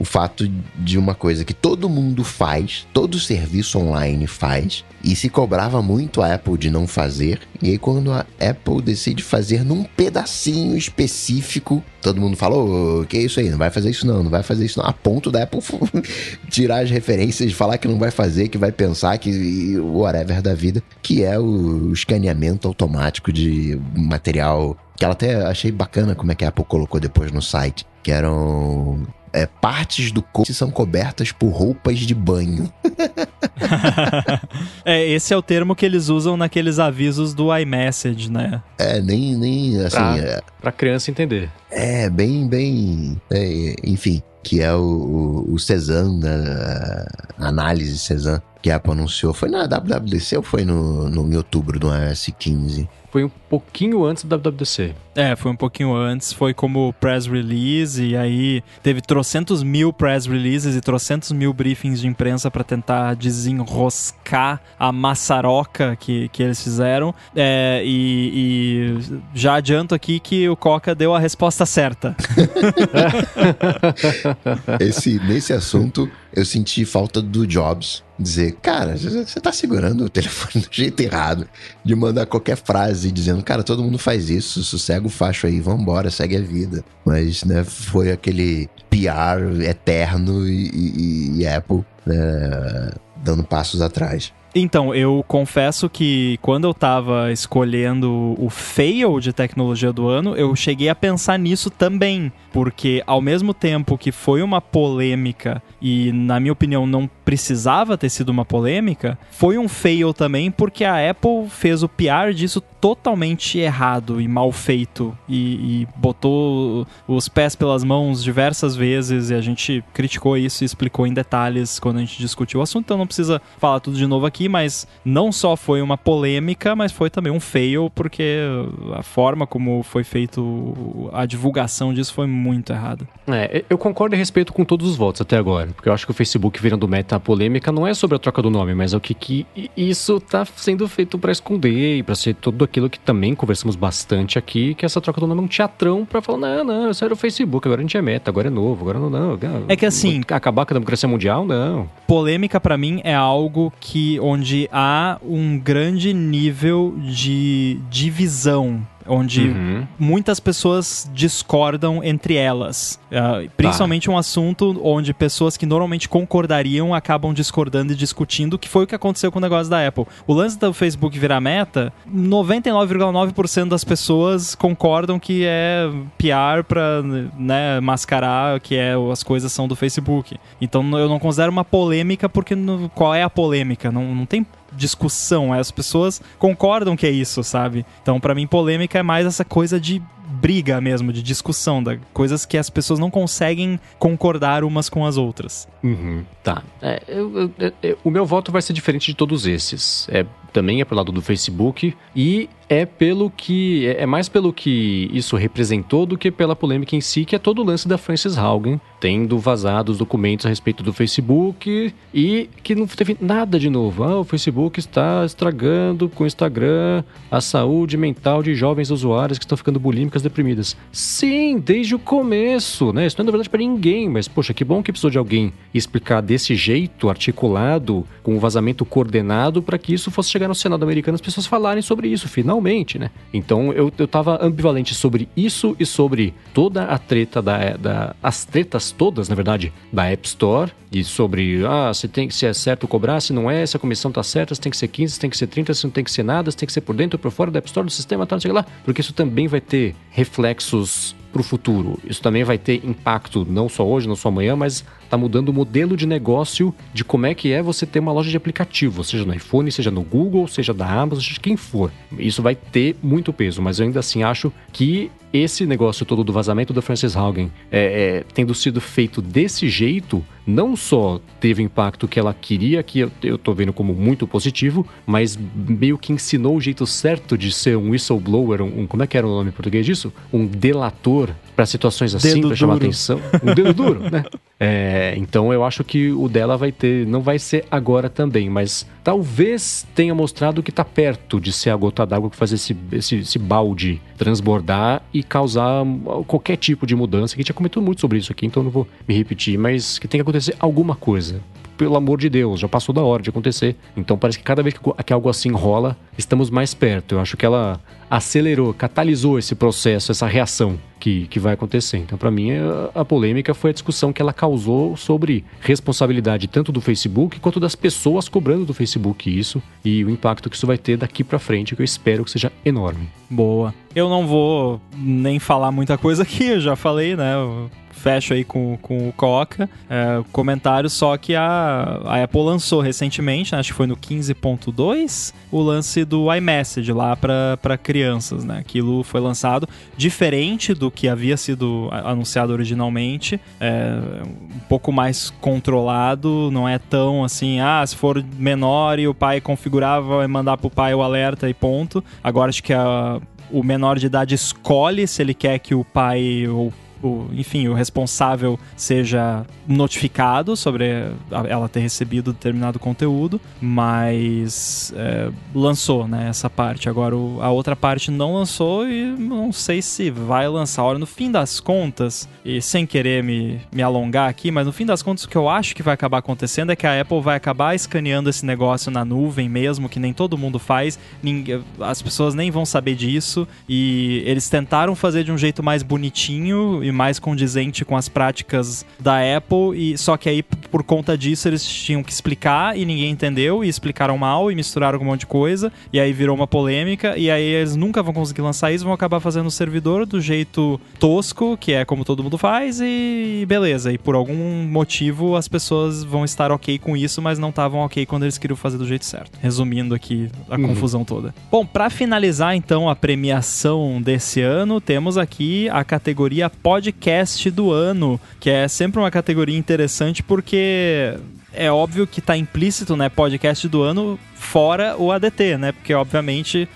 o fato de uma coisa que todo mundo faz, todo serviço online faz, e se cobrava muito a Apple de não fazer, e aí quando a Apple decide fazer num pedacinho específico, todo mundo fala, ô, que é isso aí, não vai fazer isso não, não vai fazer isso não, a ponto da Apple [laughs] tirar as referências, falar que não vai fazer, que vai pensar que whatever da vida, que é o escaneamento automático de material, que ela até achei bacana como é que a Apple colocou depois no site, que eram é, partes do corpo que são cobertas por roupas de banho. [laughs] é, esse é o termo que eles usam naqueles avisos do iMessage, né? É, nem, nem assim, Pra- é, Pra criança entender. é bem, bem, é, enfim, que é o, o, o Cezanne, né, a análise Cezanne que a Apple anunciou. Foi na WWDC ou foi no, no em outubro do iOS 15? Foi um pouquinho antes do WWDC. É, foi um pouquinho antes, foi como press release, e aí teve trocentos mil press releases e trocentos mil briefings de imprensa pra tentar desenroscar a maçaroca que, que eles fizeram. É, e, e já adianto aqui que o Coca deu a resposta certa. [laughs] Esse, nesse assunto, eu senti falta do Jobs dizer, cara, você tá segurando o telefone do jeito errado, de mandar qualquer frase dizendo, cara, todo mundo faz isso, sossega o facho aí, vambora, segue a vida. Mas, né, foi aquele PR eterno e, e- e Apple, né, dando passos atrás. Então, eu confesso que quando eu tava escolhendo o fail de tecnologia do ano, eu cheguei a pensar nisso também. Porque ao mesmo tempo que foi uma polêmica e, na minha opinião, não precisava ter sido uma polêmica, foi um fail também porque a Apple fez o PR disso totalmente errado e mal feito. E, e botou os pés pelas mãos diversas vezes e a gente criticou isso e explicou em detalhes quando a gente discutiu o assunto, então não precisa falar tudo de novo aqui, mas não só foi uma polêmica, mas foi também um fail, porque a forma como foi feito a divulgação disso foi muito errada. É, eu concordo e respeito com todos os votos até agora. Porque eu acho que o Facebook virando meta a polêmica não é sobre a troca do nome, mas é o que, que isso tá sendo feito pra esconder e pra ser tudo aquilo que também conversamos bastante aqui, que essa troca do nome é um teatrão pra falar, não, não, isso era o Facebook, agora a gente é meta, agora é novo, agora não, não. É que assim- Acabar com a democracia mundial, não. polêmica pra mim é algo que onde há um grande nível de divisão, onde Uhum. muitas pessoas discordam entre elas. Ah, principalmente um assunto onde pessoas que normalmente concordariam acabam discordando e discutindo, que foi o que aconteceu com o negócio da Apple. O lance do Facebook virar meta, 99,9% das pessoas concordam que é PR pra né, mascarar que é, as coisas são do Facebook. Então eu não considero uma polêmica porque no- qual é a polêmica? Não, não tem discussão, as pessoas concordam que é isso, sabe? Então, pra mim, polêmica é mais essa coisa de briga mesmo, de discussão, da coisas que as pessoas não conseguem concordar umas com as outras. Uhum, tá. É, eu- eu- eu- eu- o meu voto vai ser diferente de todos esses. É também é pelo lado do Facebook e é pelo que é mais pelo que isso representou do que pela polêmica em si, que é todo o lance da Frances Haugen tendo vazado os documentos a respeito do Facebook e que não teve nada de novo. Ah, o Facebook está estragando com o Instagram a saúde mental de jovens usuários que estão ficando bulímicas, deprimidas. Sim, desde o começo, né? Isso não é novidade para ninguém, mas poxa, que bom que precisou de alguém explicar desse jeito, articulado, com um vazamento coordenado para que isso fosse chegar no Senado americano as pessoas falarem sobre isso, finalmente, né? Então eu, eu tava ambivalente sobre isso e sobre toda a treta da, da as tretas todas, na verdade, da App Store e sobre ah, se tem se é certo cobrar, se não é, se a comissão tá certa, se tem que ser 15, se tem que ser 30, se não tem que ser nada, se tem que ser por dentro ou por fora da App Store do sistema, tal, não sei lá, porque isso também vai ter reflexos para o futuro. Isso também vai ter impacto não só hoje, não só amanhã, mas está mudando o modelo de negócio de como é que é você ter uma loja de aplicativo, seja no iPhone, seja no Google, seja da Amazon, seja quem for. Isso vai ter muito peso, mas eu ainda assim acho que esse negócio todo do vazamento da Frances Haugen é, é, tendo sido feito desse jeito, não só teve o impacto que ela queria, que eu, eu tô vendo como muito positivo, mas meio que ensinou o jeito certo de ser um whistleblower, um, um como é que era o nome em português disso? Um delator para situações assim, para chamar atenção. [laughs] Um dedo duro, né? É, então eu acho que o dela vai ter, não vai ser agora também, mas talvez tenha mostrado que está perto de ser a gota d'água que faz esse, esse, esse, balde transbordar e causar qualquer tipo de mudança. Que a gente já comentou muito sobre isso aqui, então não vou me repetir, mas que tem que acontecer alguma coisa pelo amor de Deus, já passou da hora de acontecer. Então parece que cada vez que algo assim rola, estamos mais perto. Eu acho que ela acelerou, catalisou esse processo, essa reação que, que vai acontecer. Então, para mim, a, a, polêmica foi a discussão que ela causou sobre responsabilidade tanto do Facebook quanto das pessoas cobrando do Facebook isso e o impacto que isso vai ter daqui para frente, que eu espero que seja enorme. Boa. Eu não vou nem falar muita coisa aqui, eu já falei, né? fecho aí com, com o Coca. É, comentário só que a, a Apple lançou recentemente, né, acho que foi no 15.2, o lance do iMessage lá para crianças, né? Aquilo foi lançado diferente do que havia sido anunciado originalmente, é, um pouco mais controlado, não é tão assim, ah, se for menor e o pai configurava, vai mandar pro pai o alerta e ponto. Agora acho que a, o menor de idade escolhe se ele quer que o pai ou o, enfim, o responsável seja notificado sobre ela ter recebido determinado conteúdo, mas é, lançou, né, essa parte. Agora o, a outra parte não lançou e não sei se vai lançar. Olha, no fim das contas, e sem querer me, me alongar aqui, mas no fim das contas o que eu acho que vai acabar acontecendo é que a Apple vai acabar escaneando esse negócio na nuvem mesmo, que nem todo mundo faz, ninguém, as pessoas nem vão saber disso, e eles tentaram fazer de um jeito mais bonitinho e mais condizente com as práticas da Apple, e só que aí por conta disso eles tinham que explicar e ninguém entendeu, e explicaram mal e misturaram com um monte de coisa, e aí virou uma polêmica, e aí eles nunca vão conseguir lançar isso, vão acabar fazendo o servidor do jeito tosco, que é como todo mundo faz, e beleza. E por algum motivo as pessoas vão estar ok com isso, mas não estavam ok quando eles queriam fazer do jeito certo. Resumindo aqui a uhum. confusão toda. Bom, para finalizar então a premiação desse ano, temos aqui a categoria Pod podcast do ano, que é sempre uma categoria interessante porque é óbvio que está implícito, né, podcast do ano fora o ADT, né? Porque obviamente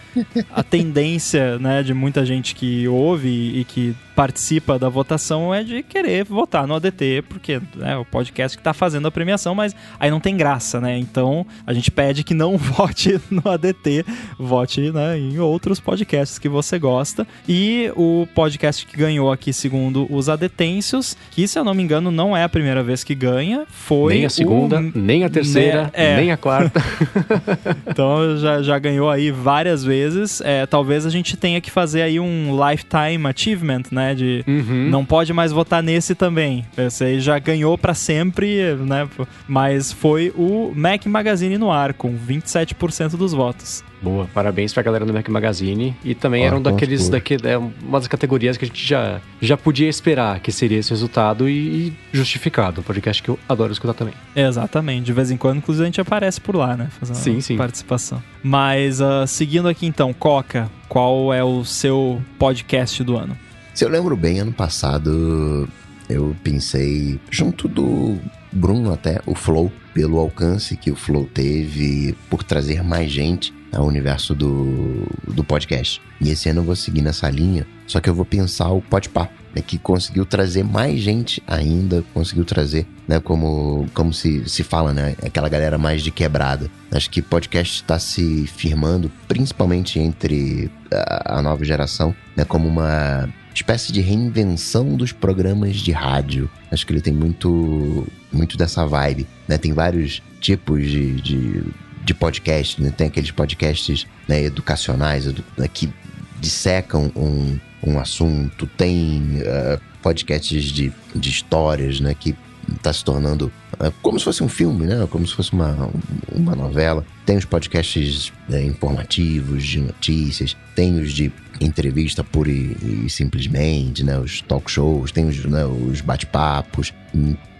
a [laughs] tendência, né, de muita gente que ouve e que participa da votação é de querer votar no ADT, porque né, é o podcast que está fazendo a premiação, mas aí não tem graça, né? Então a gente pede que não [laughs] vote no ADT, vote né, em outros podcasts que você gosta. E o podcast que ganhou aqui, segundo os adetêncios, que se eu não me engano não é a primeira vez que ganha, foi. Nem a segunda, o... nem a terceira, é... nem a quarta. [laughs] [laughs] então já, já ganhou aí várias vezes. É, talvez a gente tenha que fazer aí um lifetime achievement, né? De uhum. não pode mais votar nesse também. Esse aí já ganhou para sempre, né? Mas foi o Mac Magazine no ar, com 27% dos votos. Boa, parabéns pra galera do Mac Magazine. E também ah, era um daqueles, daqui, é uma das categorias que a gente já, já podia esperar que seria esse resultado e, e justificado. Um podcast que eu adoro escutar também. Exatamente. De vez em quando, inclusive, a gente aparece por lá, né? Fazendo sim, sim. participação. Mas, uh, seguindo aqui então, Coca, qual é o seu podcast do ano? Se eu lembro bem, ano passado eu pensei, junto do Bruno até, o Flow, pelo alcance que o Flow teve, por trazer mais gente ao universo do, do podcast. E esse ano eu vou seguir nessa linha, só que eu vou pensar o Podpah, né, que conseguiu trazer mais gente ainda, conseguiu trazer, né, como, como se, se fala, né, aquela galera mais de quebrada. Acho que podcast está se firmando, principalmente entre a, a nova geração, né, como uma espécie de reinvenção dos programas de rádio. Acho que ele tem muito, muito dessa vibe, né? Tem vários tipos de, de, de podcast, né? Tem aqueles podcasts né, educacionais né, que dissecam um, um assunto, tem uh, podcasts de, de histórias, né? Que está se tornando uh, como se fosse um filme, né? Como se fosse uma, uma novela. Tem os podcasts né, informativos, de notícias, tem os de entrevista pura e, e simplesmente, né? Os talk shows, tem os, né, os bate-papos.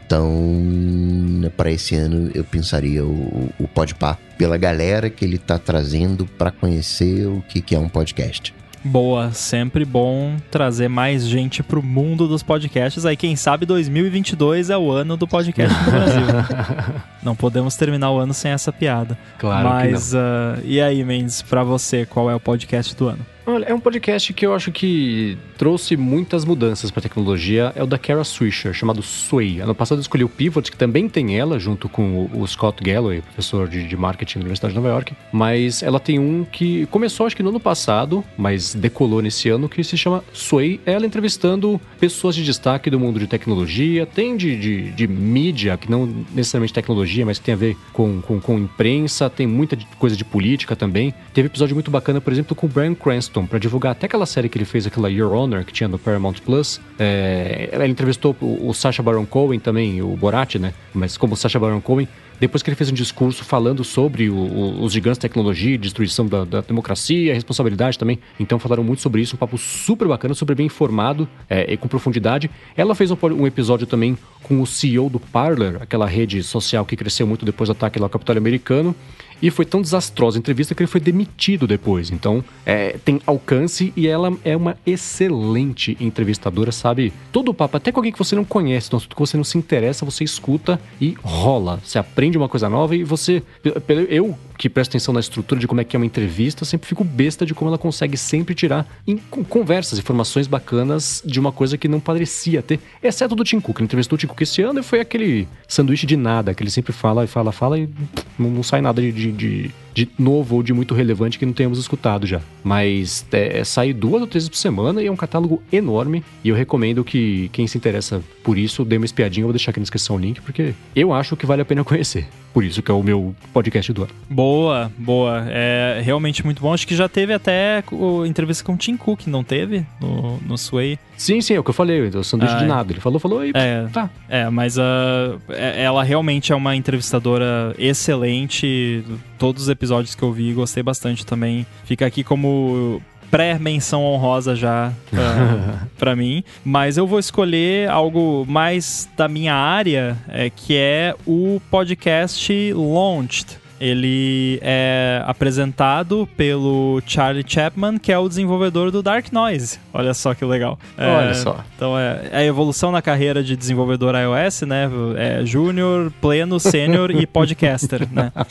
Então, para esse ano, eu pensaria o, o Podpah pela galera que ele está trazendo para conhecer o que, que é um podcast. Boa, sempre bom trazer mais gente pro mundo dos podcasts. Aí, quem sabe 2022 é o ano do podcast no Brasil. [laughs] não podemos terminar o ano sem essa piada. Claro Mas, que não. Uh, e aí, Mendes, pra você, qual é o podcast do ano? Olha, é um podcast que eu acho que trouxe muitas mudanças para a tecnologia. É o da Kara Swisher, chamado Sway. Ano passado eu escolhi o Pivot, que também tem ela, junto com o Scott Galloway, professor de, de marketing da Universidade de Nova York. Mas ela tem um que começou, acho que no ano passado, mas decolou nesse ano, que se chama Sway. Ela entrevistando pessoas de destaque do mundo de tecnologia, tem de, de, de mídia, que não necessariamente tecnologia, mas que tem a ver com, com, com imprensa, tem muita coisa de política também. Teve episódio muito bacana, por exemplo, com o Brian Cranston para divulgar até aquela série que ele fez, aquela Your Honor, que tinha no Paramount Plus. É, ele entrevistou o, o Sacha Baron Cohen também, o Borat, né? Mas como o Sacha Baron Cohen, depois que ele fez um discurso falando sobre o, o, os gigantes da tecnologia, destruição da, da, democracia, responsabilidade também. Então falaram muito sobre isso, um papo super bacana, super bem informado é, e com profundidade. Ela fez um, um, episódio também com o CEO do Parler, aquela rede social que cresceu muito depois do ataque lá ao Capitólio Americano. E foi tão desastrosa a entrevista que ele foi demitido depois. Então, é, tem alcance e ela é uma excelente entrevistadora, sabe? Todo o papo, até com alguém que você não conhece, assunto que você não se interessa, você escuta e rola. Você aprende uma coisa nova e você. Eu, que presto atenção na estrutura de como é que é uma entrevista, sempre fico besta de como ela consegue sempre tirar em conversas, informações bacanas de uma coisa que não parecia ter, exceto do Tim Cook. Ele entrevistou o Tim Cook esse ano e foi aquele sanduíche de nada, que ele sempre fala e fala, fala e não, não sai nada de, de, de, de, novo ou de muito relevante que não tenhamos escutado já. Mas é, é, duas ou três por semana e é um catálogo enorme e eu recomendo que quem se interessa por isso dê uma espiadinha, eu vou deixar aqui na descrição o link, porque eu acho que vale a pena conhecer. Por isso que é o meu podcast do ano. Boa, boa. É realmente muito bom. Acho que já teve até o, entrevista com o Tim Cook, não teve? No, no Sway. Sim, sim, é o que eu falei, o sanduíche ah, de nada. Ele falou, falou e é, tá. É, mas uh, ela realmente é uma entrevistadora excelente. Todos os episódios que eu vi, gostei bastante também. Fica aqui como pré-menção honrosa já [laughs] uh, para mim. Mas eu vou escolher algo mais da minha área, é, que é o podcast Launched. Ele é apresentado pelo Charlie Chapman, que é o desenvolvedor do Dark Noise. Olha só que legal. É, Olha só. Então é, é a evolução na carreira de desenvolvedor iOS, né? É júnior, pleno, sênior e podcaster, né? [laughs]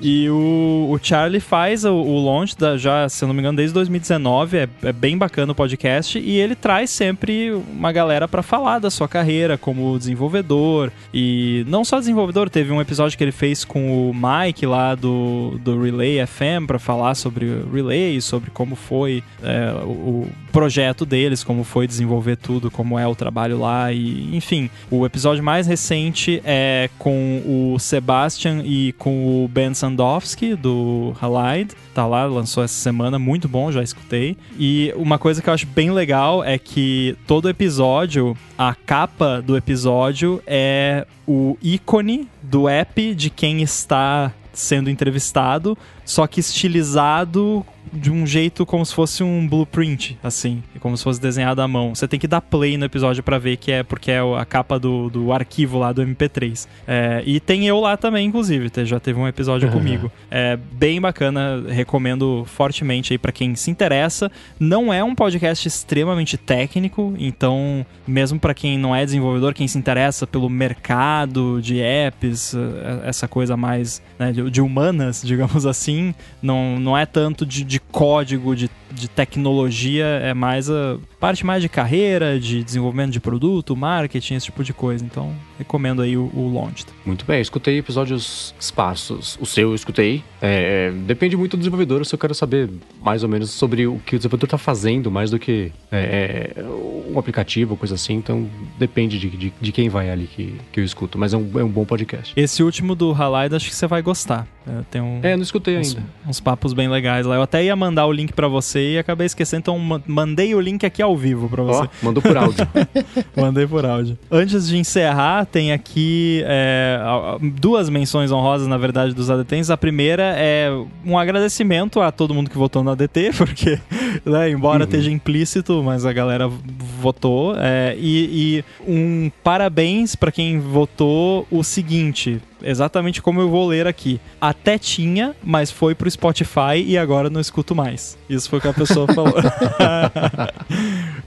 E o, o Charlie faz o, o launch da, já, se eu não me engano, desde 2019. É, é bem bacana o podcast. E ele traz sempre uma galera para falar da sua carreira como desenvolvedor. E não só desenvolvedor, teve um episódio que ele fez com o Mike lá do, do Relay FM para falar sobre o Relay, sobre como foi é, o, projeto deles, como foi desenvolver tudo, como é o trabalho lá. E, enfim, o episódio mais recente é com o Sebastian e com o Ben Sandowski, do Halide. Tá lá, lançou essa semana, muito bom, já escutei. E uma coisa que eu acho bem legal é que todo episódio, a capa do episódio é o ícone do app de quem está sendo entrevistado só que estilizado de um jeito como se fosse um blueprint, assim, como se fosse desenhado à mão. Você tem que dar play no episódio para ver que é porque é a capa do, do arquivo lá do MP3. É, e tem eu lá também, inclusive, já teve um episódio uhum. [laughs] comigo. É bem bacana, recomendo fortemente aí para quem se interessa. Não é um podcast extremamente técnico, então mesmo para quem não é desenvolvedor, quem se interessa pelo mercado de apps, é, essa coisa mais né, de, humanas, [laughs] digamos assim, não, não é tanto de, de código, de, de tecnologia, é mais a parte mais de carreira, de desenvolvimento de produto, marketing, esse tipo de coisa. Então, recomendo aí o, o Launched. Muito bem, escutei episódios espaços. O seu eu escutei. É, depende muito do desenvolvedor, se eu quero saber mais ou menos sobre o que o desenvolvedor está fazendo, mais do que é, é, um aplicativo, coisa assim. Então, depende de, de, de, quem vai ali que, que eu escuto. Mas é um, é um bom podcast. Esse último do Halide, acho que você vai gostar. É, tem um, é, não escutei uns, ainda. Uns papos bem legais lá. Eu até ia mandar o link para você e acabei esquecendo, então mandei o link aqui ao vivo para você. Oh, mandou por áudio. [laughs] Mandei por áudio. Antes de encerrar, tem aqui é, duas menções honrosas, na verdade, dos ADTs. A primeira é um agradecimento a todo mundo que votou no ADT, [laughs] porque, né, embora uhum. esteja implícito, mas a galera votou. É, e, e um parabéns para quem votou o seguinte: exatamente como eu vou ler aqui. Até tinha, mas foi pro Spotify e agora não escuto mais. Isso foi o que a pessoa [laughs] falou.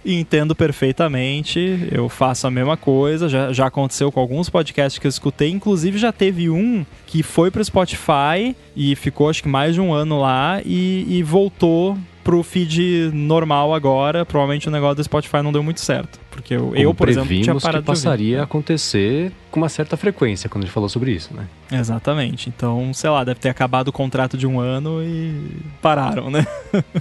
Entendo perfeitamente, eu faço a mesma coisa, já, já aconteceu com alguns podcasts que eu escutei, inclusive já teve um que foi pro Spotify e ficou acho que mais de um ano lá e, e voltou pro feed normal agora, provavelmente o negócio do Spotify não deu muito certo. Porque eu, eu por exemplo, tinha parado que passaria a acontecer com uma certa frequência quando a gente falou sobre isso, né? Exatamente. Então, sei lá, deve ter acabado o contrato de um ano e pararam, né?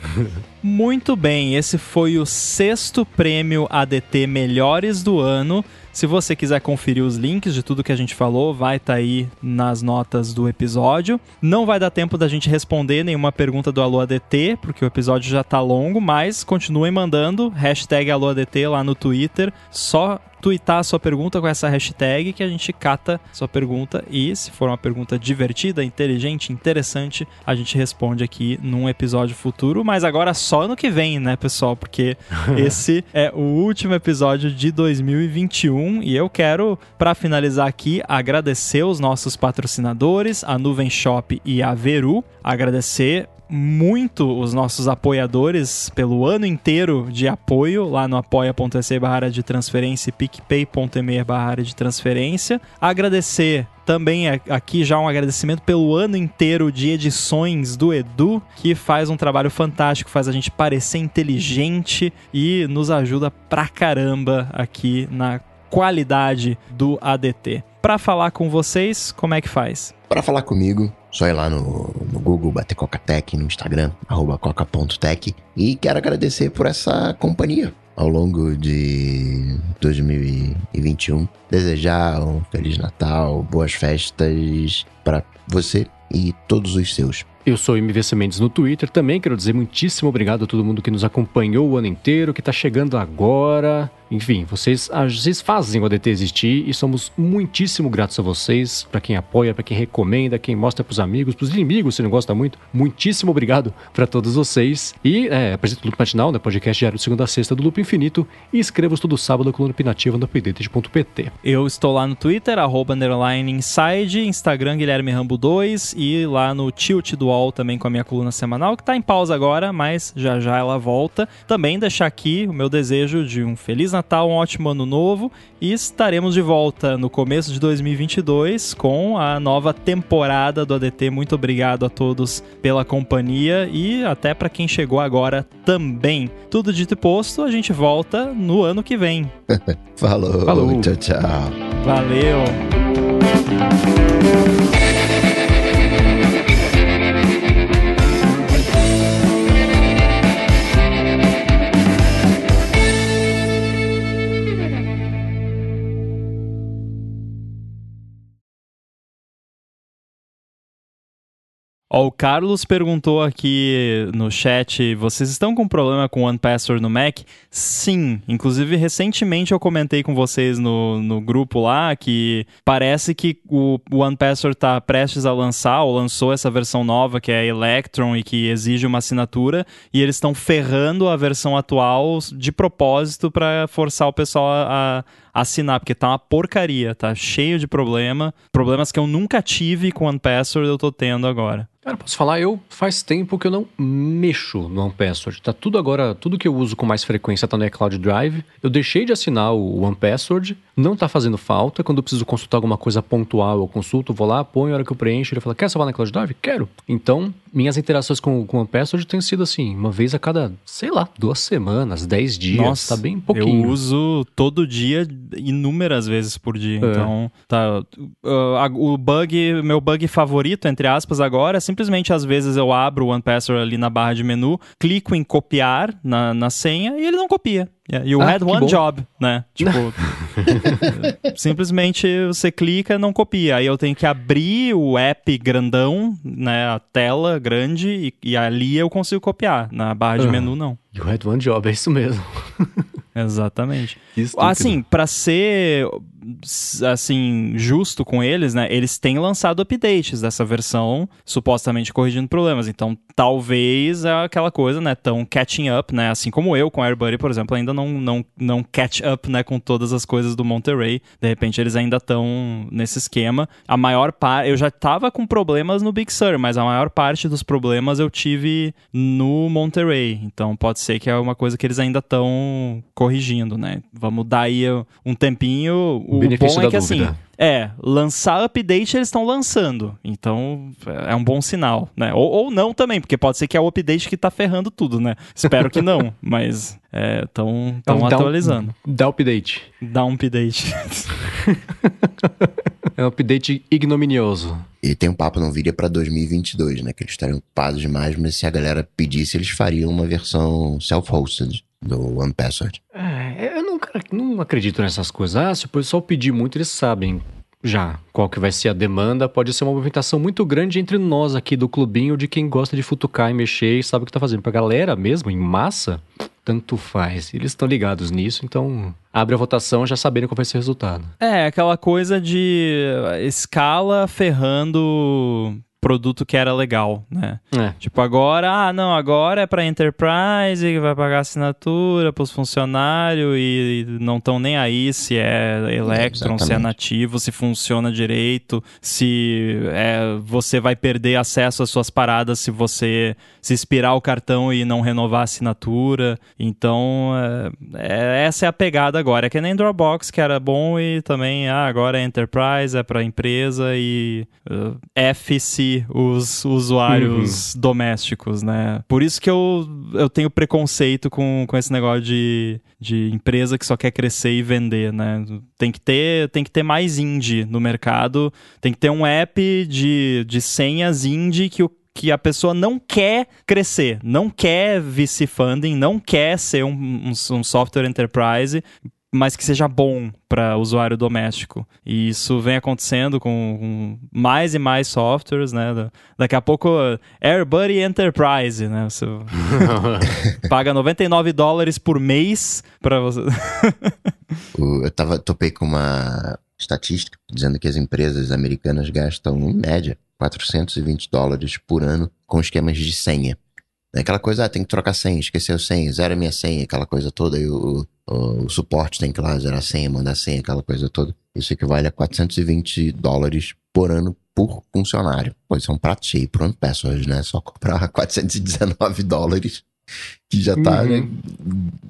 [laughs] muito bem, esse foi o sexto prêmio ADT Melhores do Ano. Se você quiser conferir os links de tudo que a gente falou, vai estar tá aí nas notas do episódio. Não vai dar tempo da gente responder nenhuma pergunta do Alô ADT, porque o episódio já está longo, mas continuem mandando hashtag AlôADT lá no Twitter. Só twittar a sua pergunta com essa hashtag que a gente cata sua pergunta. E se for uma pergunta divertida, inteligente, interessante, a gente responde aqui num episódio futuro, mas agora só no que vem, né, pessoal? Porque [laughs] esse é o último episódio de 2021 e eu quero, para finalizar aqui, agradecer os nossos patrocinadores, a Nuvem Shop e a Veru, agradecer muito os nossos apoiadores pelo ano inteiro de apoio lá no apoia.se barra de transferência e picpay.me barra de transferência. Agradecer também aqui já um agradecimento pelo ano inteiro de edições do Edu, que faz um trabalho fantástico, faz a gente parecer inteligente e nos ajuda pra caramba aqui na qualidade do ADT. Para falar com vocês, como é que faz? Para falar comigo, só ir lá no, no Google, bater Coca-Tech no Instagram, arroba coca.tech. E quero agradecer por essa companhia ao longo de 2021. Desejar um Feliz Natal, boas festas para você e todos os seus. Eu sou MVC Mendes no Twitter também. Quero dizer muitíssimo obrigado a todo mundo que nos acompanhou o ano inteiro, que está chegando agora. Enfim, vocês, vocês fazem o ADT existir e somos muitíssimo gratos a vocês, para quem apoia, para quem recomenda, quem mostra para os amigos, para os inimigos, se não gosta muito. Muitíssimo obrigado para todos vocês. E é, apresento o Loop Matinal, né, podcast diário de segunda a sexta do Loop Infinito. E escrevo todo sábado a coluna opinativa no update.pt. Eu estou lá no Twitter, arroba underline inside, Instagram Guilherme Rambo 2 e lá no Tilt do UOL também com a minha coluna semanal, que está em pausa agora, mas já já ela volta. Também deixar aqui o meu desejo de um feliz Natal, um ótimo ano novo e estaremos de volta no começo de 2022 com a nova temporada do ADT. Muito obrigado a todos pela companhia e até para quem chegou agora também. Tudo dito e posto, a gente volta no ano que vem. [laughs] Falou, Falou. tchau, tchau. Valeu. Ó, o Carlos perguntou aqui no chat: vocês estão com problema com One Password no Mac? Sim. Inclusive, recentemente eu comentei com vocês no, no grupo lá que parece que o One Password está prestes a lançar, ou lançou essa versão nova que é Electron e que exige uma assinatura, e eles estão ferrando a versão atual de propósito para forçar o pessoal a, a assinar, porque tá uma porcaria, tá cheio de problema. Problemas que eu nunca tive com One Password eu tô tendo agora. Cara, posso falar, eu faz tempo que eu não mexo no OnePassword. Tá tudo agora, tudo que eu uso com mais frequência tá no iCloud Drive. Eu deixei de assinar o OnePassword, não tá fazendo falta. Quando eu preciso consultar alguma coisa pontual, eu consulto, vou lá, ponho, a hora que eu preencho, ele fala, quer salvar no iCloud Drive? Quero. Então, minhas interações com, com o OnePassword têm sido assim, uma vez a cada, sei lá, duas semanas, dez dias. Nossa, tá bem pouquinho. Eu uso todo dia, inúmeras vezes por dia. É. Então, tá. Uh, o bug, meu bug favorito, entre aspas, agora é simplesmente às vezes eu abro o One Password ali na barra de menu, clico em copiar na, na senha e ele não copia. Yeah, you ah, had one bom. job, né? [laughs] Tipo, [laughs] simplesmente você clica não copia. Aí eu tenho que abrir o app grandão, né? A tela grande, e, e ali eu consigo copiar. Na barra de menu, não. You had one job, é isso mesmo. [laughs] Exatamente. Assim, para ser assim justo com eles, né? Eles têm lançado updates dessa versão, supostamente corrigindo problemas. Então, talvez é aquela coisa, né? Tão catching up, né? Assim como eu com AirBuddy, por exemplo, ainda não não não catch up, né? Com todas as coisas do Monterey. De repente, eles ainda estão nesse esquema. A maior parte, eu já tava com problemas no Big Sur, mas a maior parte dos problemas eu tive no Monterey. Então, pode ser que é uma coisa que eles ainda estão corrigindo, né? Vamos dar aí um tempinho. O Benefício bom é que dúvida. assim. É, lançar update eles estão lançando. Então é um bom sinal, né? Ou, ou, não também, porque pode ser que é o update que tá ferrando tudo, né? Espero que não, [laughs] mas estão é, então, atualizando. Dá update. Dá um update. [laughs] é um update ignominioso. E tem um papo no vídeo para 2022, né? Que eles estariam ocupados demais, mas se a galera pedisse, eles fariam uma versão self-hosted do One Password. É, eu não, não acredito nessas coisas. Ah, se o pessoal pedir muito, eles sabem já qual que vai ser a demanda. Pode ser uma movimentação muito grande entre nós aqui do clubinho de quem gosta de futucar e mexer e sabe o que tá fazendo. Pra galera mesmo, em massa, tanto faz. Eles estão ligados nisso, então abre a votação já sabendo qual vai ser o resultado. É, aquela coisa de escala ferrando produto que era legal, né? É. Tipo, agora, ah, não, agora é para enterprise, que vai pagar assinatura para os funcionários e não estão nem aí se é Electron, é, se é nativo, se funciona direito, se é, você vai perder acesso às suas paradas se você se expirar o cartão e não renovar a assinatura. Então, é, é essa é a pegada agora. É que nem Dropbox, que era bom e também, ah, agora é enterprise, é para empresa e uh, Os usuários uhum. domésticos, né? Por isso que eu, eu tenho preconceito com, com esse negócio de, de empresa que só quer crescer e vender, né? Tem que ter, tem que ter mais indie no mercado, tem que ter um app de, de senhas indie que o que a pessoa não quer crescer, não quer VC funding, não quer ser um, um, um software enterprise, mas que seja bom para usuário doméstico. E isso vem acontecendo com, com, mais e mais softwares, né? Daqui a pouco, AirBuddy Enterprise, né? Você [laughs] paga 99 dólares por mês para você. eu tava, topei com uma estatística dizendo que as empresas americanas gastam, em média, 420 dólares por ano com esquemas de senha. É aquela coisa, ah, tem que trocar senha, esqueceu senha, zera minha senha, aquela coisa toda, e o, o, o, suporte tem que ir lá zerar a senha, mandar senha, aquela coisa toda. Isso equivale a 420 dólares por ano por funcionário. Pode ser um prato cheio por ano pessoas, né? Só comprar [laughs] 419 dólares, que já tá uhum. né,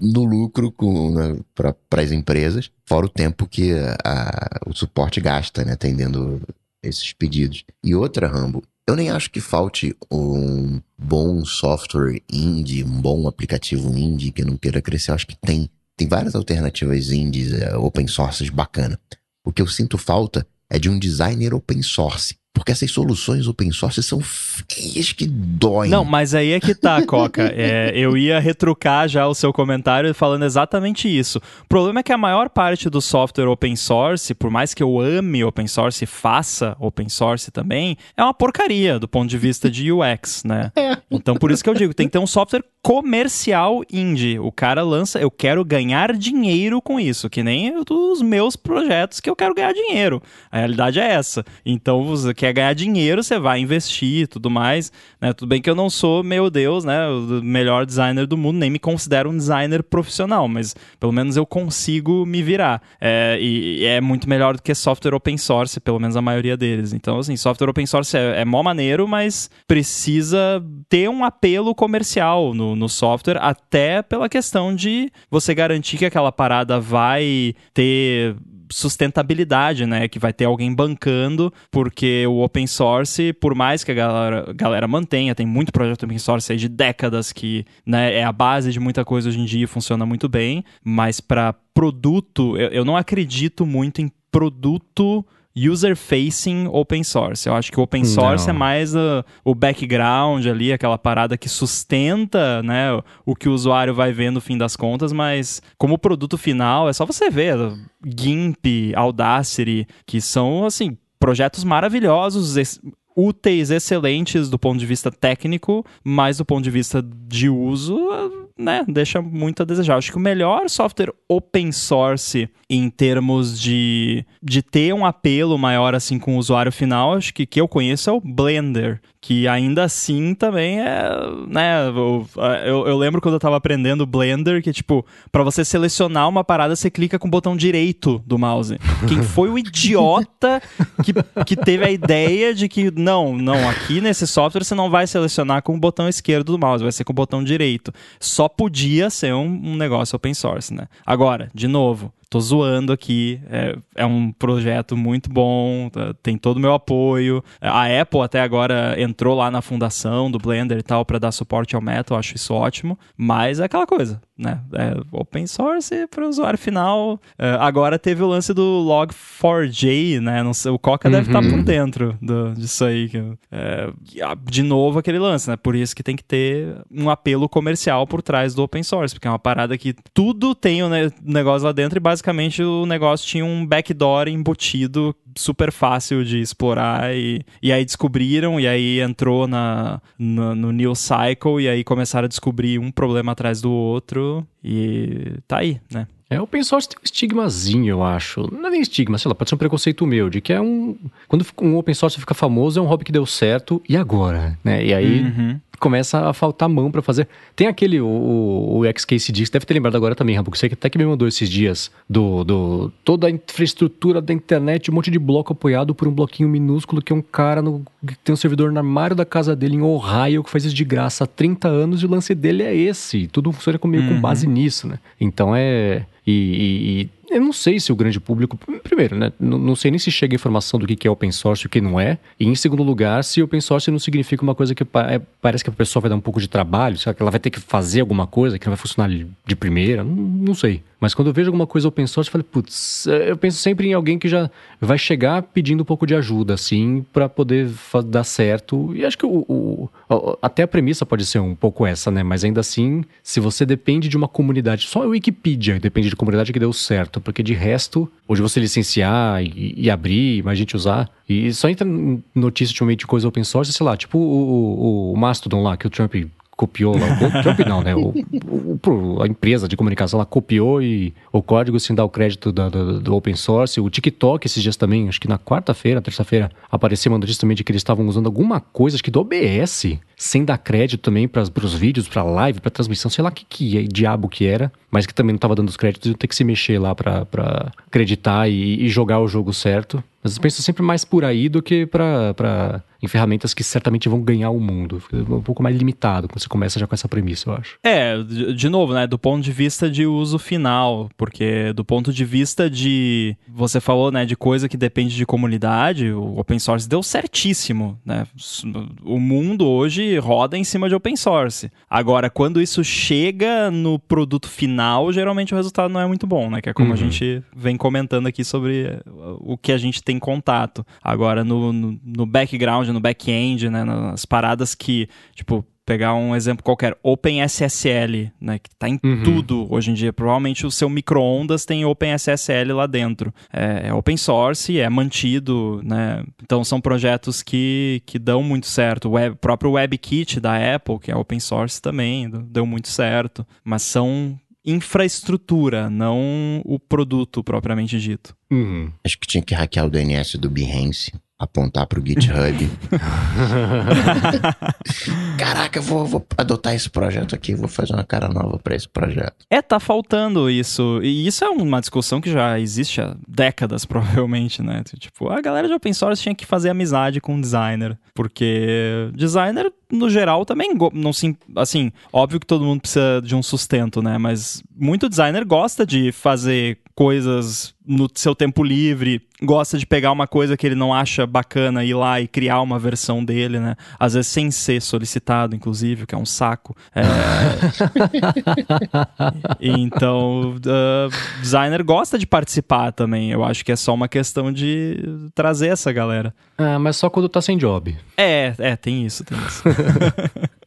no lucro né, para as empresas, fora o tempo que a, o suporte gasta, né, atendendo esses pedidos. E outra, Rambo, eu nem acho que falte um bom software indie, um bom aplicativo indie que não queira crescer. Eu acho que tem. Tem várias alternativas indies, é, open sources bacana. O que eu sinto falta é de um designer open source. Porque essas soluções open source são feias que doem. Não, mas aí é que tá, Coca. É, eu ia retrucar já o seu comentário falando exatamente isso. O problema é que a maior parte do software open source, por mais que eu ame open source e faça open source também, é uma porcaria do ponto de vista de UX, né? É. Então por isso que eu digo, tem que ter um software comercial indie. O cara lança, eu quero ganhar dinheiro com isso, que nem os meus projetos que eu quero ganhar dinheiro. A realidade é essa. Então, você quer ganhar dinheiro, você vai investir e tudo mais. Né? Tudo bem que eu não sou, meu Deus, né, o melhor designer do mundo, nem me considero um designer profissional, mas pelo menos eu consigo me virar. É, e, e, é muito melhor do que software open source, pelo menos a maioria deles. Então, assim, software open source é, é mó maneiro, mas precisa ter um apelo comercial no no, software, até pela questão de você garantir que aquela parada vai ter sustentabilidade, né? Que vai ter alguém bancando, porque o open source, por mais que a galera, galera mantenha, tem muito projeto open source aí de décadas que né, é a base de muita coisa hoje em dia e funciona muito bem, mas para produto, eu, eu não acredito muito em produto user-facing open source. Eu acho que o open source Não. é mais uh, o background ali, aquela parada que sustenta né, o que o usuário vai ver no fim das contas, mas como produto final é só você ver GIMP, Audacity, que são assim projetos maravilhosos, úteis, excelentes do ponto de vista técnico, mas do ponto de vista de uso, né, deixa muito a desejar. Acho que o melhor software open source em termos de, de ter um apelo maior assim com o usuário final, acho que que eu conheço é o Blender, que ainda assim também é, né, eu, eu, eu lembro quando eu tava aprendendo Blender que tipo, para você selecionar uma parada, você clica com o botão direito do mouse. Quem foi o idiota que, que teve a ideia de que não, não, aqui nesse software você não vai selecionar com o botão esquerdo do mouse, vai ser com o botão direito. Só podia ser um, um negócio open source, né? Agora, de novo, tô zoando aqui. É, é um projeto muito bom, tá, tem todo o meu apoio. A Apple até agora entrou lá na fundação do Blender e tal para dar suporte ao Metal, acho isso ótimo. Mas é aquela coisa, né? É open source para o usuário final. É, agora teve o lance do Log4j, né? Não sei, o Coca uhum. deve estar por dentro do, disso aí. É, de novo aquele lance, né? Por isso que tem que ter um apelo comercial por trás do open source, porque é uma parada que tudo tem o um negócio lá dentro e basicamente basicamente o negócio tinha um backdoor embutido super fácil de explorar e, e aí descobriram e aí entrou na, no, no New Cycle e aí começaram a descobrir um problema atrás do outro e tá aí, né? É, o open source tem um estigmazinho, eu acho. Não é nem estigma, sei lá, pode ser um preconceito meu, de que é um. Quando um open source fica famoso, é um hobby que deu certo, e agora? Né? E aí uhum. Começa a faltar mão para fazer. Tem aquele, o, o, o XKCD, você deve ter lembrado agora também, Rambo, que você até que me mandou esses dias, do, do toda a infraestrutura da internet, um monte de bloco apoiado por um bloquinho minúsculo que é um cara no, que tem um servidor no armário da casa dele em Ohio que faz isso de graça há 30 anos e o lance dele é esse. Tudo funciona comigo uhum. com base nisso, né? Então é. E, e, e, eu não sei se o grande público. Primeiro, né? Não, sei nem se chega informação do que é open source e o que não é. E em segundo lugar, se open source não significa uma coisa que é, parece que a pessoa vai dar um pouco de trabalho, sabe? que ela vai ter que fazer alguma coisa que não vai funcionar de primeira. Não, não sei. Mas quando eu vejo alguma coisa open source, eu falo, putz, eu penso sempre em alguém que já vai chegar pedindo um pouco de ajuda, assim, para poder dar certo. E acho que o, o, até a premissa pode ser um pouco essa, né? Mas ainda assim, se você depende de uma comunidade, só a Wikipedia depende de comunidade que deu certo, porque de resto, hoje você licenciar e, e abrir, mais gente usar, e só entra notícia ultimamente de coisa open source, sei lá, tipo o, o, o Mastodon lá, que o Trump copiou lá, o [laughs] Trump não, né? O, o, a empresa de comunicação lá copiou e o código sem dar o crédito do, open source. O TikTok esses dias também, acho que na quarta-feira, terça-feira, apareceu uma notícia também de que eles estavam usando alguma coisa, acho que do OBS, sem dar crédito também para os vídeos, para live, para transmissão, sei lá que, que é, diabo que era, mas que também não estava dando os créditos e ter que se mexer lá para acreditar e, e jogar o jogo certo. Mas eu penso sempre mais por aí do que para em ferramentas que certamente vão ganhar o mundo. Fica um pouco mais limitado quando você começa já com essa premissa, eu acho. É, de novo, né, do ponto de vista de uso final, porque do ponto de vista de você falou, né, de coisa que depende de comunidade, o open source deu certíssimo, né? O mundo hoje roda em cima de open source. Agora, quando isso chega no produto final, geralmente o resultado não é muito bom, né? Que é como uhum. a gente vem comentando aqui sobre o que a gente tem contato. Agora, no, no, no background, no back-end, né, nas paradas que, tipo, pegar um exemplo qualquer, OpenSSL, né, que está em uhum. tudo hoje em dia. Provavelmente o seu micro-ondas tem OpenSSL lá dentro. É, é, open source, é mantido, né? Então são projetos que, que dão muito certo. O web, próprio WebKit da Apple, que é open source também, deu muito certo. Mas são infraestrutura, não o produto propriamente dito. Uhum. Acho que tinha que hackear o DNS do Behance apontar pro GitHub. [laughs] Caraca, eu vou, vou, adotar esse projeto aqui, vou fazer uma cara nova para esse projeto. É, tá faltando isso. E isso é uma discussão que já existe há décadas, [laughs] provavelmente, né? Tipo, a galera de open source tinha que fazer amizade com designer. Porque designer, no geral, também não se. Assim, óbvio que todo mundo precisa de um sustento, né? Mas muito designer gosta de fazer coisas no seu tempo livre, gosta de pegar uma coisa que ele não acha bacana ir lá e criar uma versão dele, né? Às vezes sem ser solicitado, inclusive, que é um saco. É... [laughs] então, uh, designer gosta de participar também. Eu acho que é só uma questão de trazer essa galera. Ah, mas só quando tá sem job. É, é, tem isso, tem isso. [laughs]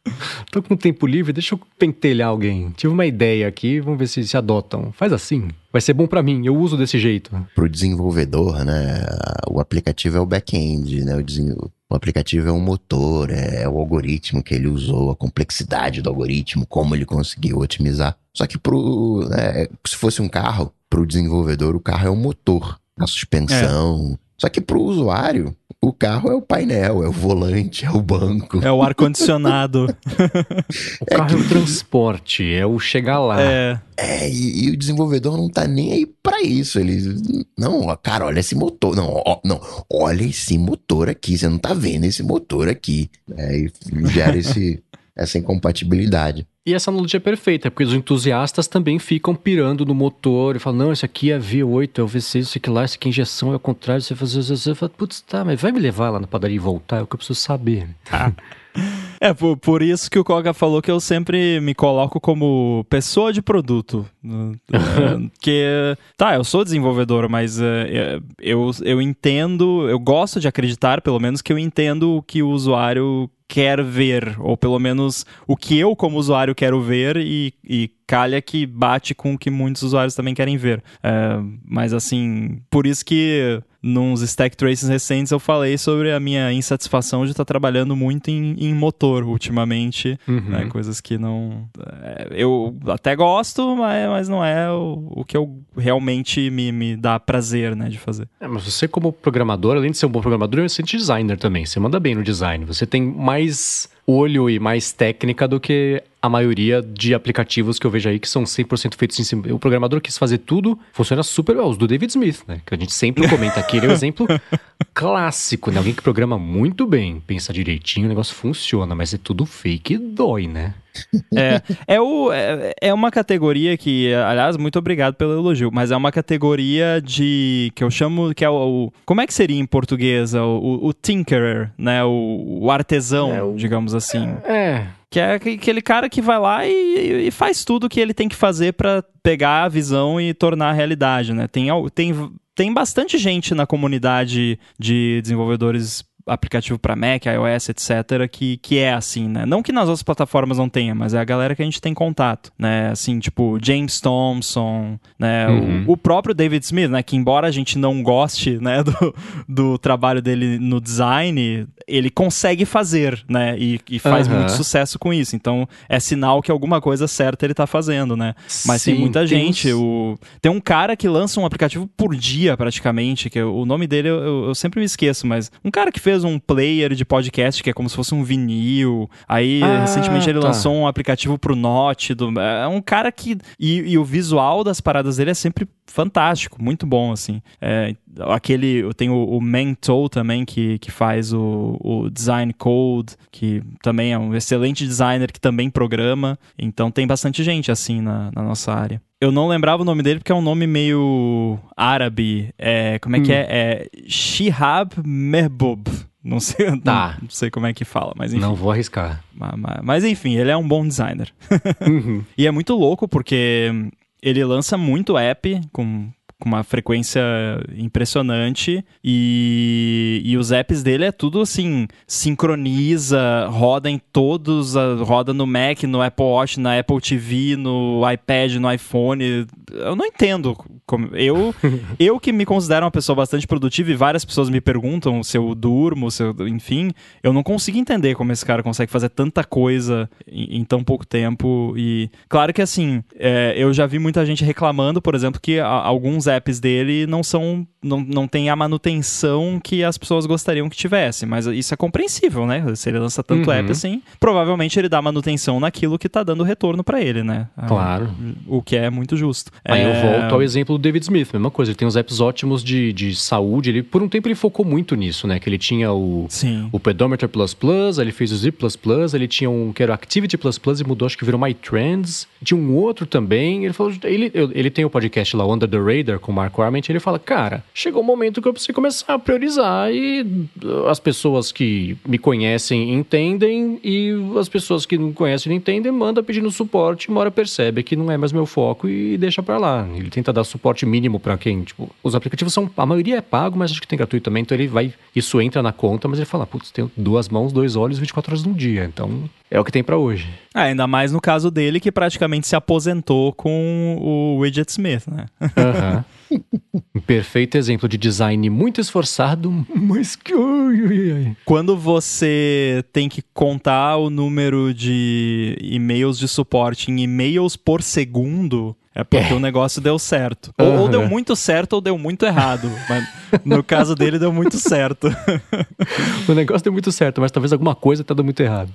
Tô com tempo livre, deixa eu pentelhar alguém. Tive uma ideia aqui, vamos ver se se adotam. Faz assim. Vai ser bom para mim, eu uso desse jeito. Pro desenvolvedor, né? O aplicativo é o back-end, né? O, o aplicativo é um motor, é, é o algoritmo que ele usou, a complexidade do algoritmo, como ele conseguiu otimizar. Só que pro, né, se fosse um carro, pro desenvolvedor, o carro é o motor, a suspensão. Só que pro usuário, o carro é o painel, é o volante, é o banco. É o ar-condicionado. [laughs] o é carro que... é o transporte, é o chegar lá. É. É, e, e, o desenvolvedor não tá nem aí pra isso. Ele. Não, cara, olha esse motor. Não, ó, não, olha esse motor aqui. Você não tá vendo esse motor aqui. É, e gera esse, [laughs] essa incompatibilidade. E essa analogia é perfeita, porque os entusiastas também ficam pirando no motor e falam: não, esse aqui é V8, é o V6, isso aqui lá, esse aqui é injeção, é o contrário. Você faz, você fala, putz, tá, mas vai me levar lá na padaria e voltar? É o que eu preciso saber. Tá. É, por, por isso que o Koga falou que eu sempre me coloco como pessoa de produto. É, [laughs] que, tá, eu sou desenvolvedor, mas é, eu, eu entendo, eu gosto de acreditar, pelo menos, que eu entendo o que o usuário quer ver, ou pelo menos o que eu, como usuário, quero ver, e, e calha que bate com o que muitos usuários também querem ver. É, mas assim, por isso que nos stack traces recentes eu falei sobre a minha insatisfação de estar trabalhando muito em, em motor ultimamente, uhum. né, coisas que não... É, eu até gosto, mas, mas não é o, o que eu realmente me, me dá prazer, né, de fazer. É, mas você como programador, além de ser um bom programador, é um excelente designer também, você manda bem no design, você tem mais olho e mais técnica do que a maioria de aplicativos que eu vejo aí que são 100% feitos em cima. O programador quis fazer tudo, funciona super bem. Os do David Smith, né? Que a gente sempre comenta aqui. Ele é um exemplo [laughs] clássico, né? Alguém que programa muito bem, pensa direitinho, o negócio funciona, mas é tudo fake e dói, né? [laughs] É, é, o, é, é uma categoria que, aliás, muito obrigado pelo elogio, mas é uma categoria de. que eu chamo que é o. como é que seria em português? O, o, tinkerer, né? O, o artesão, é, o, digamos assim. É. Que é aquele cara que vai lá e, e faz tudo o que ele tem que fazer para pegar a visão e tornar a realidade, né? Tem, tem, tem bastante gente na comunidade de desenvolvedores aplicativo para Mac, iOS, etc., que, que é assim, né? Não que nas outras plataformas não tenha, mas é a galera que a gente tem contato, né? Assim, tipo, James Thompson, né? Uhum. O, o, próprio David Smith, né? Que embora a gente não goste, né, [laughs] do, do trabalho dele no design, ele consegue fazer, né? E, e faz uhum. muito sucesso com isso. Então, é sinal que alguma coisa certa ele tá fazendo, né? Mas Sim, tem muita tem gente. Uns... O... Tem um cara que lança um aplicativo por dia, praticamente, que o nome dele eu, eu, eu sempre me esqueço, mas um cara que fez fez um player de podcast que é como se fosse um vinil. Aí, ah, recentemente, ele tá. lançou um aplicativo pro Note. Do, é um cara que. E, e, o visual das paradas dele é sempre fantástico, muito bom, assim. É, aquele. Tem o, o Mental também, que, que faz o, o Design Code, que também é um excelente designer que também programa. Então tem bastante gente assim na, na nossa área. Eu não lembrava o nome dele porque é um nome meio árabe. É, como é hum. que é? É Shihab Mehbub. Não sei, [laughs] tá. não, sei como é que fala, mas enfim. Não vou arriscar. Mas, mas, mas enfim, ele é um bom designer. [laughs] Uhum. e é muito louco porque ele lança muito app com com uma frequência impressionante. E, e os apps dele é tudo assim, sincroniza, roda em todos, roda no Mac, no Apple Watch, na Apple TV, no iPad, no iPhone. Eu não entendo. Como, eu, [laughs] eu que me considero uma pessoa bastante produtiva e várias pessoas me perguntam se eu durmo, se eu, enfim, eu não consigo entender como esse cara consegue fazer tanta coisa em, em tão pouco tempo. E claro que assim, é, eu já vi muita gente reclamando, por exemplo, que a, alguns apps dele não são. Não, não tem a manutenção que as pessoas gostariam que tivesse. Mas isso é compreensível, né? Se ele lança tanto uhum. app assim, provavelmente ele dá manutenção naquilo que tá dando retorno para ele, né? Claro. O que é muito justo. Aí é... eu volto ao exemplo do David Smith, mesma coisa. Ele tem uns apps ótimos de, de saúde. Ele, por um tempo ele focou muito nisso, né? Que ele tinha o, Sim. o Pedometer Plus Plus, ele fez o Zip Plus Plus, ele tinha um que era o Activity Plus Plus e mudou, acho que virou My Trends. Tinha um outro também. Ele falou, ele, ele tem o um podcast lá, Under the Radar, com o Mark Arment. Ele fala, cara, chegou o um momento que eu preciso começar a priorizar e as pessoas que me conhecem entendem e as pessoas que não conhecem não entendem, manda pedindo suporte, uma hora percebe que não é mais meu foco e deixa para lá. Ele tenta dar suporte mínimo para quem, tipo, os aplicativos são, a maioria é pago, mas acho que tem gratuito também, então ele vai, isso entra na conta, mas ele fala, putz, tem duas mãos, dois olhos, 24 horas no dia, então é o que tem para hoje. É, ainda mais no caso dele que praticamente se aposentou com o Widget Smith, né? Aham. Um perfeito exemplo de design muito esforçado, mas que. Quando você tem que contar o número de e-mails de suporte em e-mails por segundo, é porque é. o negócio deu certo. Uhum. Ou, ou, deu muito certo ou deu muito errado. mas no caso dele deu muito certo. [laughs] o negócio deu muito certo, mas talvez alguma coisa tá dando muito errado.